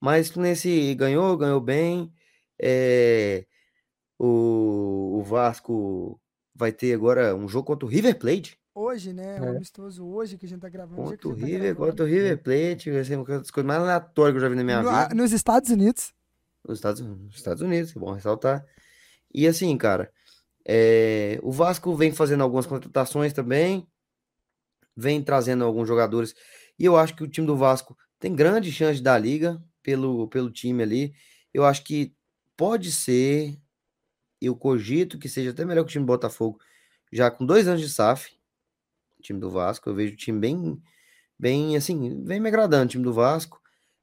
Mas o Fluminense ganhou, ganhou bem. É, o, o Vasco vai ter agora um jogo contra o River Plate. Hoje, né? O É. amistoso hoje que a gente tá gravando. que Contra o tá River, gravando. contra o River Plate. Vai ser uma das coisas mais aleatórias que eu já vi na minha No- vida. nos Estados Unidos. Nos Estados, nos Estados Unidos, que é bom ressaltar. E assim, cara, é, o Vasco vem fazendo algumas contratações também, vem trazendo alguns jogadores, e eu acho que o time do Vasco tem grande chance dar liga pelo, pelo time ali. Eu acho que pode ser, eu cogito que seja até melhor que o time do Botafogo, já com dois anos de SAF, o time do Vasco. Eu vejo o time bem, bem assim, vem me agradando o time do Vasco.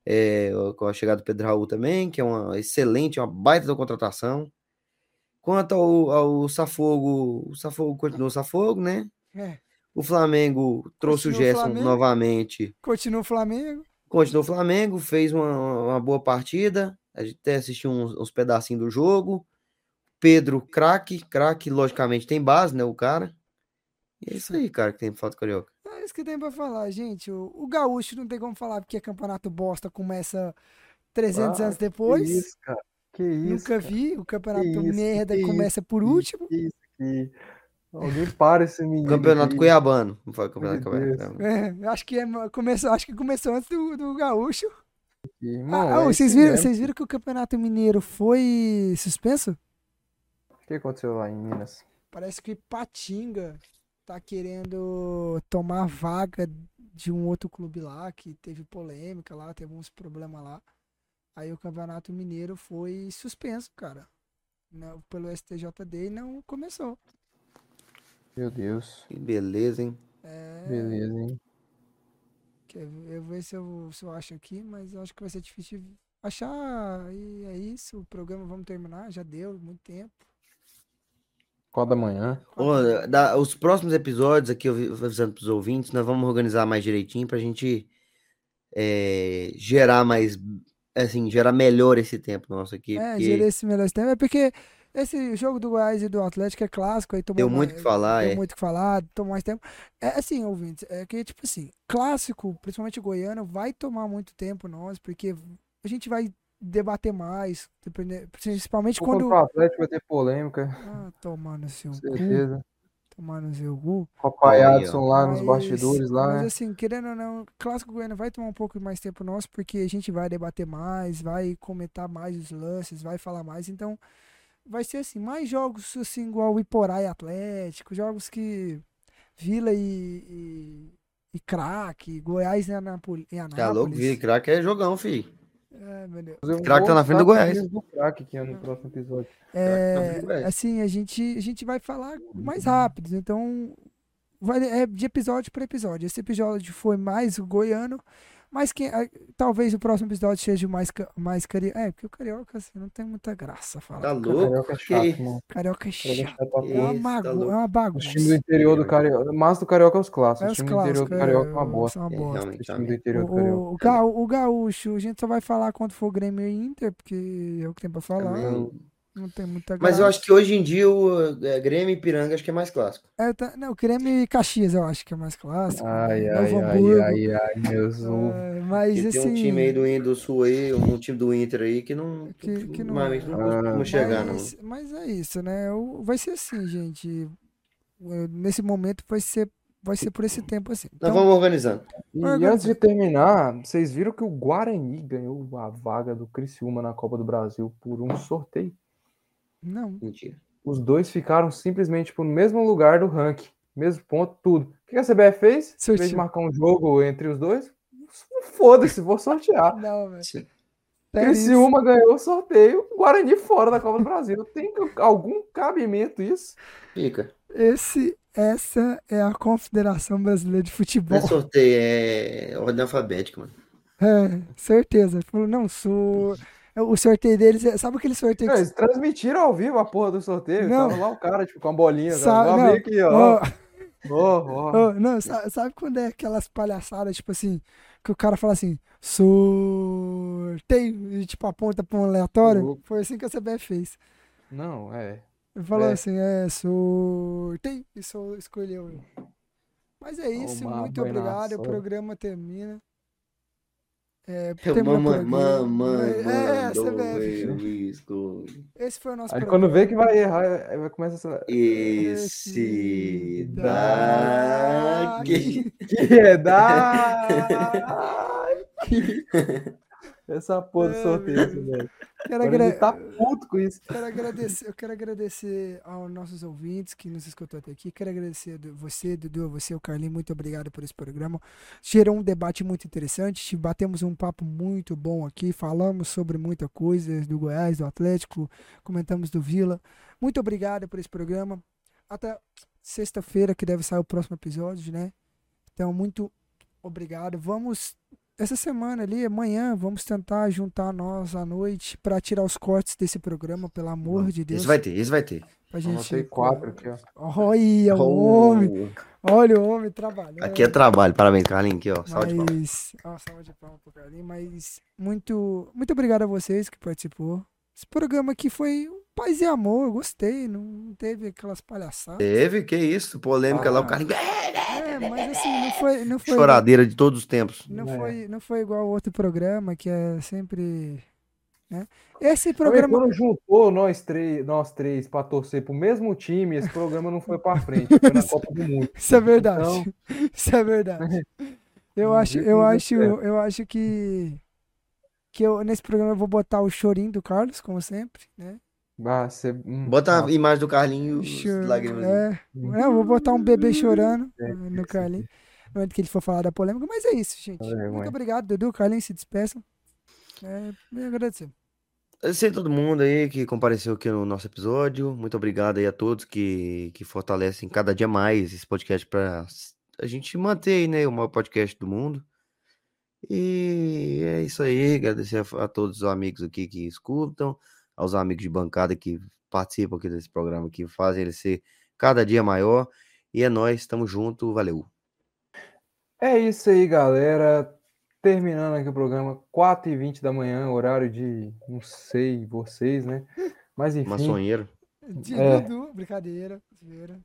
É, com a chegada do Pedro Raul também, que é uma excelente, uma baita da contratação. Quanto ao, ao Safogo, o Safogo continuou o Safogo, né? É, O Flamengo trouxe Continua o Gerson novamente. continua o Flamengo. Continuou o Flamengo, fez uma, uma boa partida. A gente até assistiu uns, uns pedacinhos do jogo. Pedro, craque, craque, logicamente tem base, né? O cara. E é isso aí, cara, que tem pra foto carioca. É isso que tem pra falar, gente. O, o Gaúcho não tem como falar porque é campeonato bosta, começa 300 Ah, anos Que depois. isso, cara. Que isso. Nunca cara. vi. O campeonato Que isso, merda que começa por Que último. Que isso aqui. Alguém para esse menino. Campeonato aqui. Cuiabano. Não foi campeonato Cuiabano. É, acho, que é- começou, acho que começou antes do, do Gaúcho. Irmão, Ah, é vocês, isso viram, vocês viram que o Campeonato Mineiro foi suspenso? O que aconteceu lá em Minas? Parece que Patinga tá querendo tomar a vaga de um outro clube lá, que teve polêmica lá, teve uns problemas lá. Aí o Campeonato Mineiro foi suspenso, cara. Não, pelo STJD e não começou. Meu Deus. Que beleza, hein? É, Beleza, hein? quer ver- eu vou ver se eu, se eu acho aqui, mas eu acho que vai ser difícil de achar. E é isso, o programa vamos terminar, já deu muito tempo. Quatro da manhã. Ô, da- os próximos episódios aqui, eu vi- avisando pros ouvintes, nós vamos organizar mais direitinho pra gente é, gerar mais, assim, gerar melhor esse tempo nosso aqui. É, porque gerei esse melhor tempo. É porque esse jogo do Goiás e do Atlético é clássico, aí tomou Deu muito o que falar, Deu é. muito o que falar, tomou mais tempo. É assim, ouvintes, é que, tipo assim, clássico, principalmente goiano, vai tomar muito tempo nós, porque a gente vai debater mais, principalmente Quando quando. o Atlético vai ter polêmica, Ah, tomar no seu com cu, certeza. tomar no seu cu. Com o Papai. Adson lá nos Mas- bastidores lá, Mas né? assim, querendo ou não, clássico goiano vai tomar um pouco mais tempo nosso, porque a gente vai debater mais, vai comentar mais os lances, vai falar mais, então vai ser assim, mais jogos assim, igual o Iporá e Atlético, jogos que Vila e, e, e Craque, Goiás e Anápolis. Tá louco. Vila Crack é jogão, filho. É, meu Deus. Fazer um Craque tá na frente do Goiás. Do craque aqui no próximo episódio. É, Goiás. assim, a gente, a gente vai falar mais rápido, então vai, é de episódio para episódio. Esse episódio foi mais o goiano, mas que, talvez o próximo episódio seja o mais, mais carioca. É, porque o carioca assim, não tem muita graça falar. Tá louco? Carioca é chato, mano. Carioca é Carioca é chato. É uma, tá é uma bagunça. times do interior do Carioca. Mas do Carioca é os clássicos. É Os os times do interior do Carioca é uma é, bosta. são uma É, bosta. realmente, Os times do interior do Carioca. O, o, Gaú- o gaúcho, a gente só vai falar quando for Grêmio e Inter, porque é o que tem pra falar. Também. Não tem muita Mas eu graça. acho que hoje em dia o é, Grêmio e Piranga acho que é mais clássico. É, tá- não, Grêmio e Caxias eu acho que é mais clássico. Ai, né? ai, ai, ai, ai, meus ovos. É, mas E assim. tem um time aí do, do Sul aí, um time do Inter aí que não, Que- que não- normalmente não Ah. costuma chegar, não. mas, mas é isso, né? O- Vai ser assim, gente. É, Nesse momento vai ser, vai ser por esse tempo assim. Nós Então, vamos organizando. E Organiza. antes de terminar, vocês viram que o Guarani ganhou a vaga do Criciúma na Copa do Brasil por um sorteio. Não. Mentira. Os dois ficaram simplesmente tipo, no mesmo lugar do ranking, mesmo ponto, tudo. O que a CBF fez? Em vez de marcar um jogo entre os dois, foda-se, vou sortear. Não, velho. Criciúma ganhou o sorteio, Guarani fora da Copa do Brasil. Tem algum cabimento isso? Fica. Esse, essa é a Confederação Brasileira de Não Futebol. é sorteio, é ordem alfabética, mano. É, certeza. Falou, não, sou. O sorteio deles, é- sabe aquele sorteio Não, que eles transmitiram ao vivo a porra do sorteio. Não. Tava lá o cara, tipo, com a bolinha. Sabe- Sabe, não, aqui, ó. Ó, ó. ó, não, sa- sabe, quando é aquelas palhaçadas, tipo assim, que o cara fala assim, sorteio, e tipo aponta pra um aleatório? Foi assim que a CBF fez. Não, é. Ele falou É. assim, é, sorteio, e só escolheu. Mas é isso, muito obrigado, o programa termina. É, É mamãe, mamãe, É, é, CBF. eu escolher. Esse foi o nosso Aí programa. quando vê que vai errar, aí vai começar essa. Esse daqui. daqui. Que é da. Essa porra do sorteio, velho. Quero, ele agra- tá puto com isso. quero agradecer, eu quero agradecer aos nossos ouvintes que nos escutou até aqui. Quero agradecer a você, Dudu, a você, o Carlinhos. Muito obrigado por esse programa. Gerou um debate muito interessante. Batemos um papo muito bom aqui. Falamos sobre muita coisa do Goiás, do Atlético. Comentamos do Vila. Muito obrigado por esse programa. Até sexta-feira, que deve sair o próximo episódio, né? Então, muito obrigado. Vamos, essa semana ali, amanhã, vamos tentar juntar nós à noite para tirar os cortes desse programa, pelo amor de Deus. Esse vai ter, esse vai ter. Pra Anotei quatro aqui, ó. Olha o Oh, homem, olha o homem trabalhando. Aqui é trabalho. Parabéns, Carlinhos. Aqui, ó. Salve de palmas. Mas, ó, salva de palmas pro Carlinhos, mas muito, muito obrigado a vocês que participou. Esse programa aqui foi um paz e amor, eu gostei, não teve aquelas palhaçadas. Teve, que isso? Polêmica lá, o Ah. Carlinhos. É, mas assim, não foi, não foi, Choradeira de todos os tempos. não É. foi, não foi igual outro programa que é sempre, né? Esse Também programa quando juntou nós três, nós três pra torcer pro mesmo time, esse programa não foi pra frente, foi na Copa do Mundo. Isso é verdade. Então- Isso é verdade. Eu acho, eu acho, eu acho que que eu nesse programa eu vou botar o chorinho do Carlos, como sempre, né? Ah, você- hum, Bota a imagem do Carlinhos, Chor- lágrimas. é, é, eu vou botar um bebê chorando É, no Carlinhos, no momento que ele for falar da polêmica, mas é isso, gente. Muito obrigado, Dudu, Carlinhos, se despeçam. É, me agradecer. Agradecer a todo mundo aí que compareceu aqui no nosso episódio. Muito obrigado aí a todos que, que fortalecem cada dia mais esse podcast para a gente manter aí, né, o maior podcast do mundo. E é isso aí. Agradecer a, a todos os amigos aqui que escutam, aos amigos de bancada que participam aqui desse programa, que fazem ele ser cada dia maior. E é nóis, estamos junto, valeu. É isso aí, galera. Terminando aqui o programa, 4h20 da manhã, horário de, não sei, vocês, né? Mas enfim, Maçonheiro. De É. Dudu, brincadeira, zoeira.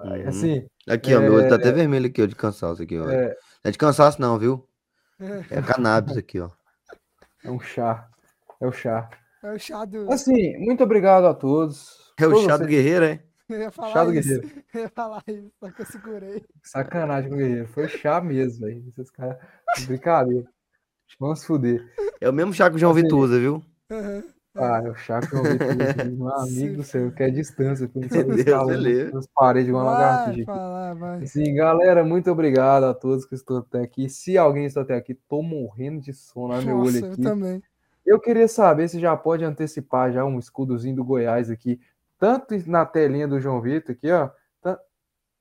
Uhum. assim, Aqui, ó, meu olho tá até vermelho aqui, ó, de cansaço aqui, ó. é, Não é de cansaço não, viu? É cannabis aqui, ó. é um chá. É o chá. É o chá do. Assim, muito obrigado a todos. É o chá do vocês. guerreiro, é? Eu ia falar Chá do isso. guerreiro. Eu ia falar isso, só que eu segurei. Sacanagem com o guerreiro. Foi chá mesmo, velho. Esses caras. Brincadeira. Vamos se fuder. É o mesmo chá que o João Assim, Vituza, viu? Aham. Ah, é o chá que eu ouvi tudo. Meu amigo do céu, que é distância. Que não sabe escalar nas paredes igual uma lagartixa. falar, vai. Sim, galera, muito obrigado a todos que estão até aqui. Se alguém está até aqui, tô morrendo de sono, olha meu olho eu aqui. também. Eu queria saber se já pode antecipar já um escudozinho do Goiás aqui, tanto na telinha do João Vitor aqui, ó, tan-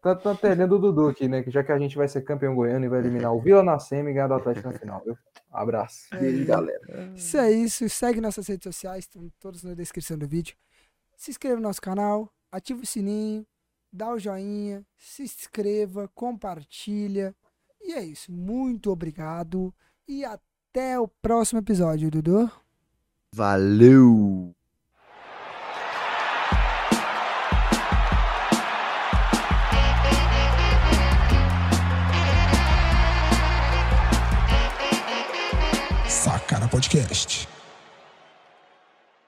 tanto na telinha do Dudu aqui, né? Que já que a gente vai ser campeão goiano e vai eliminar o Vila na semi e ganhar do Atlético na final, viu? Abraço. Beijo, galera. Isso é isso. Segue nossas redes sociais, estão todas na descrição do vídeo. Se inscreva no nosso canal, ativa o sininho, dá o joinha, se inscreva, compartilha. E é isso. Muito obrigado e até o próximo episódio, Dudu. Valeu! Sacara Podcast.